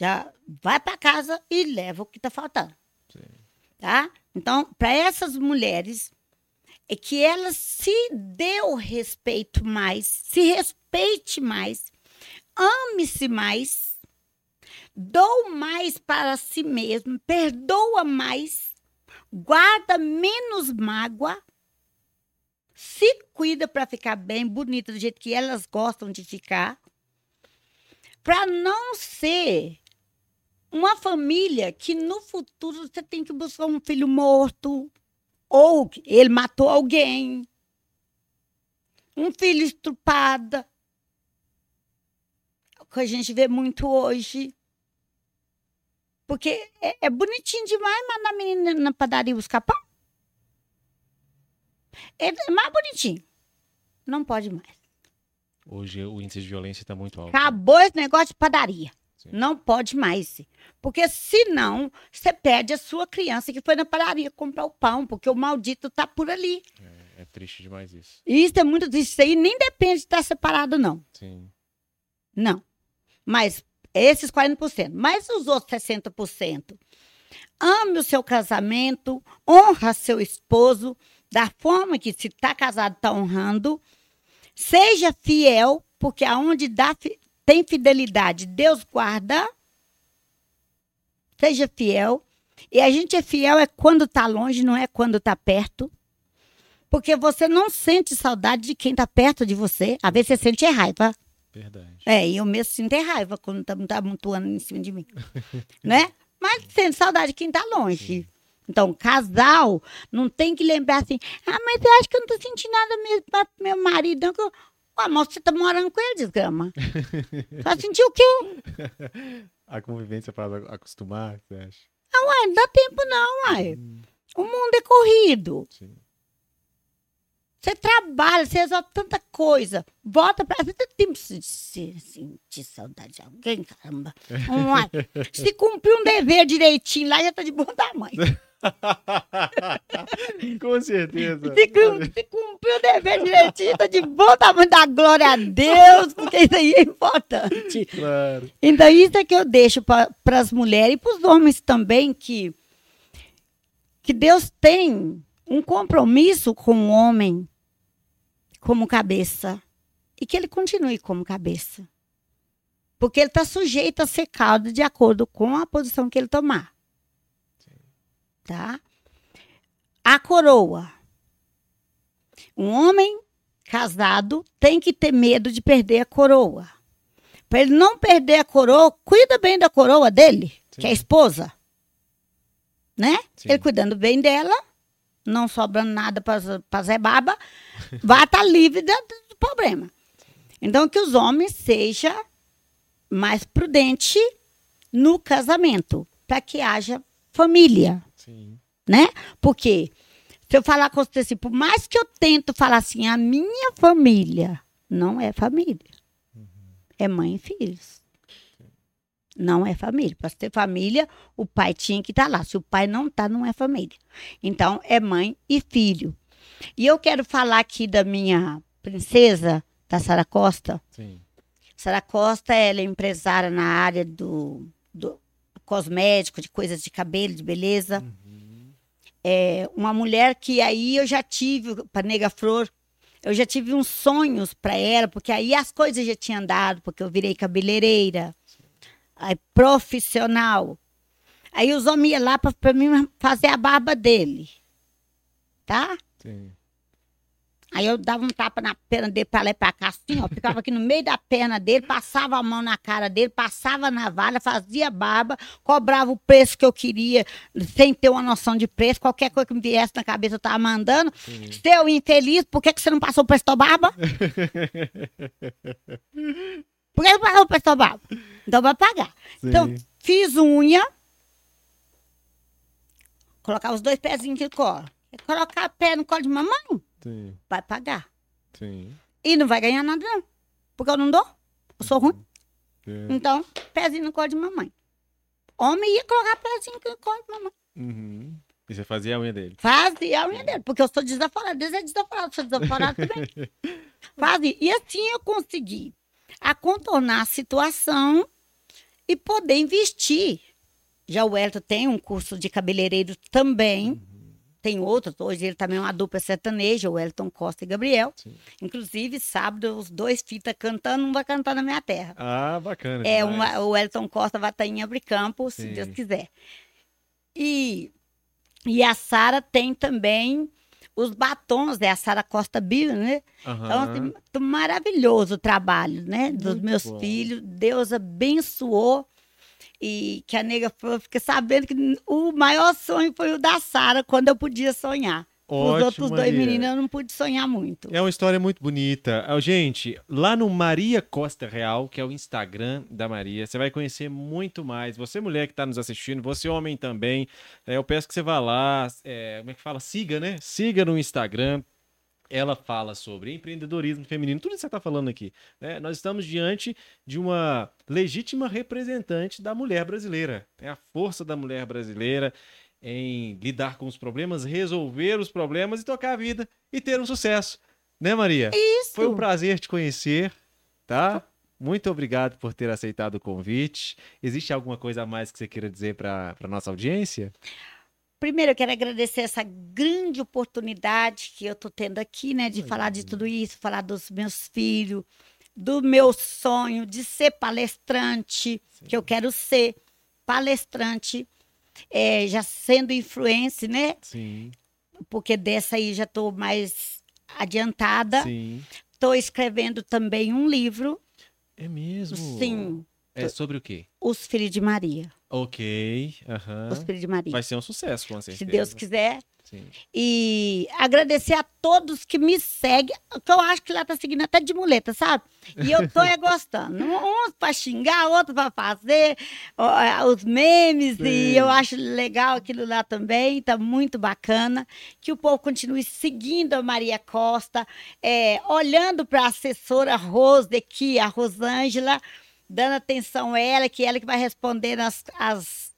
Já vai pra casa e leva o que tá faltando. Sim. tá? Então, para essas mulheres, é que elas se dê o respeito mais, se respeite mais, ame-se mais, dou mais para si mesmo, perdoa mais, guarda menos mágoa, se cuida para ficar bem, bonita, do jeito que elas gostam de ficar, para não ser uma família que no futuro você tem que buscar um filho morto, ou ele matou alguém, um filho estrupado, o que a gente vê muito hoje. Porque é, é bonitinho demais mandar a menina na padaria buscar pão. É mais bonitinho. Não pode mais. Hoje o índice de violência está muito alto. Acabou esse negócio de padaria. Sim. Não pode mais. Porque senão você perde a sua criança que foi na padaria comprar o pão, porque o maldito tá por ali. É, é triste demais isso. Isso é muito triste. Isso aí nem depende de estar separado, não. Sim. Não. Mas esses 40%. Mas os outros 60%. Ame o seu casamento, honra seu esposo da forma que se está casado está honrando. Seja fiel, porque aonde dá, tem fidelidade, Deus guarda. Seja fiel. E a gente é fiel é quando está longe, não é quando está perto. Porque você não sente saudade de quem está perto de você. Às vezes você sente é raiva. Verdade. É, e eu mesmo sinto é raiva quando tá, tá amontoando em cima de mim. né? Mas sente saudade de quem tá longe. Então, casal não tem que lembrar assim, ah, mas eu acho que eu não tô sentindo nada mesmo para meu marido. Não, que eu... Ué, mas você tá morando com ele, desgrama. Vai sentir o quê? A convivência para acostumar, você acha? Ué, não dá tempo não, ué. O mundo é corrido. Sim. Você trabalha, você resolve tanta coisa. Volta pra. Você tem tempo de se- se- sentir saudade de alguém, caramba. Se cumprir um dever direitinho lá, já tá de bom tamanho. Com certeza. Se, se cumprir o dever direitinho, tá de bom tamanho. Dá glória a Deus, porque isso aí é importante. Claro. Então, isso é que eu deixo para as mulheres e para os homens também, que, que Deus tem um compromisso com o homem como cabeça. E que ele continue como cabeça. Porque ele está sujeito a ser caldo de acordo com a posição que ele tomar. Tá? A coroa. Um homem casado tem que ter medo de perder a coroa. Para ele não perder a coroa, cuida bem da coroa dele, Sim. que é a esposa. Né? Sim. Ele cuidando bem dela, não sobrando nada para Zé Baba, vai estar livre da- do problema. Então, que os homens sejam mais prudentes no casamento, para que haja família Sim. né? Porque se eu falar com você assim, por mais que eu tento falar assim, a minha família não é família. É mãe e filhos. Não é família. Para ter família, o pai tinha que estar lá. Se o pai não está, não é família. Então, é mãe e filho. E eu quero falar aqui da minha princesa, da Sara Costa. Sim. Sara Costa, ela é empresária na área do, do cosmético, de coisas de cabelo, de beleza. É uma mulher que aí eu já tive, para Nega Flor, eu já tive uns sonhos para ela, porque aí as coisas já tinham andado, porque eu virei cabeleireira, aí profissional. Aí os homens iam lá para mim fazer a barba dele. Tá? Sim. Aí eu dava um tapa na perna dele pra lá e pra cá, assim, ó. Ficava aqui no meio da perna dele, passava a mão na cara dele, passava na valha, fazia barba, cobrava o preço que eu queria, sem ter uma noção de preço. Qualquer coisa que me viesse na cabeça eu tava mandando. Seu infeliz, por que, que você não passou o preço da barba? Por que não o da barba? Então vai pagar. Então, Sim. fiz unha. Colocar os dois pezinhos de colo. Colocar pé no colo de mamãe, Sim, vai pagar. sim. E não vai ganhar nada, não. Porque eu não dou. Eu sou ruim. É. Então, pezinho no colo de mamãe. Homem ia colocar pezinho no colo de mamãe. Uhum. E você fazia a unha dele? Fazia a unha dele, porque eu sou desaforada. Deus é desaforado, sou desaforada também. Fazia. E assim eu consegui a contornar a situação e poder investir. Já o Elton tem um curso de cabeleireiro também. Tem outros. Hoje ele também é uma dupla sertaneja, o Elton Costa e Gabriel. Sim. Inclusive, sábado, os dois fitas cantando, um vai cantar na minha terra. Ah, bacana. É, demais. uma, o Elton Costa vai estar em Abricampo, se. Deus quiser. E, e a Sara tem também os batons, é a Sara Costa Bio, né? Então, Aham. assim, maravilhoso o trabalho, né? Dos Muito meus bom. filhos. Deus abençoou. E que a nega falou, fiquei sabendo que o maior sonho foi o da Sara, quando eu podia sonhar. Os outros dois Maria. meninos eu não pude sonhar muito. É uma história muito bonita. Ah, Gente, lá no Maria Costa Real, que é o Instagram da Maria, você vai conhecer muito mais. Você, mulher que está nos assistindo, você, homem também, é, eu peço que você vá lá, é, como é que fala? Siga, né? Siga no Instagram. Ela fala sobre empreendedorismo feminino, tudo isso que você está falando aqui. né? Nós estamos diante de uma legítima representante da mulher brasileira. É a força da mulher brasileira em lidar com os problemas, resolver os problemas e tocar a vida e ter um sucesso. Né, Maria? Isso. Foi um prazer te conhecer, tá? Muito obrigado por ter aceitado o convite. Existe alguma coisa a mais que você queira dizer para a nossa audiência? Primeiro, eu quero agradecer essa grande oportunidade que eu estou tendo aqui, né, de falar de tudo isso, falar dos meus filhos, do meu sonho de ser palestrante, que eu quero ser palestrante, é, já sendo influência, né? Sim, Porque dessa aí já estou mais adiantada. sim. Estou escrevendo também um livro, É mesmo? sim, É sobre o quê? Os Filhos de Maria. Ok, aham. Os Filhos de Maria. Vai ser um sucesso, com Se certeza. Deus quiser, Sim. E agradecer a todos que me seguem, que eu acho que lá tá seguindo até de muleta, sabe? E eu tô é gostando. Uns para xingar, outros para fazer é, os memes, Sim. e eu acho legal aquilo lá também, tá muito bacana. Que o povo continue seguindo a Maria Costa, é, olhando para a assessora Rose aqui, a Rosângela, dando atenção a ela, que ela que vai responder as, as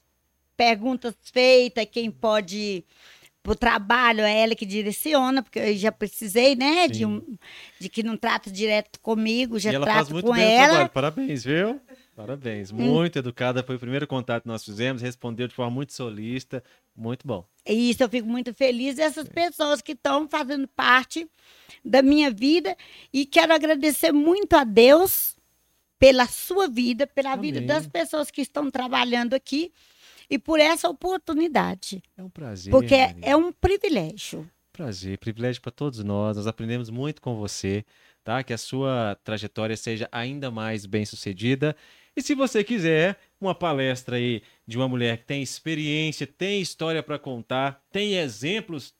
perguntas feitas, quem pode pro trabalho, é ela que direciona, porque eu já precisei, né, de, Sim. um, de que não trata direto comigo, já e ela faz trato muito com bem ela. Hum. trabalho. Parabéns, viu? Parabéns. Muito educada. Foi o primeiro contato que nós fizemos. Respondeu de forma muito solista. Muito bom. E isso eu fico muito feliz dessas pessoas que estão fazendo parte da minha vida e quero agradecer muito a Deus pela sua vida, pela vida Amém. das pessoas que estão trabalhando aqui e por essa oportunidade, É um prazer. porque Maria. é um privilégio. Prazer, privilégio para todos nós. Nós aprendemos muito com você, tá? Que a sua trajetória seja ainda mais bem-sucedida. E se você quiser uma palestra aí de uma mulher que tem experiência, tem história para contar, tem exemplos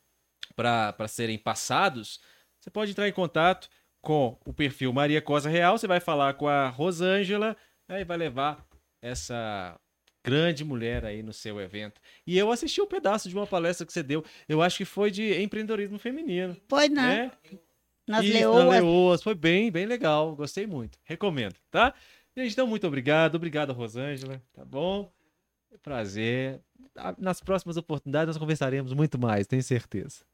para serem passados, você pode entrar em contato com o perfil Maria Cosa Real. Você vai falar com a Rosângela né, e vai levar essa grande mulher aí no seu evento. E eu assisti um pedaço de uma palestra que você deu. Eu acho que foi de empreendedorismo feminino. Pois não, né? nas Isso, na leoas. Leoas. Foi bem, bem legal. Gostei muito. Recomendo, tá? Gente, então muito obrigado. Obrigado, Rosângela. Tá bom? Prazer. Ah, Nas próximas oportunidades nós conversaremos muito mais, tenho certeza.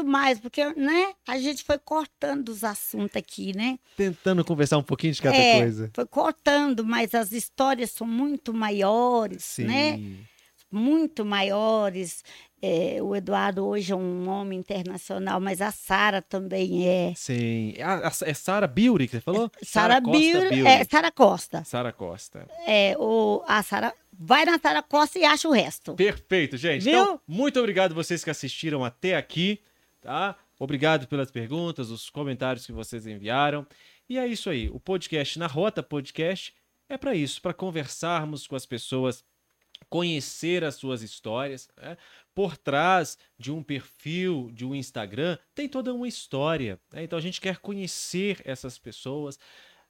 Muito mais, porque, né, a gente foi cortando os assuntos aqui, né? Tentando conversar um pouquinho de cada É, coisa. Foi cortando, mas as histórias são muito maiores, Sim. né? Muito maiores. É, o Eduardo hoje é um homem internacional, mas a Sara também é. Sim. A- a- é Sara Biuri que você falou? Sara Costa Bill, é Sara Costa. Sara Costa. É, o, a Sara vai na Sara Costa e acha o resto. Perfeito, gente. Viu? Então, muito obrigado vocês que assistiram até aqui, tá? Obrigado pelas perguntas, os comentários que vocês enviaram. E é isso aí. O podcast na Rota Podcast é para isso, para conversarmos com as pessoas, conhecer as suas histórias. Né? Por trás de um perfil, de um Instagram, tem toda uma história. Né? Então a gente quer conhecer essas pessoas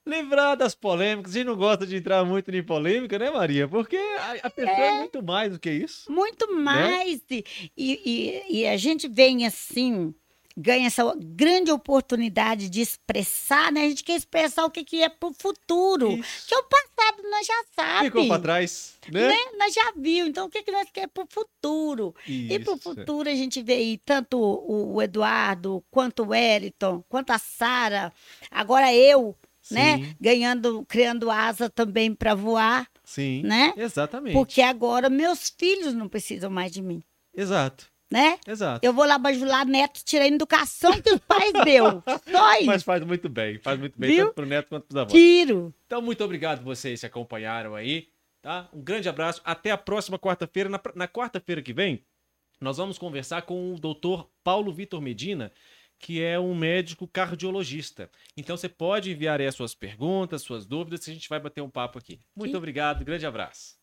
livrar das polêmicas. Gente não gosta de entrar muito em polêmica, né, Maria? Porque a, a pessoa é. é. muito mais do que isso. Muito né? mais. Né? E, e, e, a gente vem assim, ganha essa grande oportunidade de expressar, né? A gente quer expressar o que, que é pro futuro. Isso. Que o passado nós já sabe. Ficou para trás, né? né? Nós já viu. Então, o que, que nós queremos pro futuro? Isso. E pro futuro a gente vê aí tanto o, Eduardo, quanto o Wellington, quanto a Sara, agora eu? Sim. né? Ganhando, criando asa também para voar. Sim. Né? Exatamente. Porque agora meus filhos não precisam mais de mim. Exato. Né? Exato. Eu vou lá bajular neto, tirar a educação que os pais deu. Só isso. Mas faz muito bem, faz muito bem, Viu? tanto pro neto quanto pros avós. Tiro. Então, muito obrigado vocês que acompanharam aí, tá? Um grande abraço, até a próxima quarta-feira. Na, na quarta-feira que vem, nós vamos conversar com o doutor Paulo Vitor Medina, que é um médico cardiologista. Então você pode enviar aí as suas perguntas, suas dúvidas, que a gente vai bater um papo aqui. Muito obrigado, grande abraço.